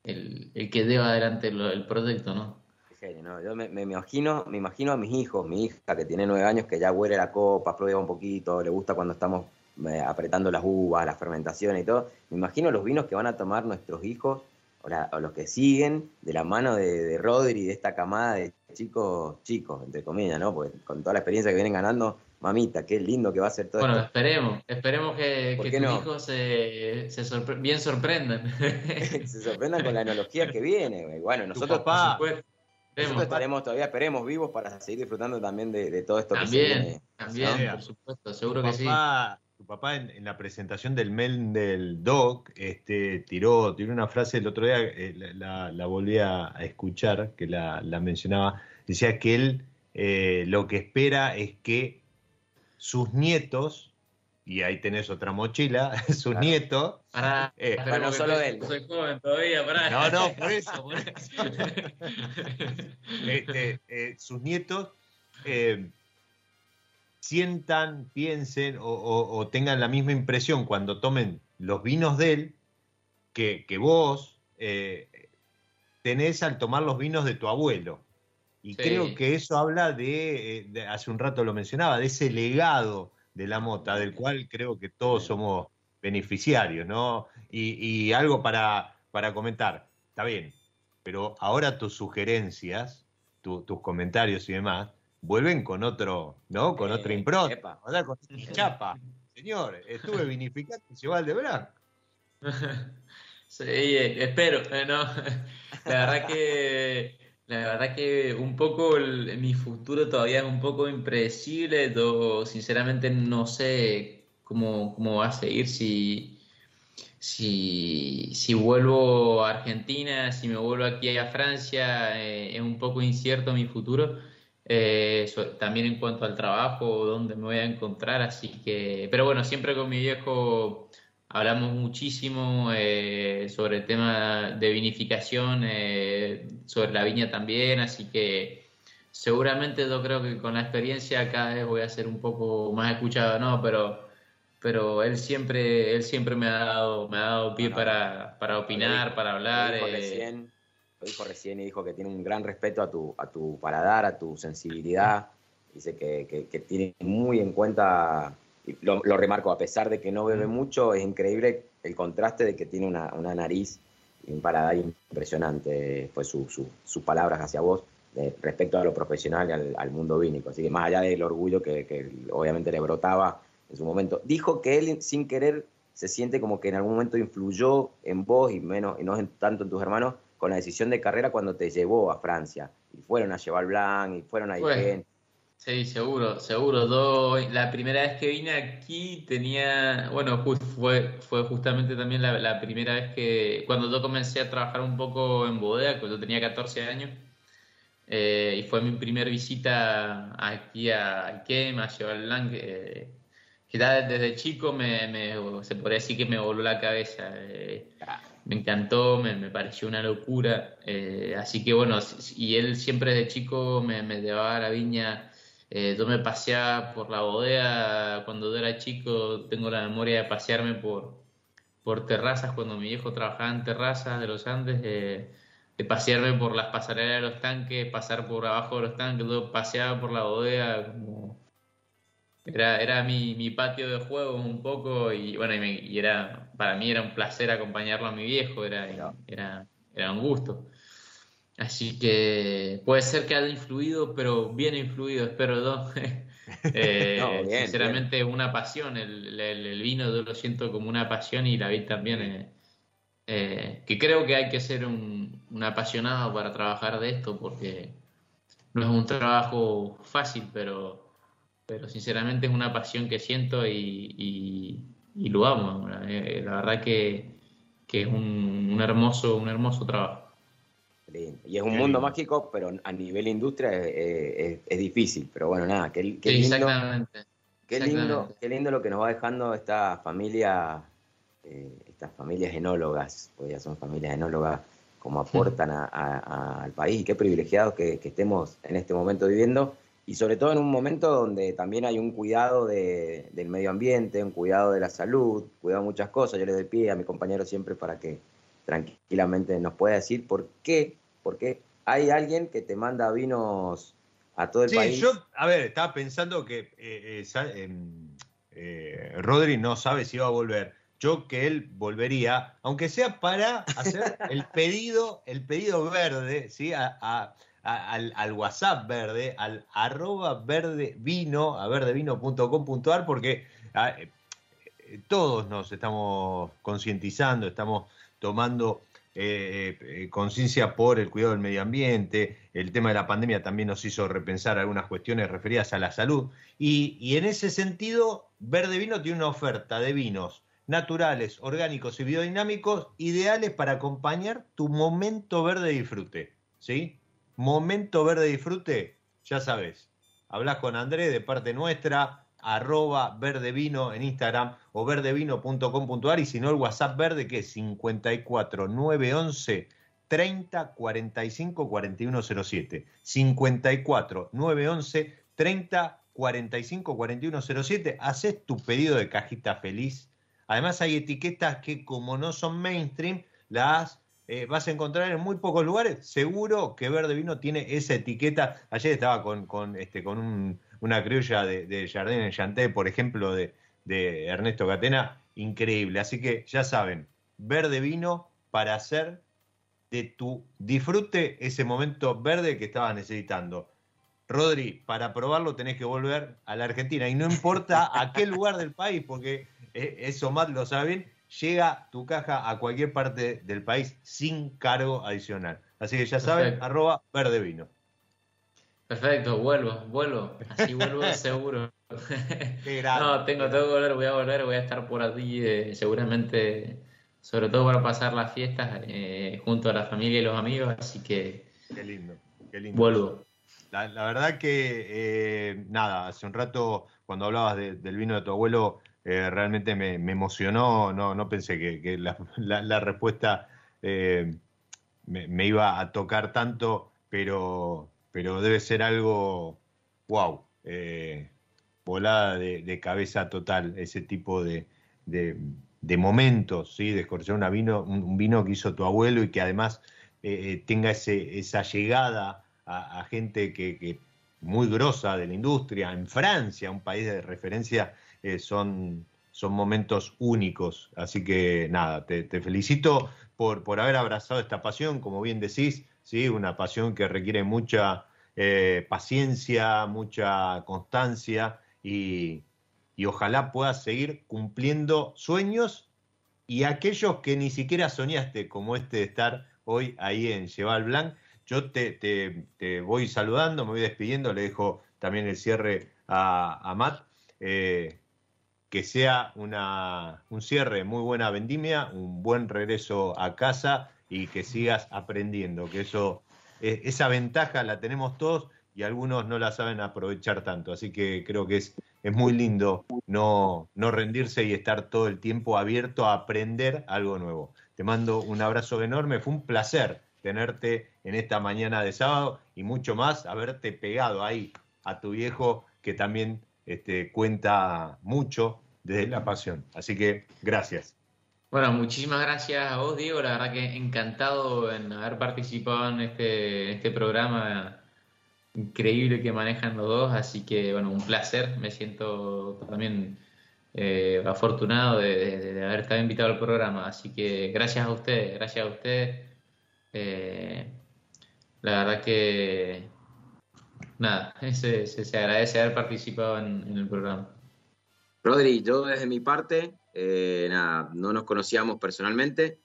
el, que lleva adelante el proyecto, ¿no? Genio, ¿no? Yo me, me- me imagino, me imagino a mis hijos, mi hija que tiene nueve años, que ya huele la copa, prueba un poquito, le gusta cuando estamos eh, apretando las uvas, las fermentaciones y todo. Me imagino los vinos que van a tomar nuestros hijos o, la- o los que siguen de la mano de, de Rodri, de esta camada de chicos, chicos, entre comillas, ¿no? Porque con toda la experiencia que vienen ganando, mamita, qué lindo que va a ser todo Bueno, esto. esperemos, esperemos que, ¿Por que tus no? hijos se, se sorpre- bien sorprendan. Se sorprendan con la enología que viene. güey. Bueno, nosotros, papá, nosotros esperemos. estaremos todavía, esperemos vivos para seguir disfrutando también de, de todo esto que se También, viene. también, ¿no? por supuesto, seguro tu que sí. papá, tu papá en, en la presentación del mail del doc este, tiró, tiró una frase el otro día, eh, la, la- la volví a, a escuchar, que la, la mencionaba, decía que él eh, lo que espera es que sus nietos, y ahí tenés otra mochila, sus Claro. nietos, Pará, Eh, esperemos no solo él. Soy joven todavía, pará. No, no, por eso, por eso. este, eh, sus nietos eh, sientan, piensen o, o- o tengan la misma impresión cuando tomen los vinos de él que, que vos eh, tenés al tomar los vinos de tu abuelo. Y Sí. creo que eso habla de, eh, de- hace un rato lo mencionaba, de ese legado de la mota, del cual creo que todos somos beneficiarios, ¿no? Y, y algo para, para comentar, está bien, pero ahora tus sugerencias, tu- tus comentarios y demás, vuelven con otro, ¿no? Con Eh, otra impronta, epa. ahora con chapa. Señor, estuve vinificando y lleva de Blanc. Sí, eh, espero, eh, no. La verdad que la verdad que un poco mi futuro todavía es un poco impredecible. Yo sinceramente no sé cómo, cómo va a seguir si, si, si vuelvo a Argentina, si me vuelvo aquí a Francia, eh, es un poco incierto mi futuro. Eh, también en cuanto al trabajo, dónde me voy a encontrar, así que, pero bueno, siempre con mi viejo hablamos muchísimo eh, sobre el tema de vinificación, eh, sobre la viña también, así que seguramente yo creo que con la experiencia cada vez voy a ser un poco más escuchado, ¿no? Pero, pero él siempre, él siempre me ha dado, me ha dado pie para, para opinar, para hablar. Lo dijo, eh, recién, lo dijo recién y dijo que tiene un gran respeto a tu, a tu paladar, a tu sensibilidad. Dice que, que- que tiene muy en cuenta, lo, lo remarco, a pesar de que no bebe mucho, es increíble el contraste de que tiene una, una nariz y un paladar impresionante. Fue su- su- sus palabras hacia vos de- respecto a lo profesional y al, al mundo vínico. Así que más allá del orgullo que, que obviamente le brotaba en su momento, dijo que él sin querer se siente como que en algún momento influyó en vos y menos y no en tanto en tus hermanos con la decisión de carrera cuando te llevó a Francia y fueron a llevar Blanc y fueron a Bueno. Sí, seguro, seguro. Yo, la primera vez que vine aquí tenía, bueno, fue, fue justamente también la, la primera vez que, cuando yo comencé a trabajar un poco en bodega, cuando yo tenía 14 años, eh, y fue mi primer visita aquí a Iquem, a Cheval eh, que ya desde chico me, me- se podría decir que me voló la cabeza. eh, me encantó, me, me pareció una locura. eh, así que bueno, y él siempre de chico me, me llevaba a la viña. Eh, yo me paseaba por la bodega cuando yo era chico. Tengo la memoria de pasearme por, por terrazas cuando mi viejo trabajaba en terrazas de los Andes. eh, de pasearme por las pasarelas de los tanques, pasar por abajo de los tanques. Yo paseaba por la bodega como. Era, era mi, mi patio de juegos un poco y bueno, y, me- y era, para mí era un placer acompañarlo a mi viejo, era, era, era un gusto. Así que puede ser que haya influido, pero bien influido, espero yo. Eh, No, bien, sinceramente es una pasión, el, el- el vino yo lo siento como una pasión y la vid también, eh, eh, que creo que hay que ser un, un apasionado para trabajar de esto porque no es un trabajo fácil, pero pero sinceramente es una pasión que siento y, y- y lo amo. Eh, La verdad que, que es un, un hermoso, un hermoso trabajo. Lindo. Y es un Qué mundo lindo. mágico, pero a nivel industria es, es- es- es difícil. Pero bueno, nada, qué, qué Sí, lindo, exactamente. qué lindo, qué lindo lo que nos va dejando esta familia, eh, estas familias enólogas, pues ya son familias enólogas, como aportan a- a- a- al país. Y qué privilegiados que, que estemos en este momento viviendo. Y sobre todo en un momento donde también hay un cuidado de- del medio ambiente, un cuidado de la salud, cuidado de muchas cosas. Yo le doy pie a mi compañero siempre para que tranquilamente nos pueda decir por qué, porque hay alguien que te manda vinos a todo el Sí, país. yo, a ver, estaba pensando que eh, eh, em, eh, Rodri no sabe si va a volver. Yo que él volvería, aunque sea para hacer el pedido, el pedido verde, ¿sí? A, a- a- al, al WhatsApp verde, al arroba verde vino, a verdevino.com.ar, porque eh, todos nos estamos concientizando, estamos tomando eh, eh, conciencia por el cuidado del medio ambiente, el tema de la pandemia también nos hizo repensar algunas cuestiones referidas a la salud, y, y en ese sentido, Verde Vino tiene una oferta de vinos naturales, orgánicos y biodinámicos ideales para acompañar tu momento verde de disfrute, ¿sí? Momento verde de disfrute, ya sabes, hablas con Andrés de parte nuestra, arroba verdevino en Instagram o verdevino.com.ar y si no el WhatsApp verde que es 54 911 30 45 4107. 54 911 30 45 4107. Haces tu pedido de cajita feliz. Además hay etiquetas que como no son mainstream, las eh, vas a encontrar en muy pocos lugares. Seguro que Verde Vino tiene esa etiqueta. Ayer estaba con, con, este, con un- una criolla de, de Jardín en Chanté, por ejemplo, de, de Ernesto Catena. Increíble. Así que ya saben, Verde Vino para hacer de tu disfrute ese momento verde que estabas necesitando. Rodri, para probarlo tenés que volver a la Argentina y no importa a qué lugar del país, porque eh, eso Matt lo sabe bien, llega tu caja a cualquier parte del país sin cargo adicional. Así que ya saben, Perfecto. arroba verde vino. Perfecto, vuelvo, vuelvo. Así vuelvo seguro. No, tengo, tengo que volver, voy a volver, voy a estar por allí eh, seguramente, sobre todo para pasar las fiestas eh, junto a la familia y los amigos, así que Qué lindo, qué lindo. vuelvo. La, la verdad que, eh, nada, hace un rato cuando hablabas de- del vino de tu abuelo, eh, realmente me, me emocionó, no, no pensé que, que la, la- la respuesta me, me iba a tocar tanto, pero, pero debe ser algo, wow, eh, volada de, cabeza total, ese tipo de, de- momentos, ¿sí? de escorchar vino, un, vino que hizo tu abuelo y que además eh, eh, tenga ese, esa llegada a, a gente que, que muy grosa de la industria, en Francia, un país de referencia, eh, son, son momentos únicos. Así que nada, te, te felicito por, por haber abrazado esta pasión, como bien decís, ¿sí? una pasión que requiere mucha eh, paciencia, mucha constancia y, y ojalá puedas seguir cumpliendo sueños y aquellos que ni siquiera soñaste, como este de estar hoy ahí en Cheval Blanc. Yo te, te- te voy saludando, me voy despidiendo, le dejo también el cierre a, a Matt. Eh, que sea una, un cierre, muy buena vendimia, un buen regreso a casa y que sigas aprendiendo, que eso, eh, esa ventaja la tenemos todos y algunos no la saben aprovechar tanto. Así que creo que es, es muy lindo no, no rendirse y estar todo el tiempo abierto a aprender algo nuevo. Te mando un abrazo enorme, fue un placer tenerte en esta mañana de sábado y mucho más, haberte pegado ahí a tu viejo que también este, cuenta mucho desde la pasión. Así que gracias. Bueno, muchísimas gracias a vos, Diego. La verdad que encantado en haber participado en este, este programa increíble que manejan los dos. Así que, bueno, un placer. Me siento también eh, afortunado de haber estado invitado al programa. Así que gracias a ustedes, gracias a ustedes. Eh, la verdad que, nada, se, se- se agradece haber participado en- en el programa. Rodri, yo desde mi parte, eh, nada, no nos conocíamos personalmente.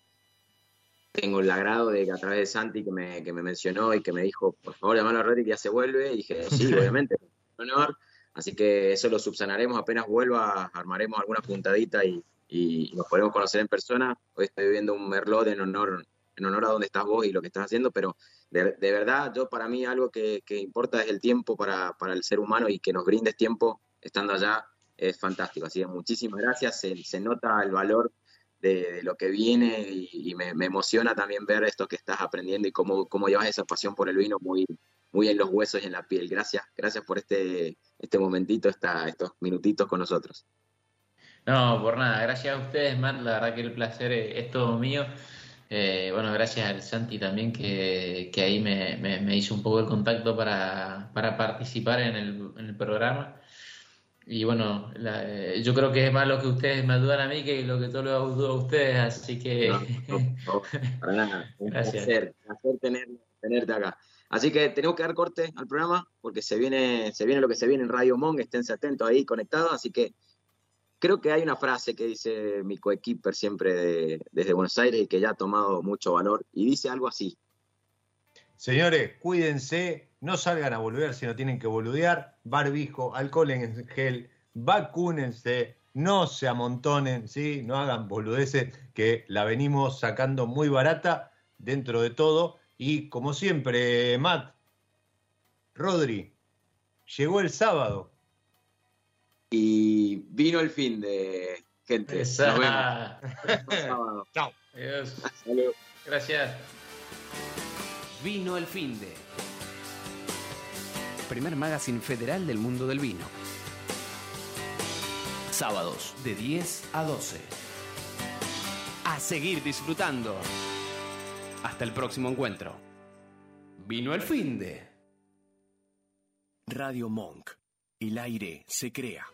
Tengo el agrado de que a través de Santi que me, que me mencionó y que me dijo, por favor, llamalo a Rodri que ya se vuelve. Y dije, sí, obviamente, un honor. Así que eso lo subsanaremos apenas vuelva, armaremos alguna puntadita y, y nos podremos conocer en persona. Hoy estoy viviendo un merlot en honor, en honor a donde estás vos y lo que estás haciendo, pero de, de verdad, yo para mí algo que, que importa es el tiempo para, para el ser humano y que nos brindes tiempo estando allá es fantástico. Así que muchísimas gracias. Se, se nota el valor de, lo que viene y, me, me emociona también ver esto que estás aprendiendo y cómo, cómo llevas esa pasión por el vino muy, muy en los huesos y en la piel. Gracias, gracias por este, este momentito, esta, estos minutitos con nosotros. No, por nada, gracias a ustedes, Matt, la verdad que el placer es, es todo mío. Eh, bueno, gracias al Santi también que, que ahí me, me- me hizo un poco el contacto para, para participar en el, en el programa. Y bueno, la- eh, yo creo que es más lo que ustedes me ayudan a mí que lo que yo lo ayudo a ustedes, así que No, no, no, para nada. Un Gracias. placer, placer tener, tenerte acá. Así que tenemos que dar corte al programa porque se viene, se viene lo que se viene en Radio Monk, esténse atentos ahí, conectados. Así que creo que hay una frase que dice mi coequiper siempre de- desde Buenos Aires y que ya ha tomado mucho valor y dice algo así. Señores, cuídense, no salgan a volver si no tienen que boludear, barbijo, alcohol en gel, vacúnense, no se amontonen, ¿sí? no hagan boludeces, que la venimos sacando muy barata dentro de todo. Y como siempre, Matt, Rodri, llegó el sábado. Y vino el fin de gente. Nos vemos. Chao. Adiós. Salud. Gracias. Vino el fin de. Primer magazine federal del mundo del vino. Sábados de 10 a 12. A seguir disfrutando. Hasta el próximo encuentro. Vino el fin de. Radio Monk. El aire se crea.